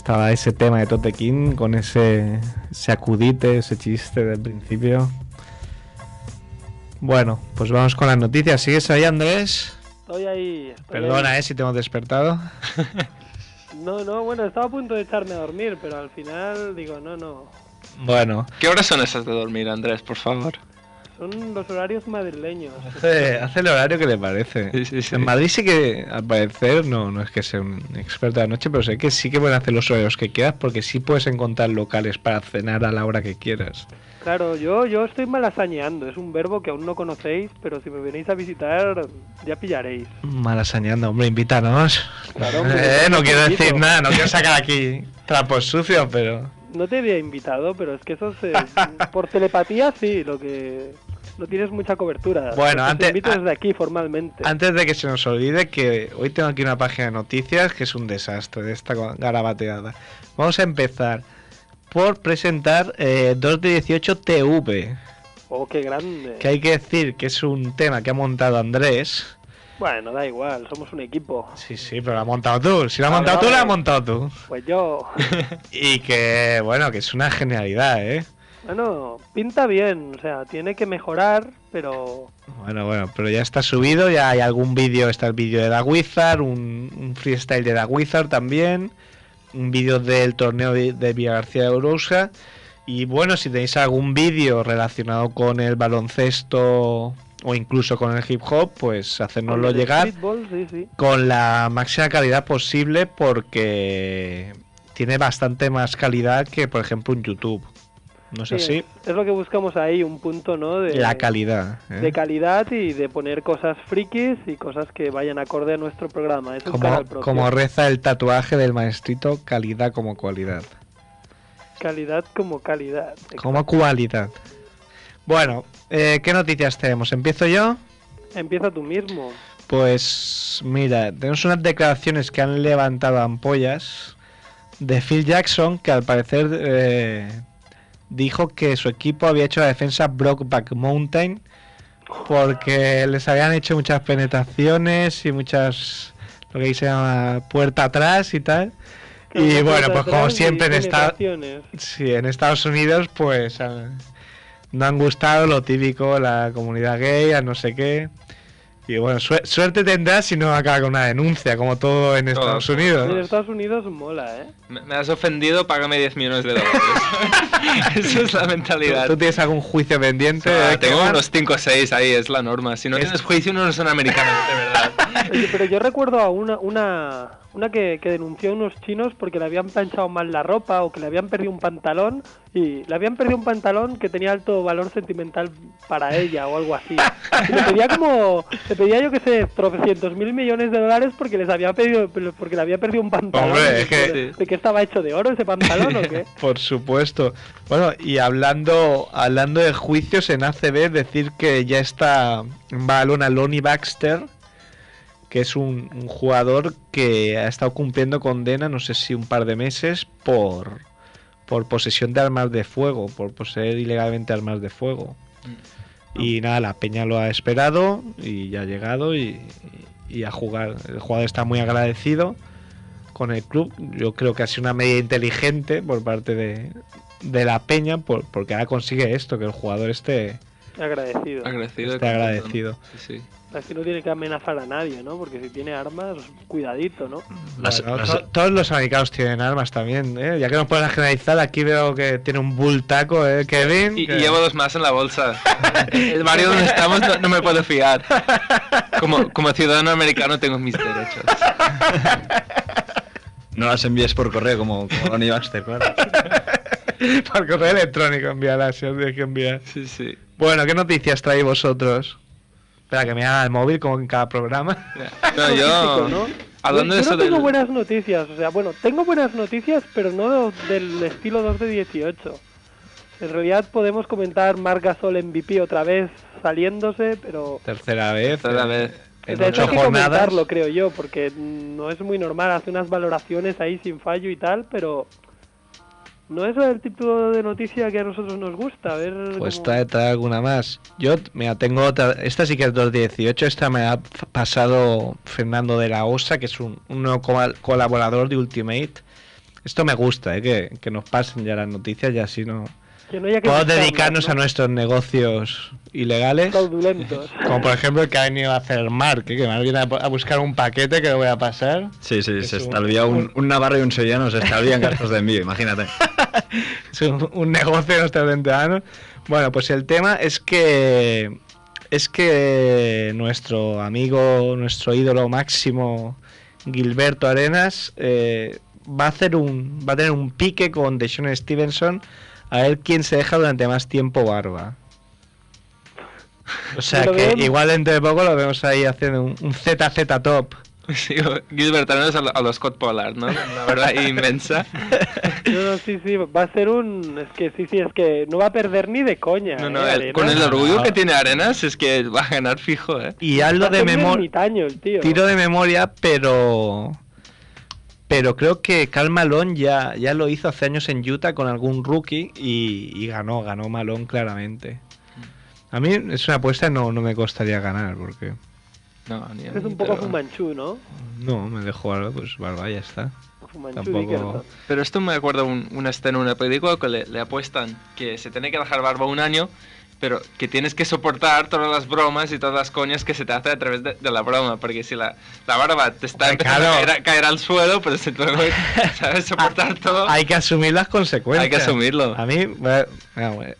Estaba ese tema de Tote King con ese, ese acudite, ese chiste del principio. Bueno, pues vamos con las noticias. ¿Sigues ahí, Andrés? Estoy ahí. estoy Perdona, ahí. eh, si te hemos despertado. No, no, bueno, estaba a punto de echarme a dormir, pero al final digo, no, no. Bueno, ¿Qué horas son esas de dormir, Andrés, por favor? Son los horarios madrileños. hace, hace el horario que le parece. En Madrid sí que, al parecer, no, no es que sea un experto de la noche, pero sé que sí que pueden hacer los horarios que quieras porque sí puedes encontrar locales para cenar a la hora que quieras. Claro, yo, yo estoy malasañeando, es un verbo que aún no conocéis, pero si me venís a visitar ya pillaréis. Malasañando, hombre, invítanos. Claro, hombre, Eh, no quiero invito. decir nada, no quiero sacar aquí trapos sucios, pero... No te había invitado, pero es que eso se, por telepatía sí, lo que no tienes mucha cobertura. Bueno, Entonces, antes- te invito desde aquí formalmente. Antes de que se nos olvide que hoy tengo aquí una página de noticias que es un desastre de esta garabateada. Vamos a empezar por presentar eh, 2 de 18 TV, Oh, qué grande. que hay que decir que es un tema que ha montado Andrés. Bueno, da igual, somos un equipo. Sí, sí, pero lo has montado tú. Si lo has Vale, montado tú, lo vale. has montado tú. Pues yo, Y que, bueno, que es una genialidad, ¿eh? Bueno, pinta bien, o sea, tiene que mejorar, pero Bueno, bueno, pero ya está subido, ya hay algún vídeo, está el vídeo de Da Wizard, un, un freestyle de Da Wizard también, un vídeo del torneo de, de Villa García de Ourosa. Y bueno, si tenéis algún vídeo relacionado con el baloncesto o incluso con el hip hop, pues hacérnoslo llegar streetball, sí, sí. con la máxima calidad posible porque tiene bastante más calidad que, por ejemplo, un YouTube. ¿No es Sí, así? Es, lo que buscamos ahí, un punto, ¿no? De, La calidad. ¿eh? de calidad y de poner cosas frikis y cosas que vayan acorde a nuestro programa. Es Como, como reza el tatuaje del maestrito, calidad como cualidad. Calidad como calidad. Como cualidad. Bueno, eh, ¿qué noticias tenemos? ¿Empiezo yo? Empieza tú mismo. Pues mira, tenemos unas declaraciones que han levantado ampollas de Phil Jackson, que al parecer eh, dijo que su equipo había hecho la defensa Brockback Mountain porque les habían hecho muchas penetraciones y muchas, lo que ahí se llama puerta atrás y tal. Y bueno, pues como siempre en, esta- sí, en Estados Unidos, pues han- no han gustado lo típico, la comunidad gay, a no sé qué. Y bueno, suer- suerte tendrás si no acaba con una denuncia, como todo en Estados En Unidos. Estados Unidos mola, ¿eh? Me, me has ofendido, págame 10 millones de dólares. Esa es la mentalidad. ¿Tú tienes algún juicio pendiente? Tengo unos 5 o 6 ahí, es la norma. Si no tienes juicio, no son americanos, de verdad. Pero yo recuerdo a una, una, una que, que denunció a unos chinos porque le habían planchado mal la ropa o que le habían perdido un pantalón y le habían perdido un pantalón que tenía alto valor sentimental para ella o algo así. Y le pedía como, le pedía yo que sé, tropecientos mil millones de dólares porque les había pedido, porque le había perdido un pantalón. Hombre, es que- ¿De, de qué estaba hecho de oro ese pantalón o qué? Por supuesto. Bueno, y hablando hablando de juicios en ACB, decir que ya está en Badalona Lonnie Baxter, que es un, un jugador que ha estado cumpliendo condena, no sé si un par de meses, por, por posesión de armas de fuego, por poseer ilegalmente armas de fuego. Y nada, la Peña lo ha esperado y ya ha llegado y, y a jugar. El jugador está muy agradecido con el club. Yo creo que ha sido una medida inteligente por parte de, de la Peña por, porque ahora consigue esto, que el jugador esté, Agradecido. Agradecido. esté agradecido. Sí, sí. Así no tiene que amenazar a nadie, ¿no? Porque si tiene armas, cuidadito, ¿no? Bueno, to- todos los americanos tienen armas también, ¿eh? Ya que no pueden generalizar, aquí veo que tiene un bultaco, ¿eh, Kevin? Y, y Que- llevo dos más en la bolsa. El barrio donde estamos no, no me puedo fiar. Como, como ciudadano americano tengo mis derechos. No las envíes por correo como, como Ronnie Baxter, claro. Por correo electrónico enviarás, si os tienes que enviar. Sí, sí. Bueno, ¿qué noticias traéis vosotros? Espera, que me haga el móvil como en cada programa. No, yo... ¿no? Hablando yo, no tengo del- buenas noticias, o sea, bueno, tengo buenas noticias, pero no del estilo 2 de 18. En realidad podemos comentar Marc Gasol MVP otra vez saliéndose, pero Tercera vez. Tercera eh, vez. En de hecho ocho hay que jornadas. comentarlo, creo yo, porque no es muy normal, hace unas valoraciones ahí sin fallo y tal, pero no es el tipo de noticia que a nosotros nos gusta, a ver Pues cómo- trae, trae alguna más. Yo, mira, tengo otra. Esta sí que es 218. Esta me ha pasado Fernando de la Osa, que es un, un nuevo col- colaborador de Ultimate. Esto me gusta, ¿eh? que, que nos pasen ya las noticias y así no. Que no haya que Podemos dedicarnos ¿no? a nuestros negocios ilegales. Como por ejemplo el que ha venido a hacer Mark, ¿eh? que me viene a, a buscar un paquete que le voy a pasar. Sí, sí, se un- estalvía un, un navarro y un sevillano, se estalvían gastos de envío, imagínate. es un, un negocio de nuestros ventanos. Bueno, pues el tema es que es que nuestro amigo, nuestro ídolo máximo, Gilberto Arenas, eh, va a hacer un, va a tener un pique con Deshaun Stevenson a ver quién se deja durante más tiempo barba. O sea que igual dentro de poco lo vemos ahí haciendo un, un ZZ top. Sí, Gilbert Arenas a, lo- a los Scott Pollard, ¿no? La verdad inmensa. No, no, sí, sí, va a ser un... Es que sí, sí, es que no va a perder ni de coña. No, ¿eh, no, el- Arenas? con el orgullo que tiene Arenas es que va a ganar fijo, ¿eh? Y hazlo de memoria. Tiro de memoria, pero. Pero creo que Cal Malone ya, ya lo hizo hace años en Utah con algún rookie y, y ganó, ganó Malone claramente. A mí es una apuesta no, no me costaría ganar porque No, ni a Es un poco pero- Fumanchu, ¿no? no me dejo algo, pues barba, ya está. Fumanchu Tampoco-. Pero esto me acuerda un, una escena en una película que le, le apuestan que se tiene que dejar barba un año, pero que tienes que soportar todas las bromas y todas las coñas que se te hace a través de, de la broma, porque si la, la barba te está empezando a, caer, a caer al suelo, pero si luego sabes soportar todo, Hay que asumir las consecuencias. Hay que asumirlo. A mí,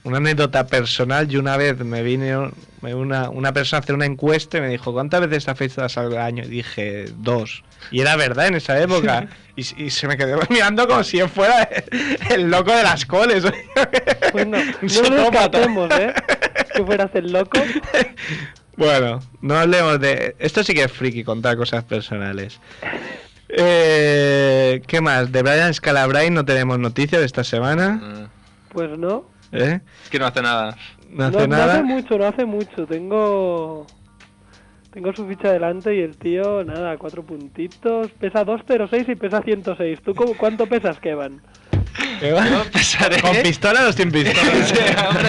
una anécdota personal, yo una vez me vine me- una, una persona a hacer una encuesta y me dijo, ¿cuántas veces te afeitas al año? Y dije, dos. Y era verdad en esa época. Y, y se me quedó mirando como si yo fuera el loco de las coles. Pues no, no psicópata. descartemos, ¿eh? Que fueras el loco. Bueno, no hablemos de... Esto sí que es friki, contar cosas personales. Eh, ¿Qué más? De Brian Scalabrine no tenemos noticias de esta semana. Pues no. ¿Eh? es que no hace nada. No hace no, no nada. hace mucho, no hace mucho. Tengo... Tengo su ficha delante y el tío, nada, cuatro puntitos. Pesa 206 y pesa 106. ¿Tú cómo- cuánto pesas, Kevin? ¿Con pistola o sin pistola? Sí, hombre,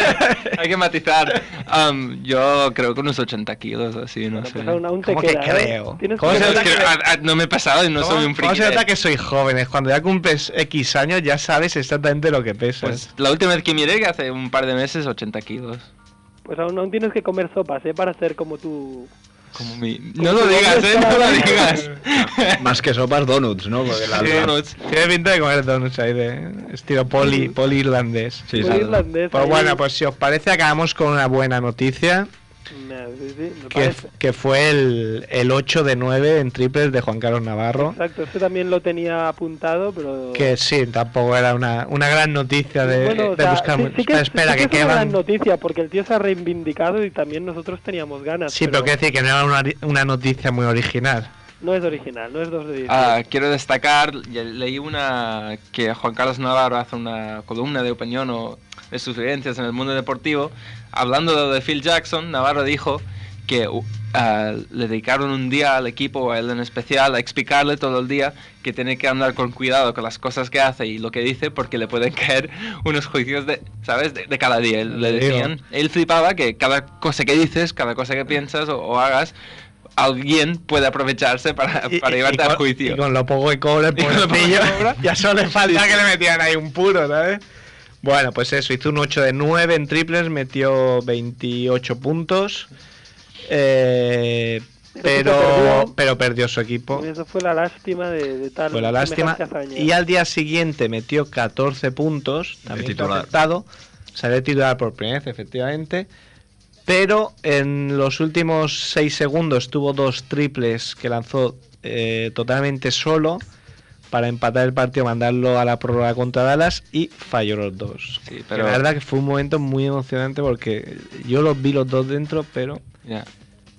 hay que matizar. Um, yo creo que unos 80 kilos, así, no sé. te ¿Cómo que queda, creo? Tienes ¿Cómo que- se Es nota que, que- a- a- no me he pasado y no ¿Cómo- soy un cómo friki. se nota que soy jóvenes? Cuando ya cumples X años ya sabes exactamente lo que pesas. Pues la última vez que miré, que hace un par de meses, 80 kilos. Pues aún, aún tienes que comer sopas, ¿eh? Para ser como tú. Como mi... No lo digas, eh, no lo digas. Más que sopas, donuts, ¿no? Porque la- Sí, Tiene pinta de comer donuts ahí de estilo poli, poli irlandés. Sí, Poli irlandés, Pues ahí. bueno, pues si os parece acabamos con una buena noticia. Nah, sí, sí, me Que, que fue el, el 8 de 9 en triples de Juan Carlos Navarro. Exacto, este también lo tenía apuntado, pero. Que sí, tampoco era una, una gran noticia de, Bueno, o de sea, buscar. sí, sí que, espera, que, que es una gran noticia, porque el tío se ha reivindicado y también nosotros teníamos ganas. Sí, pero quiero decir que no era una, una noticia muy original. No es original, no es 2 de 10. Ah, quiero destacar, leí una que Juan Carlos Navarro hace una columna de opinión o de sus vivencias en el mundo deportivo. Hablando de Phil Jackson, Navarro dijo que uh, le dedicaron un día al equipo, a él en especial, a explicarle todo el día que tiene que andar con cuidado con las cosas que hace y lo que dice porque le pueden caer unos juicios de, ¿sabes? De, de cada día. Le decían, él flipaba que cada cosa que dices, cada cosa que piensas o, o hagas, alguien puede aprovecharse para, para y- llevarte y al con- juicio. Y con lo poco que cobra el con pobrecillo, ya solo le falta Sí, que le metieran ahí un puro, ¿sabes? Bueno, pues eso, hizo un 8 de 9 en triples, metió 28 puntos. eh, Pero pero, perdió. pero perdió su equipo. Eso fue la lástima de, de tal. Fue la lástima. Y al día siguiente metió 14 puntos, también titular. Salió titular por primera vez, efectivamente. Pero en los últimos 6 segundos tuvo dos triples que lanzó eh, totalmente solo para empatar el partido, mandarlo a la prórroga contra Dallas y falló los dos. Sí, Que pero- La verdad que fue un momento muy emocionante porque yo los vi los dos dentro, pero.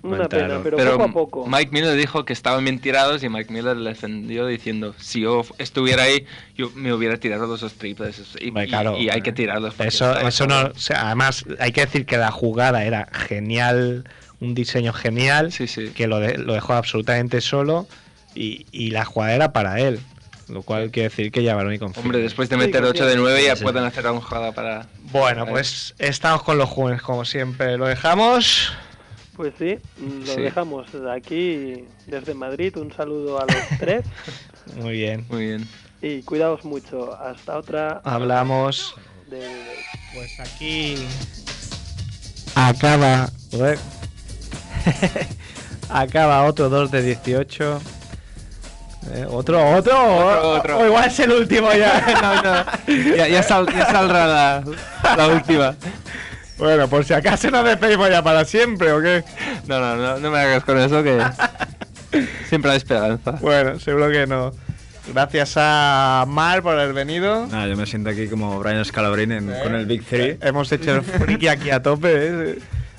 Una entraron. pena, pero, poco a poco. Mike Miller dijo que estaban bien tirados y Mike Miller le defendió diciendo, si yo estuviera ahí, yo me hubiera tirado los dos triples. Y, Hombre, y- claro. y hay que tirarlos. porque Eso, eso no, solo. o sea, además hay que decir que la jugada era genial, un diseño genial, que lo, de- lo dejó absolutamente solo y, y la jugada era para él, lo cual quiere decir que ya y confía. Hombre, después de meter 8 de 9 ya pueden hacer una jugada para... Bueno, para- pues estamos con los jóvenes como siempre, lo dejamos. Pues sí, lo Sí. dejamos aquí desde Madrid. Un saludo a los tres Muy bien. Muy bien. y cuidaos mucho. Hasta otra. Hablamos. De... Pues aquí acaba. Acaba otro 2 de 18. Eh, otro, otro, Otro, otro. O igual es el último ya. No, no. Ya, ya sal- ya saldrá la, la última. Bueno, por si acaso nos despedimos ya para siempre, ¿o qué? No, no, no, no me hagas con eso que siempre hay esperanza. Bueno, seguro que no. Gracias a Mar por haber venido. Yo me siento aquí como Brian Scalabrine Eh, con el Big Three. Hemos hecho el friki aquí a tope. ¿eh?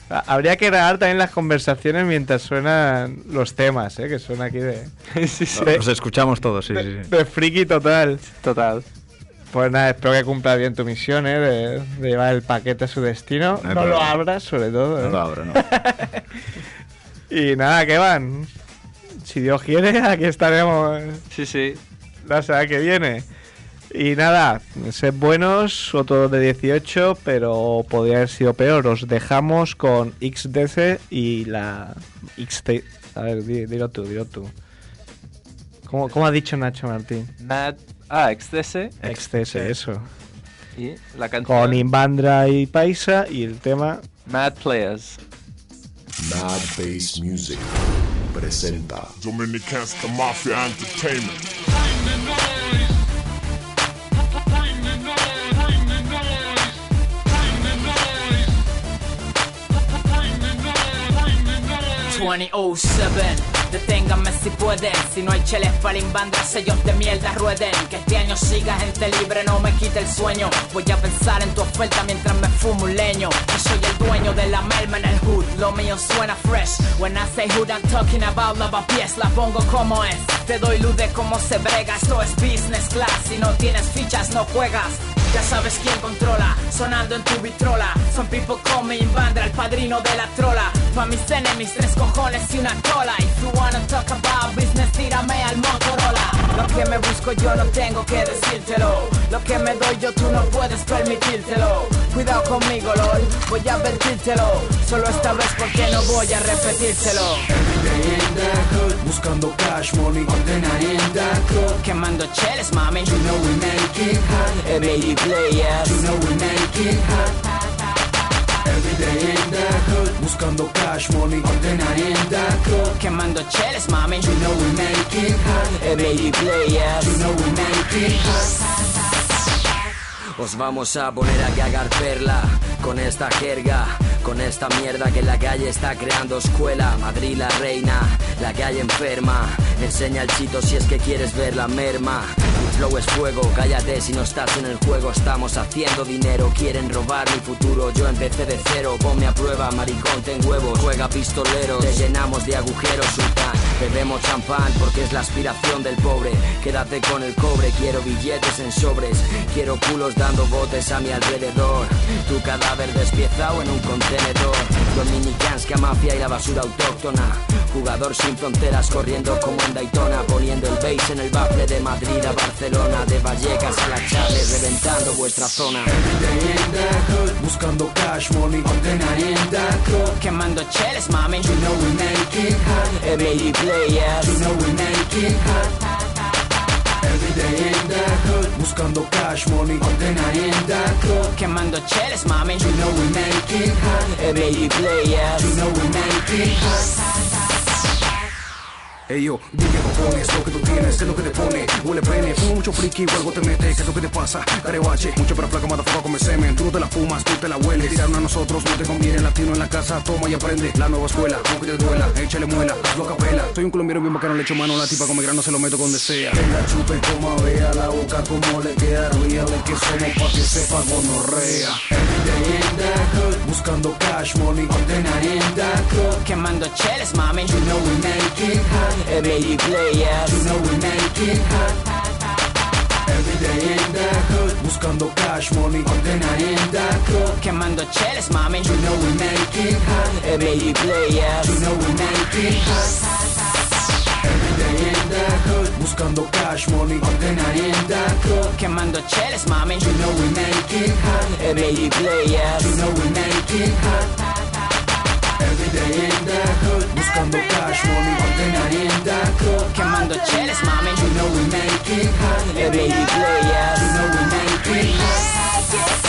Ha- Habría que grabar también las conversaciones mientras suenan los temas, ¿eh? que suena aquí de, de, Los escuchamos todos, sí, sí, sí. de friki total. Total. Pues nada, espero que cumpla bien tu misión, ¿eh? de, de llevar el paquete a su destino. No hay No, lo abras, sobre todo. No ¿eh? lo abro, no. y nada, que van. Si Dios quiere, aquí estaremos Sí, sí. la semana que viene. Y nada, sed buenos, otro de 18, pero podría haber sido peor. Os dejamos con XDC y la XT. A ver, di- dilo tú, dilo tú. ¿Cómo, cómo ha dicho Nacho Martín? Mad... Ah, XTS. XDC, eso. Y la canción... Con Invandra y Paisa y el tema Mad Players. Mad Bass Music presenta Dominican Mafia Entertainment. 2007 Deténganme si pueden. Si no hay cheles para Invandra Sellos de mierda rueden. Que este año siga gente libre No me quite el sueño. Voy a pensar en tu oferta Mientras me fumo un leño. Y soy el dueño de la melma en el hood. Lo mío suena fresh. When I say hood I'm talking about lavapiés La pongo como es. Te doy luz de cómo se brega. Esto es business class. Si no tienes fichas no juegas. Ya sabes quién controla, sonando en tu vitrola. Son people call me Invandra, el padrino de la trola. Pa' mis enemies, tres cojones y una cola. If you wanna talk about business, tírame al Motorola. Lo que me busco yo no tengo que decírtelo. Lo que me doy yo tú no puedes permitírtelo. Cuidado conmigo, LOL, voy a advertírtelo. Solo esta vez porque no voy a repetírselo. Buscando cash money, ordena in the club Quemando cheles, mami. You know we make it hot M80 players. You know we make hot Every day in the hood Buscando cash money, ordena in the club Quemando cheles, mami. You know we make it hot M80 players. You know we make it hot Os vamos a poner a cagar perla con esta jerga, con esta mierda que la calle está creando escuela. Madrid la reina, la calle enferma. Enseña el chito si es que quieres ver la merma. Mi flow es fuego, cállate si no estás en el juego. Estamos haciendo dinero, quieren robar mi futuro. Yo empecé de cero, ponme a prueba, maricón, ten huevos. Juega pistolero, te llenamos de agujeros, sultán. Bebemos champán porque es la aspiración del pobre. Quédate con el cobre, quiero billetes en sobres. Quiero culos dando botes a mi alrededor. Tu cadáver despiezado en un contenedor. Dominicansca mafia y la basura autóctona. Jugador sin fronteras corriendo como en Daytona. Poniendo el bass en el bafle de Madrid a Barcelona. De Vallecas a la Chale, reventando vuestra zona. Buscando cash money, Quemando cheles, mami. You know we make it hot M80 players. You know we make it hot in the hood Buscando cash money, in the club Quemando cheles, mami. You know we make it hot M80 players. You know we make it hot Ey yo, dime cojones, lo que tú tienes, es lo que te pone. Huele pene, fumo mucho friki o algo te mete ¿Qué es lo que te pasa? Carebache, mucho para flaca, madafaca come semen. Tú no te la fumas, tú te la hueles. Tiraron a nosotros, no te conviene Latino en la casa, toma y aprende. La nueva escuela, aunque te duela Échale muela, hazlo a capela. Soy un colombiano bien bacano, le echo mano a la tipa Come grano, se lo meto donde sea Que la chupe como vea la boca como le queda Real, que somos pa' que sepa gonorrea. Buscando cash money, in the club Quemando cheles, mami. You know we make it hot M80 players. You know we make it hot Every day in the hood Buscando cash money, ordena in the club Quemando cheles, mami. You know we make it hot M80 players. You know we make it hot Every day in the hood Buscando cash money, ordena in the club Quemando cheles, mami. You know we make it hot M80 players. You know we make it hot Every day in the hood Buscando cash money, ordena in the club Quemando cheles, mami. You know we make it hot M80 players. You know we make it hot